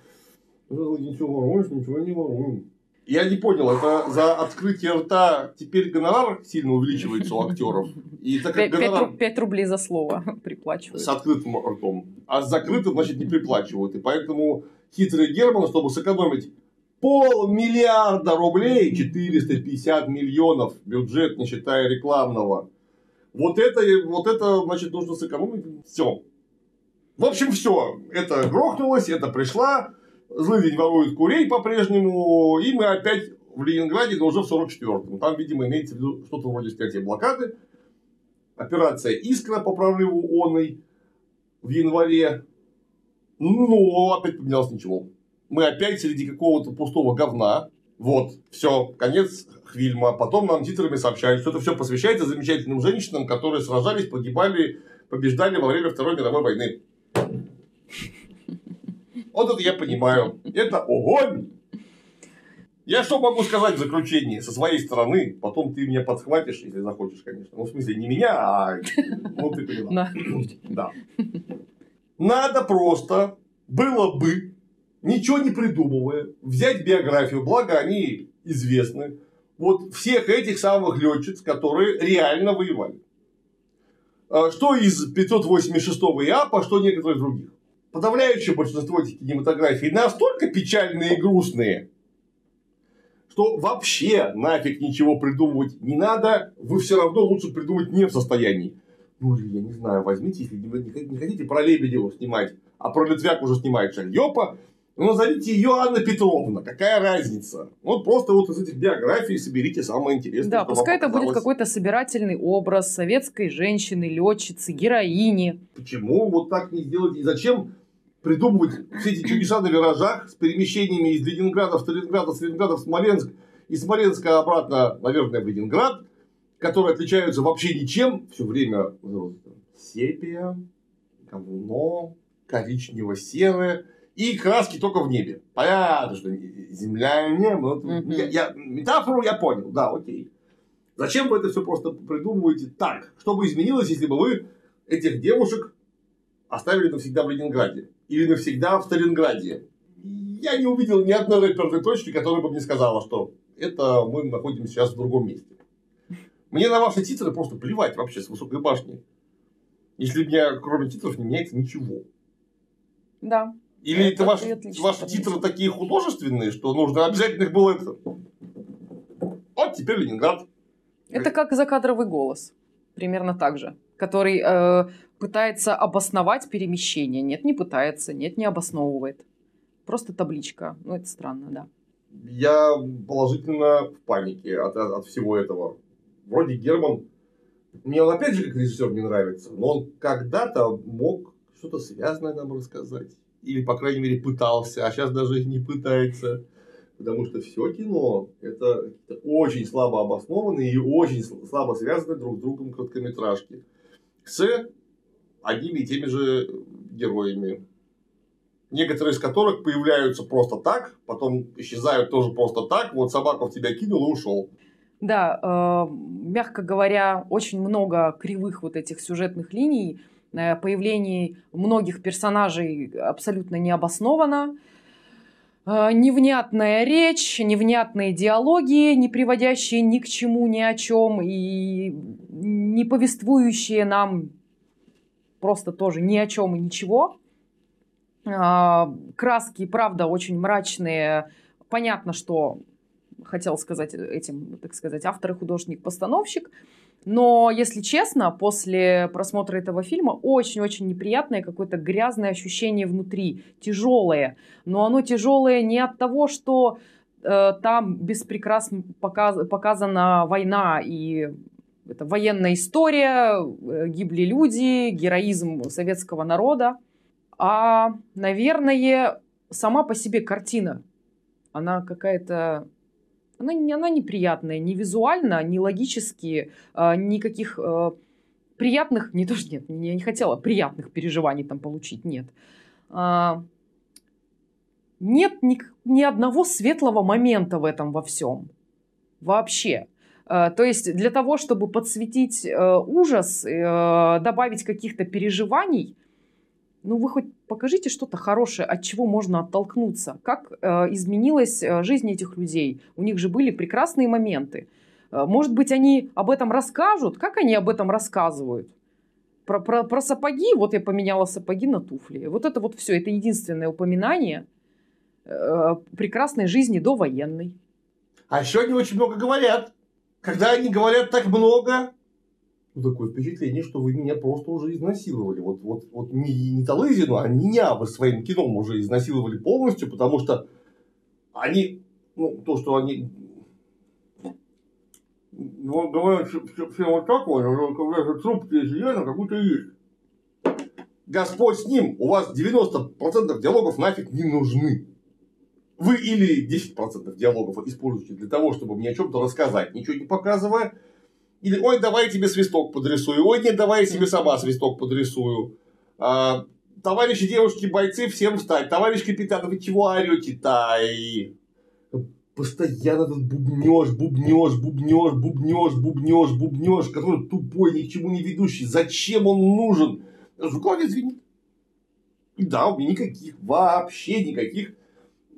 Ничего воруешь, ничего не воруем. Я не понял, это за открытие рта теперь гонорар сильно увеличивается у актеров? И так как гонорар... 5 рублей за слово приплачивают. С открытым ртом. А с закрытым, значит, не приплачивают. И поэтому хитрый Герман, чтобы сэкономить полмиллиарда рублей, 450 миллионов бюджет, не считая рекламного. Вот это, вот это, значит, нужно сэкономить. Все. В общем, все. Это грохнулось, это пришла Злыдень ворует курей по-прежнему, и мы опять в Ленинграде, но уже в 44-м. Там, видимо, имеется в виду что-то вроде снятия блокады. Операция «Искра» по прорыву оной в январе. Но опять поменялось ничего. Мы опять среди какого-то пустого говна. Вот, все, конец фильма. Потом нам титрами сообщают, что это все посвящается замечательным женщинам, которые сражались, погибали, побеждали во время Второй мировой войны. Вот это я понимаю. Это огонь. Я что могу сказать в заключении со своей стороны? Потом ты меня подхватишь, если захочешь, конечно. Ну, в смысле, не меня, а... Ну, ты поняла. Да. Надо просто было бы, ничего не придумывая, взять биографию, благо они известны, вот всех этих самых летчиц, которые реально воевали. А что из 586 ИАПа, что некоторых других подавляющее большинство этих кинематографий настолько печальные и грустные, что вообще нафиг ничего придумывать не надо, вы все равно лучше придумать не в состоянии. Ну, я не знаю, возьмите, если не хотите про Лебедева снимать, а про Литвяк уже снимает Шальёпа, ну, назовите ее Анна Петровна, какая разница? Вот просто вот из этих биографий соберите самое интересное. Да, пускай это будет какой-то собирательный образ советской женщины, летчицы, героини. Почему вот так не сделать? И зачем придумывать все эти чудеса на виражах с перемещениями из Ленинграда в Сталинград, из Сталинграда в Смоленск, из Смоленска обратно, наверное, в Ленинград, которые отличаются вообще ничем, все время сепия, говно, коричнево-серое, и краски только в небе. Понятно, что земля и небо. Mm-hmm. Я, я, метафору я понял, да, окей. Зачем вы это все просто придумываете так? Что бы изменилось, если бы вы этих девушек оставили навсегда в Ленинграде? Или навсегда в Сталинграде. Я не увидел ни одной рэперной точки, которая бы мне сказала, что это мы находимся сейчас в другом месте. Мне на ваши титры просто плевать вообще с высокой башни. Если у меня, кроме титров, не меняется ничего. Да. Или это, это ваши, ваши титры такие художественные, что нужно обязательно их было это... Вот теперь Ленинград. Это как закадровый голос. Примерно так же. Который э, пытается обосновать перемещение. Нет, не пытается. Нет, не обосновывает. Просто табличка. Ну, это странно, да. Я положительно в панике от, от, всего этого. Вроде Герман, мне он опять же как режиссер не нравится, но он когда-то мог что-то связанное нам рассказать. Или, по крайней мере, пытался, а сейчас даже не пытается. Потому что все кино это очень слабо обоснованные и очень слабо связанные друг с другом короткометражки. С одними и теми же героями некоторые из которых появляются просто так, потом исчезают тоже просто так. Вот собака в тебя кинул и ушел. Да, э, мягко говоря, очень много кривых вот этих сюжетных линий, э, появлений многих персонажей абсолютно необоснованно. Э, невнятная речь, невнятные диалоги, не приводящие ни к чему, ни о чем, и не повествующие нам просто тоже ни о чем и ничего. А, краски, правда, очень мрачные. Понятно, что хотел сказать этим, так сказать, автор и художник-постановщик. Но, если честно, после просмотра этого фильма очень-очень неприятное какое-то грязное ощущение внутри, тяжелое. Но оно тяжелое не от того, что э, там беспрекрасно показ, показана война и это военная история, э, гибли люди, героизм советского народа. А, наверное, сама по себе картина, она какая-то она, она неприятная, ни визуально, ни логически, э, никаких э, приятных, не то что нет, я не хотела приятных переживаний там получить, нет. А, нет ни, ни одного светлого момента в этом во всем. Вообще. А, то есть для того, чтобы подсветить э, ужас, э, добавить каких-то переживаний, ну вы хоть покажите что-то хорошее, от чего можно оттолкнуться. Как э, изменилась э, жизнь этих людей? У них же были прекрасные моменты. Э, может быть, они об этом расскажут? Как они об этом рассказывают? Про, про, про сапоги, вот я поменяла сапоги на туфли. Вот это вот все, это единственное упоминание э, прекрасной жизни до военной. А еще они очень много говорят. Когда они говорят так много, ну, такое впечатление, что вы меня просто уже изнасиловали. Вот, вот, вот не, не Талызину, а меня вы своим кином уже изнасиловали полностью, потому что они, ну, то, что они ну, говорят все, все, вот такое, но когда же трубки изъяна, как будто есть. Господь с ним, у вас 90% диалогов нафиг не нужны. Вы или 10% диалогов используете для того, чтобы мне о чем-то рассказать, ничего не показывая, или, ой, давай я тебе свисток подрисую. Ой, нет, давай я себе сама свисток подрисую. А, товарищи, девушки, бойцы, всем встать. Товарищ капитан, вы чего орете-то? И... Постоянно этот бубнеж, бубнеж, бубнеж, бубнеж, бубнеж, бубнеж, который тупой, ни к чему не ведущий. Зачем он нужен? В голове звенит. И да, у меня никаких, вообще никаких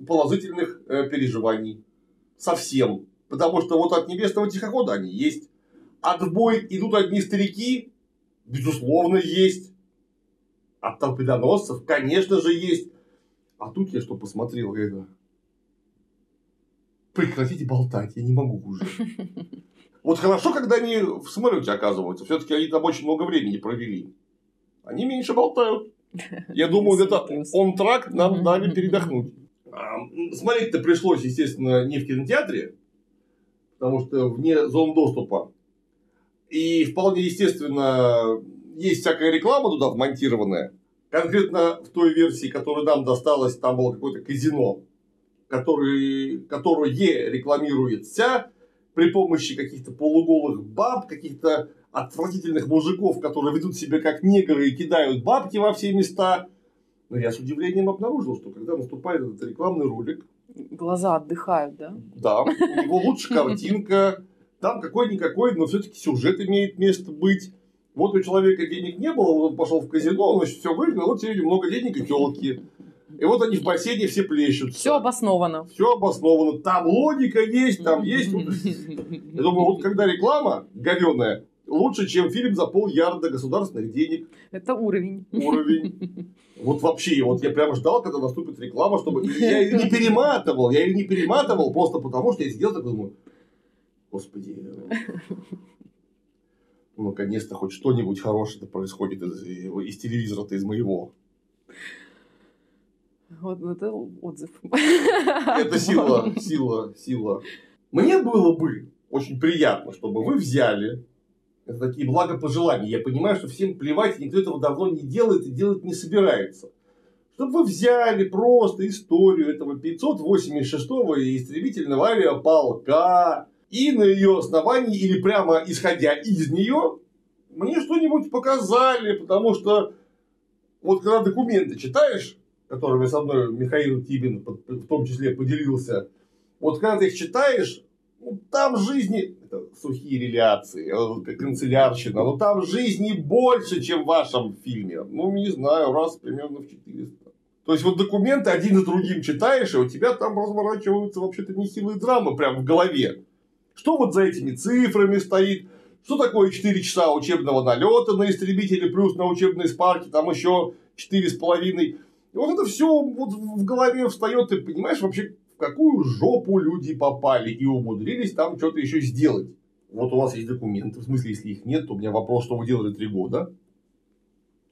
положительных э, переживаний. Совсем. Потому что вот от небесного тихохода они есть отбой идут одни старики? Безусловно, есть. От торпедоносцев, конечно же, есть. А тут я что посмотрел, это... Прекратите болтать, я не могу уже. Вот хорошо, когда они в самолете оказываются. Все-таки они там очень много времени провели. Они меньше болтают. Я думаю, это он трак нам дали передохнуть. А, смотреть-то пришлось, естественно, не в кинотеатре, потому что вне зон доступа. И вполне естественно, есть всякая реклама туда вмонтированная. Конкретно в той версии, которая нам досталась, там было какое-то казино, который, которое рекламируется при помощи каких-то полуголых баб, каких-то отвратительных мужиков, которые ведут себя как негры и кидают бабки во все места. Но я с удивлением обнаружил, что когда наступает этот рекламный ролик... Глаза отдыхают, да? Да, у него лучше картинка, там какой-никакой, но все-таки сюжет имеет место быть. Вот у человека денег не было, вот он пошел в казино, он значит, все выиграл, вот сегодня много денег и телки. И вот они в бассейне все плещутся. Все обосновано. Все обосновано. Там логика есть, там есть. Я думаю, вот когда реклама говеная, лучше, чем фильм за полярда государственных денег. Это уровень. Уровень. Вот вообще, вот я прямо ждал, когда наступит реклама, чтобы... Я ее не перематывал, я ее не перематывал, просто потому что я сидел такой, думаю, господи, ну, наконец-то хоть что-нибудь хорошее происходит из, из телевизора-то, из моего. Вот это отзыв. Это сила, сила, сила. Мне было бы очень приятно, чтобы вы взяли это такие благопожелания. Я понимаю, что всем плевать, никто этого давно не делает и делать не собирается. Чтобы вы взяли просто историю этого 586-го истребительного авиаполка и на ее основании или прямо исходя из нее мне что-нибудь показали, потому что вот когда документы читаешь, которыми со мной Михаил Тибин в том числе поделился, вот когда ты их читаешь, ну, там жизни, это сухие реляции, э, канцелярщина, но там жизни больше, чем в вашем фильме. Ну, не знаю, раз примерно в 400. То есть, вот документы один за другим читаешь, и у тебя там разворачиваются вообще-то нехилые драмы прямо в голове. Что вот за этими цифрами стоит? Что такое 4 часа учебного налета на истребителе плюс на учебной спарке, там еще 4,5. И вот это все вот в голове встает, ты понимаешь вообще, какую жопу люди попали и умудрились там что-то еще сделать. Вот у вас есть документы, в смысле, если их нет, то у меня вопрос, что вы делали три года.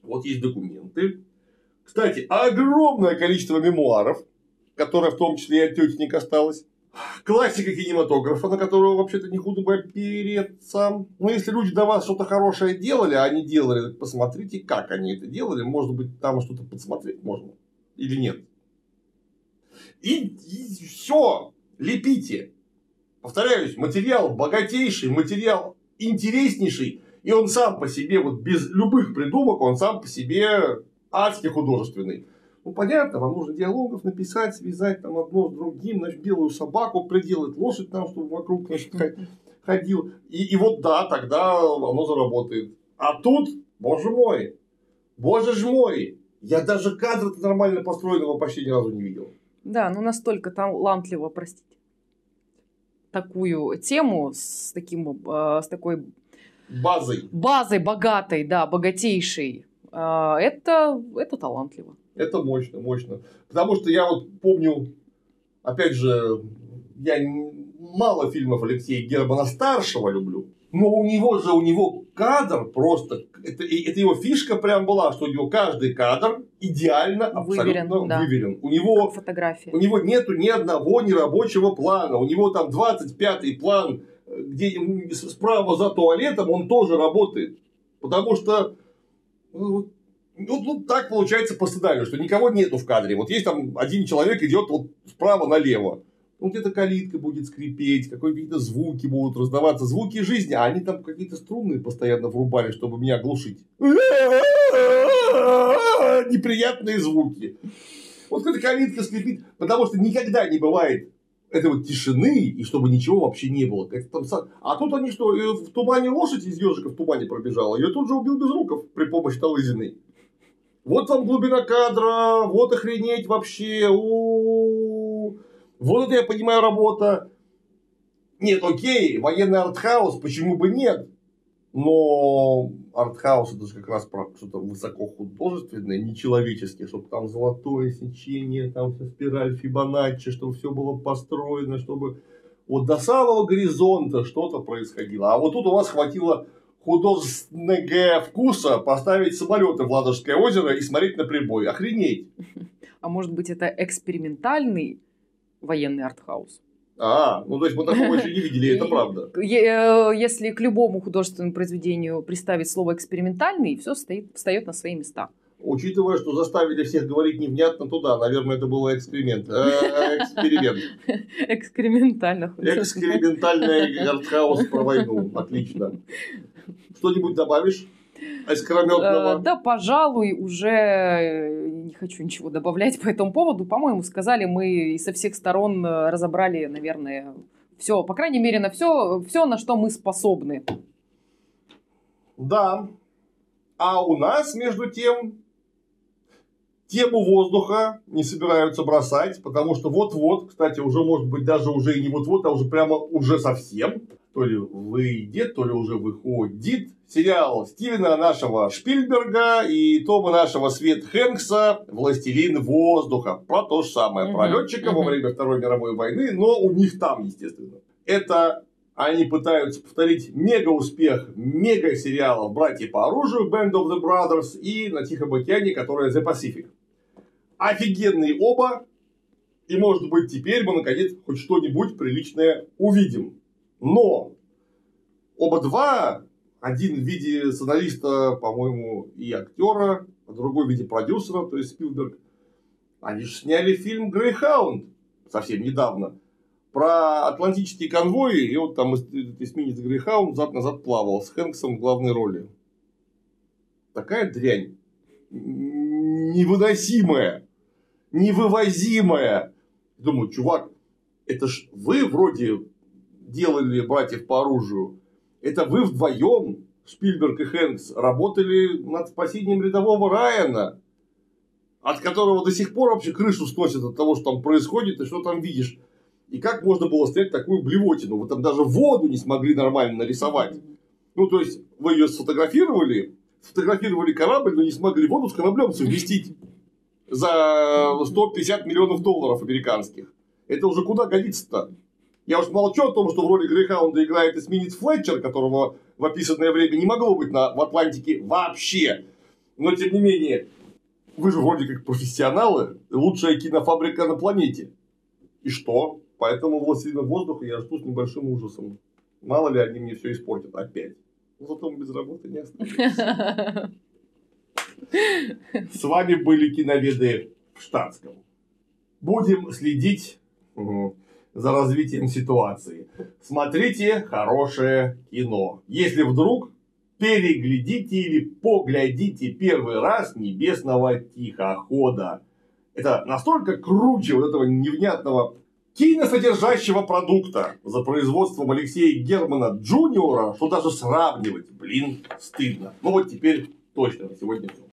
Вот есть документы. Кстати, огромное количество мемуаров, которое в том числе и от тетенек осталось. Классика кинематографа, на которую вообще-то не худо бы опереться. Но если люди до вас что-то хорошее делали, а они делали, посмотрите, как они это делали. Может быть, там что-то подсмотреть можно. Или нет. И, и все, лепите. Повторяюсь, материал богатейший, материал интереснейший, и он сам по себе, вот без любых придумок, он сам по себе адски художественный. Ну, понятно, вам нужно диалогов написать, связать там одно с другим, значит, белую собаку приделать, лошадь там, чтобы вокруг значит, ходил. И, и вот да, тогда оно заработает. А тут, боже мой, боже ж мой, я даже кадр нормально построенного почти ни разу не видел. Да, ну настолько талантливо, простите, такую тему с таким, э, с такой базой, базой богатой, да, богатейшей. Э, это, это талантливо. Это мощно, мощно. Потому что я вот помню, опять же, я мало фильмов Алексея Германа старшего люблю. Но у него же, у него кадр просто, это, это его фишка прям была, что у него каждый кадр идеально, абсолютно выверен. Да. выверен. У него, как фотография. у него нету ни одного нерабочего плана. У него там 25-й план, где справа за туалетом, он тоже работает. Потому что ну, ну, так получается по сценарию, что никого нету в кадре. Вот есть там один человек идет вот справа налево. Ну, где-то калитка будет скрипеть, какие-то звуки будут раздаваться, звуки жизни, а они там какие-то струнные постоянно врубали, чтобы меня глушить. Неприятные звуки. Вот эта калитка скрипит, потому что никогда не бывает этой вот тишины, и чтобы ничего вообще не было. Там... А тут они что, э, в тумане лошадь из ежика в тумане пробежала, ее тут же убил Безруков при помощи Талызиной. Вот вам глубина кадра, вот охренеть вообще. У-у-у. Вот это я понимаю работа. Нет, окей, военный артхаус, почему бы нет? Но артхаус это же как раз про что-то высоко нечеловеческое, чтобы там золотое сечение, там вся спираль Фибоначчи, чтобы все было построено, чтобы вот до самого горизонта что-то происходило. А вот тут у вас хватило художественного вкуса поставить самолеты в Ладожское озеро и смотреть на прибой. Охренеть. А может быть, это экспериментальный военный артхаус? А, ну то есть мы такого еще не видели, это правда. Э, если к любому художественному произведению приставить слово экспериментальный, все стоит, встает на свои места. Учитывая, что заставили всех говорить невнятно туда, наверное, это был эксперимент. Э, эксперимент. Экспериментально. Экспериментальный артхаус про войну. Отлично. Что-нибудь добавишь? Искрометного? Э, да, пожалуй, уже э, не хочу ничего добавлять по этому поводу. По-моему, сказали мы и со всех сторон э, разобрали, наверное, все, по крайней мере, на все, все, на что мы способны. Да. А у нас, между тем, Тему воздуха не собираются бросать, потому что вот-вот, кстати, уже может быть даже уже и не вот-вот, а уже прямо уже совсем, то ли выйдет, то ли уже выходит сериал Стивена нашего Шпильберга и Тома нашего Свет Хэнкса «Властелин воздуха». Про то же самое, про летчика во время Второй мировой войны, но у них там, естественно. Это они пытаются повторить мега успех мега сериалов «Братья по оружию» Band of the Brothers и «На Тихом океане», которая The Pacific офигенные оба, и может быть теперь мы наконец хоть что-нибудь приличное увидим. Но оба два, один в виде сценариста, по-моему, и актера, а другой в виде продюсера, то есть Спилберг, они же сняли фильм «Грейхаунд» совсем недавно про атлантические конвои, и вот там эсминец Грейхаунд зад-назад плавал с Хэнксом в главной роли. Такая дрянь невыносимая невывозимая. Думаю, чувак, это ж вы вроде делали братьев по оружию. Это вы вдвоем, Шпильберг и Хэнкс, работали над спасением рядового Райана, от которого до сих пор вообще крышу сносит от того, что там происходит и что там видишь. И как можно было снять такую блевотину? Вы там даже воду не смогли нормально нарисовать. Ну, то есть, вы ее сфотографировали, сфотографировали корабль, но не смогли воду с кораблем совместить за 150 миллионов долларов американских. Это уже куда годится-то? Я уж молчу о том, что в роли Грейхаунда играет эсминец Флетчер, которого в описанное время не могло быть на, в Атлантике вообще. Но, тем не менее, вы же вроде как профессионалы, лучшая кинофабрика на планете. И что? Поэтому «Властелина воздуха» я жду с небольшим ужасом. Мало ли они мне все испортят опять. Зато мы без работы не останемся. С вами были киноведы в штатском. Будем следить за развитием ситуации. Смотрите хорошее кино. Если вдруг переглядите или поглядите первый раз небесного тихохода. Это настолько круче вот этого невнятного киносодержащего продукта за производством Алексея Германа Джуниора, что даже сравнивать, блин, стыдно. Ну вот теперь точно на сегодня все.